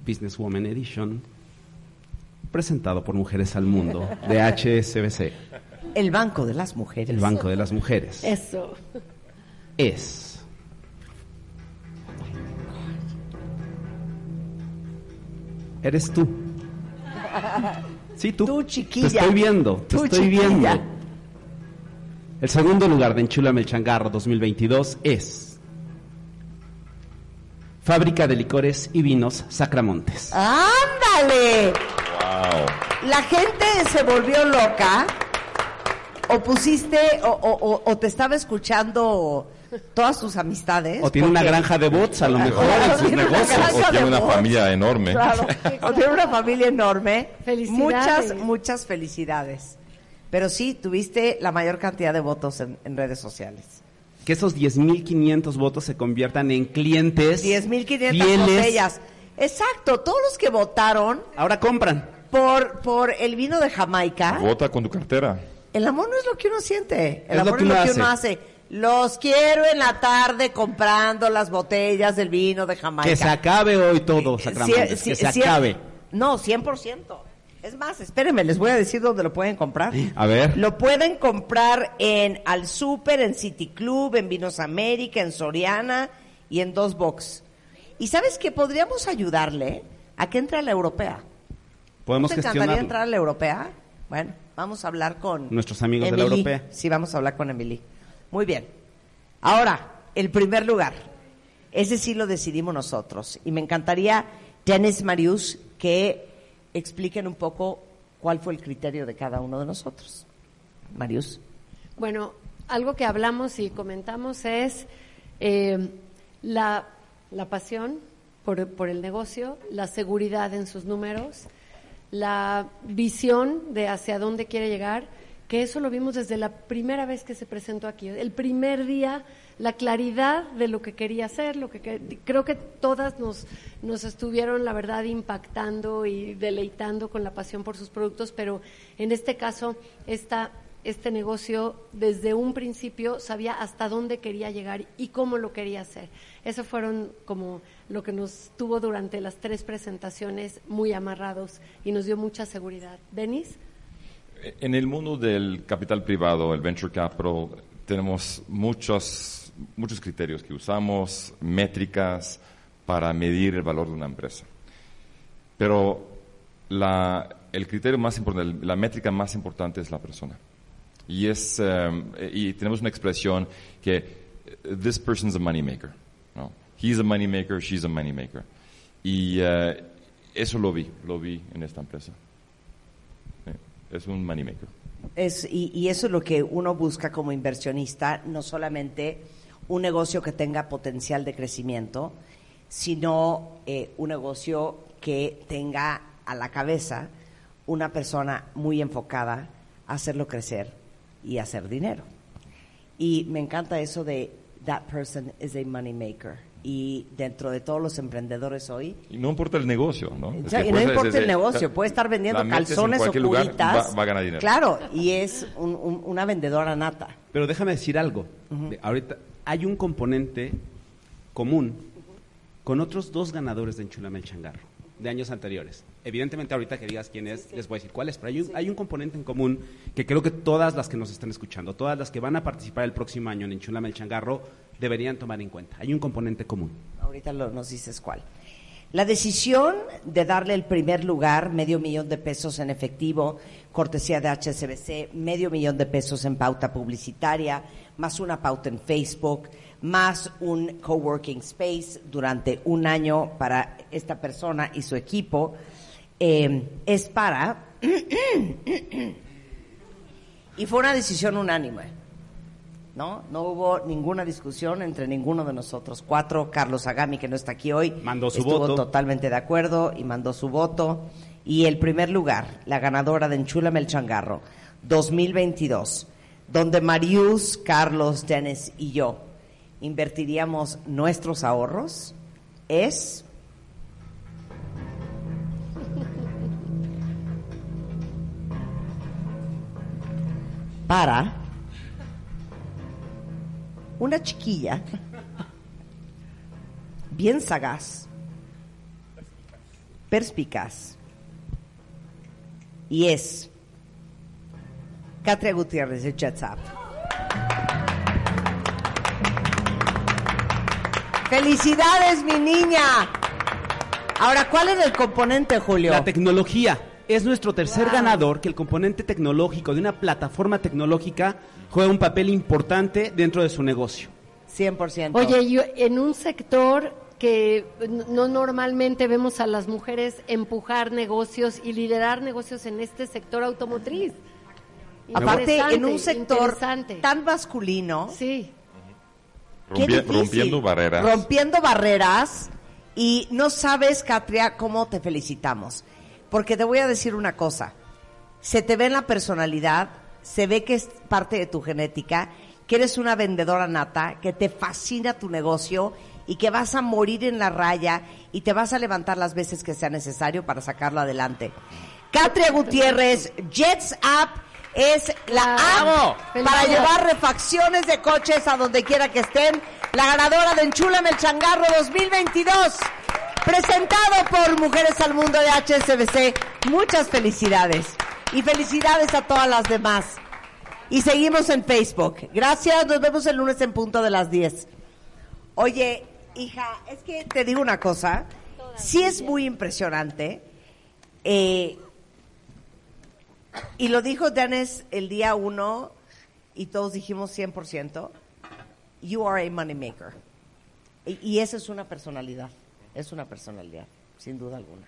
Businesswoman Edition, presentado por Mujeres al Mundo, de HSBC, El Banco de las Mujeres. el Banco de las Mujeres, Eso. es... Eres tú. Sí, tú. Tú, chiquilla. Te estoy viendo, te Tú, estoy chiquilla. viendo. El segundo lugar de Enchúlame el Changarro 2022 es Fábrica de Licores y Vinos Sacramontes. ¡Ándale! Wow. La gente se volvió loca o pusiste o, o- te estaba escuchando todas tus amistades. O tiene una granja de bots, a lo mejor, en sus tiene una negocios. O tiene una bots. familia enorme. Claro, o tiene una familia enorme. Felicidades. Muchas, muchas felicidades. Pero sí, tuviste la mayor cantidad de votos en, en redes sociales. Que esos 10.500 votos se conviertan en clientes 10.500 fieles. botellas. Exacto, todos los que votaron Ahora compran. por, por el vino de Jamaica, Vota con tu cartera. El amor no es lo que uno siente, el Es lo amor que es lo que uno hace. Los quiero en la tarde comprando las botellas del vino de Jamaica. Que se acabe hoy todo, Sí, sí, que se sí, acabe. No, 100%. Es más, espérenme, les voy a decir dónde lo pueden comprar. A ver. Lo pueden comprar en Al Super, en City Club, en Vinos América, en Soriana y en Dos Box. Y sabes que podríamos ayudarle a que entre a la europea. Podemos ¿No ¿Te encantaría entrar a la europea? Bueno, vamos a hablar con Nuestros amigos de la europea. Sí, vamos a hablar con Emily. Muy bien. Ahora, el primer lugar. Ese sí lo decidimos nosotros. Y me encantaría, Dennis Marius, que expliquen un poco cuál fue el criterio de cada uno de nosotros. Marius. Bueno, algo que hablamos y comentamos es Eh, la, la pasión por, por el negocio, la seguridad en sus números, la visión de hacia dónde quiere llegar, que eso lo vimos desde la primera vez que se presentó aquí. El primer día, la claridad de lo que quería hacer, lo que creo que todas nos, nos estuvieron, la verdad, impactando y deleitando con la pasión por sus productos, pero en este caso, esta, este negocio desde un principio sabía hasta dónde quería llegar y cómo lo quería hacer. Eso fueron como lo que nos tuvo durante las tres presentaciones muy amarrados y nos dio mucha seguridad. ¿Denis? En el mundo del capital privado, el venture capital, tenemos muchos, muchos criterios que usamos, métricas para medir el valor de una empresa. Pero la, el criterio más importante, la métrica más importante es la persona. Y, es, um, y tenemos una expresión que eh, this person's a money maker. ¿no? He's a money maker, she's a money maker. Y eh, eso lo vi, lo vi en esta empresa. Sí, Es un money maker. Es, y, y eso es lo que uno busca como inversionista, no solamente un negocio que tenga potencial de crecimiento, sino eh, un negocio que tenga a la cabeza una persona muy enfocada a hacerlo crecer y hacer dinero. Y me encanta eso de that person is a money maker. Y dentro de todos los emprendedores hoy, Y no importa el negocio, ¿no? o Es sea, que y no importa es- el negocio, puede estar vendiendo calzones o curitas. va- va a ganar dinero. Claro, y es un- un- una vendedora nata. Pero déjame decir algo. Ahorita hay un componente común con otros dos ganadores de Enchulame el Changarro de años anteriores. Evidentemente ahorita que digas quién es, les voy a decir cuál es, pero hay un, hay un componente en común que creo que todas las que nos están escuchando, todas las que van a participar el próximo año en Enchulame el Changarro, deberían tomar en cuenta. Hay un componente común. Ahorita lo- nos dices cuál. La decisión de darle el primer lugar, medio millón de pesos en efectivo, cortesía de HSBC, medio millón de pesos en pauta publicitaria, más una pauta en Facebook, más un coworking space durante un año para esta persona y su equipo, eh, es para... y fue una decisión unánime. ¿No? No hubo ninguna discusión entre ninguno de nosotros cuatro. Carlos Agami, que no está aquí hoy, Mandó su estuvo voto. totalmente de acuerdo y mandó su voto. Y el primer lugar, la ganadora de Enchúlame el Changarro 2022, donde Marius, Carlos, Dennis y yo invertiríamos nuestros ahorros, es... para una chiquilla bien sagaz, perspicaz, y es Katria Gutiérrez de JetSap. ¡Felicidades, mi niña! Ahora, ¿cuál es el componente, Julio? La tecnología es nuestro tercer ganador que el componente tecnológico de una plataforma tecnológica juega un papel importante dentro de su negocio. 100%. Oye, yo, en un sector que no normalmente vemos a las mujeres empujar negocios y liderar negocios en este sector automotriz. Aparte, en un sector interesante. tan masculino. Sí. Rompie- rompiendo barreras. Rompiendo barreras. Y no sabes, Katria, cómo te felicitamos. Porque te voy a decir una cosa. Se te ve en la personalidad, se ve que es parte de tu genética, que eres una vendedora nata, que te fascina tu negocio y que vas a morir en la raya y te vas a levantar las veces que sea necesario para sacarlo adelante. Katria Gutiérrez, Jets App es la app para Felicidades. llevar refacciones de coches a donde quiera que estén. La ganadora de Enchúlame el Changarro 2022, presentado por Mujeres al Mundo de HSBC. Muchas felicidades. Y felicidades a todas las demás. Y seguimos en Facebook. Gracias, nos vemos el lunes en punto de las 10. Oye, hija, es que te digo una cosa. Sí es muy impresionante. Eh, y lo dijo Dennis el día uno y todos dijimos 100%. You are a money maker. Y, y esa es una personalidad. Es una personalidad, sin duda alguna.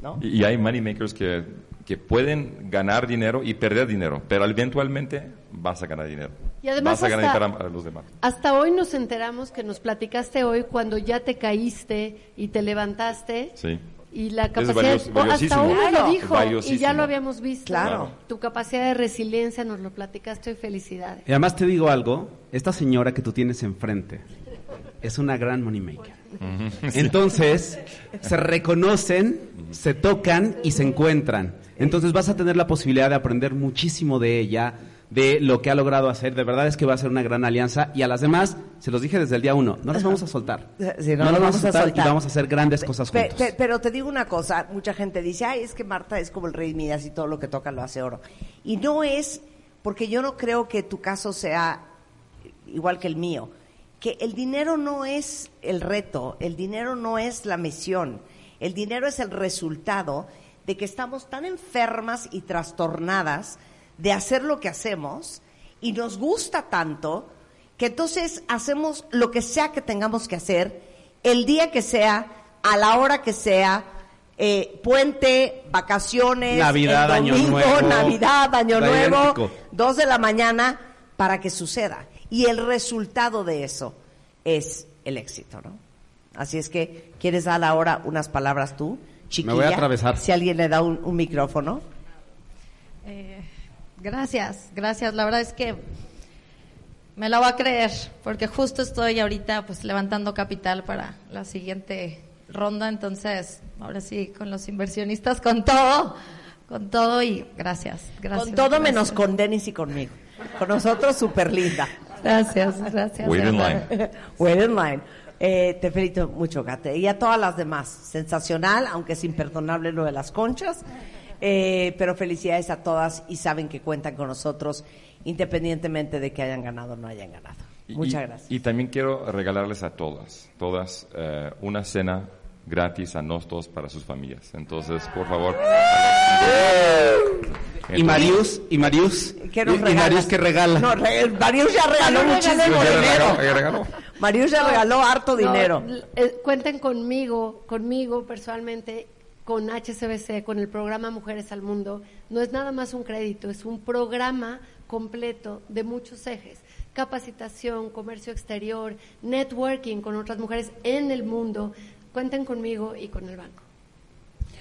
¿No? Y, y hay money makers que, que pueden ganar dinero y perder dinero, pero eventualmente vas a ganar dinero. Y además vas a ganar hasta- para los demás. Hasta hoy nos enteramos que nos platicaste hoy cuando ya te caíste y te levantaste. Sí. Y la Es capacidad, valios- o valiosísimo. hasta uno lo Claro. dijo y ya lo habíamos visto. Claro. Tu capacidad de resiliencia nos lo platicaste hoy, felicidades. Y además te digo algo, esta señora que tú tienes enfrente es una gran moneymaker. Entonces, se reconocen, se tocan y se encuentran. Entonces vas a tener la posibilidad de aprender muchísimo de ella, de lo que ha logrado hacer. De verdad es que va a ser una gran alianza. Y a las demás, se los dije desde el día uno, no las vamos a soltar. Sí, no, las vamos a soltar, y vamos a hacer grandes cosas juntos. pe- pero te digo una cosa, mucha gente dice, ay, es que Marta es como el rey Midas y todo lo que toca lo hace oro. Y no es, porque yo no creo que tu caso sea igual que el mío, que el dinero no es el reto, el dinero no es la misión, el dinero es el resultado de que estamos tan enfermas y trastornadas de hacer lo que hacemos y nos gusta tanto que entonces hacemos lo que sea que tengamos que hacer, el día que sea, a la hora que sea, eh, puente, vacaciones, Navidad, Año domingo, Nuevo. Navidad, Año Nuevo, dos de la mañana, para que suceda. Y el resultado de eso es el éxito, ¿no? Así es que, ¿quieres dar ahora unas palabras tú, chiquilla? voy a atravesar. Si alguien le da un, un micrófono. Eh, gracias, gracias. La verdad es que me la voy a creer, porque justo estoy ahorita pues levantando capital para la siguiente ronda, entonces ahora sí con los inversionistas con todo, con todo y gracias, gracias. con todo gracias. menos con Denis y conmigo. Con nosotros, súper linda. Gracias, gracias. Wait in line. Wait in line. Eh, te felicito mucho, Gate. Y a todas las demás. Sensacional, aunque es imperdonable lo de las conchas. Eh, pero felicidades a todas y saben que cuentan con nosotros independientemente de que hayan ganado o no hayan ganado. Muchas y- gracias. Y también quiero regalarles a todas, todas, eh, una cena gratis a nosotros para sus familias. Entonces, por favor. Y Marius, y Marius, ¿Qué nos y? Marius que regala. No, re- Marius ya regaló Marius muchísimo regaló. Dinero. regaló, ya regaló. Marius ya No, regaló harto no, dinero. eh, cuenten conmigo, conmigo personalmente, con HCBC, con el programa Mujeres al Mundo. No es nada más un crédito, es un programa completo de muchos ejes. Capacitación, comercio exterior, networking con otras mujeres en el mundo. Cuenten conmigo y con el banco.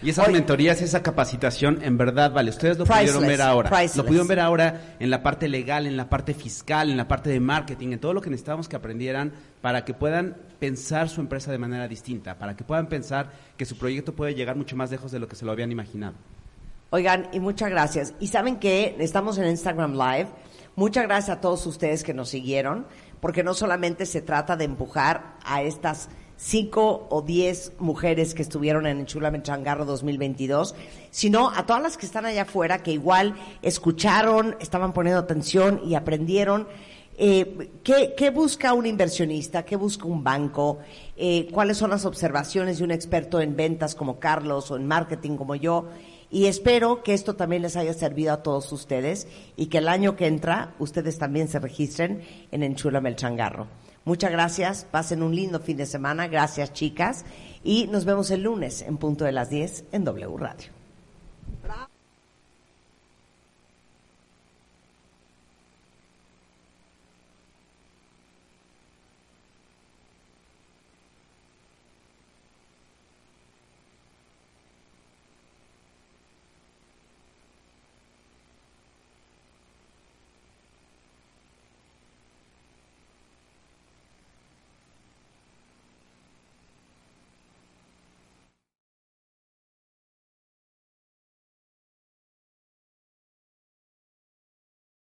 Y esas Oye. mentorías, esa capacitación, en verdad, vale, ustedes lo pudieron ver ahora. priceless. Lo pudieron ver ahora en la parte legal, en la parte fiscal, en la parte de marketing, en todo lo que necesitábamos que aprendieran para que puedan pensar su empresa de manera distinta, para que puedan pensar que su proyecto puede llegar mucho más lejos de lo que se lo habían imaginado. Oigan, y muchas gracias. Y saben que estamos en Instagram Live. Muchas gracias a todos ustedes que nos siguieron, porque no solamente se trata de empujar a estas cinco o diez mujeres que estuvieron en Enchulame Changarro 2022, sino a todas las que están allá afuera que igual escucharon, estaban poniendo atención y aprendieron. Eh, ¿qué, qué busca un inversionista? ¿Qué busca un banco? Eh, ¿Cuáles son las observaciones de un experto en ventas como Carlos o en marketing como yo? Y espero que esto también les haya servido a todos ustedes y que el año que entra ustedes también se registren en Enchúlame el Changarro. Muchas gracias, pasen un lindo fin de semana, gracias chicas. Y nos vemos el lunes en punto de las 10 en W Radio.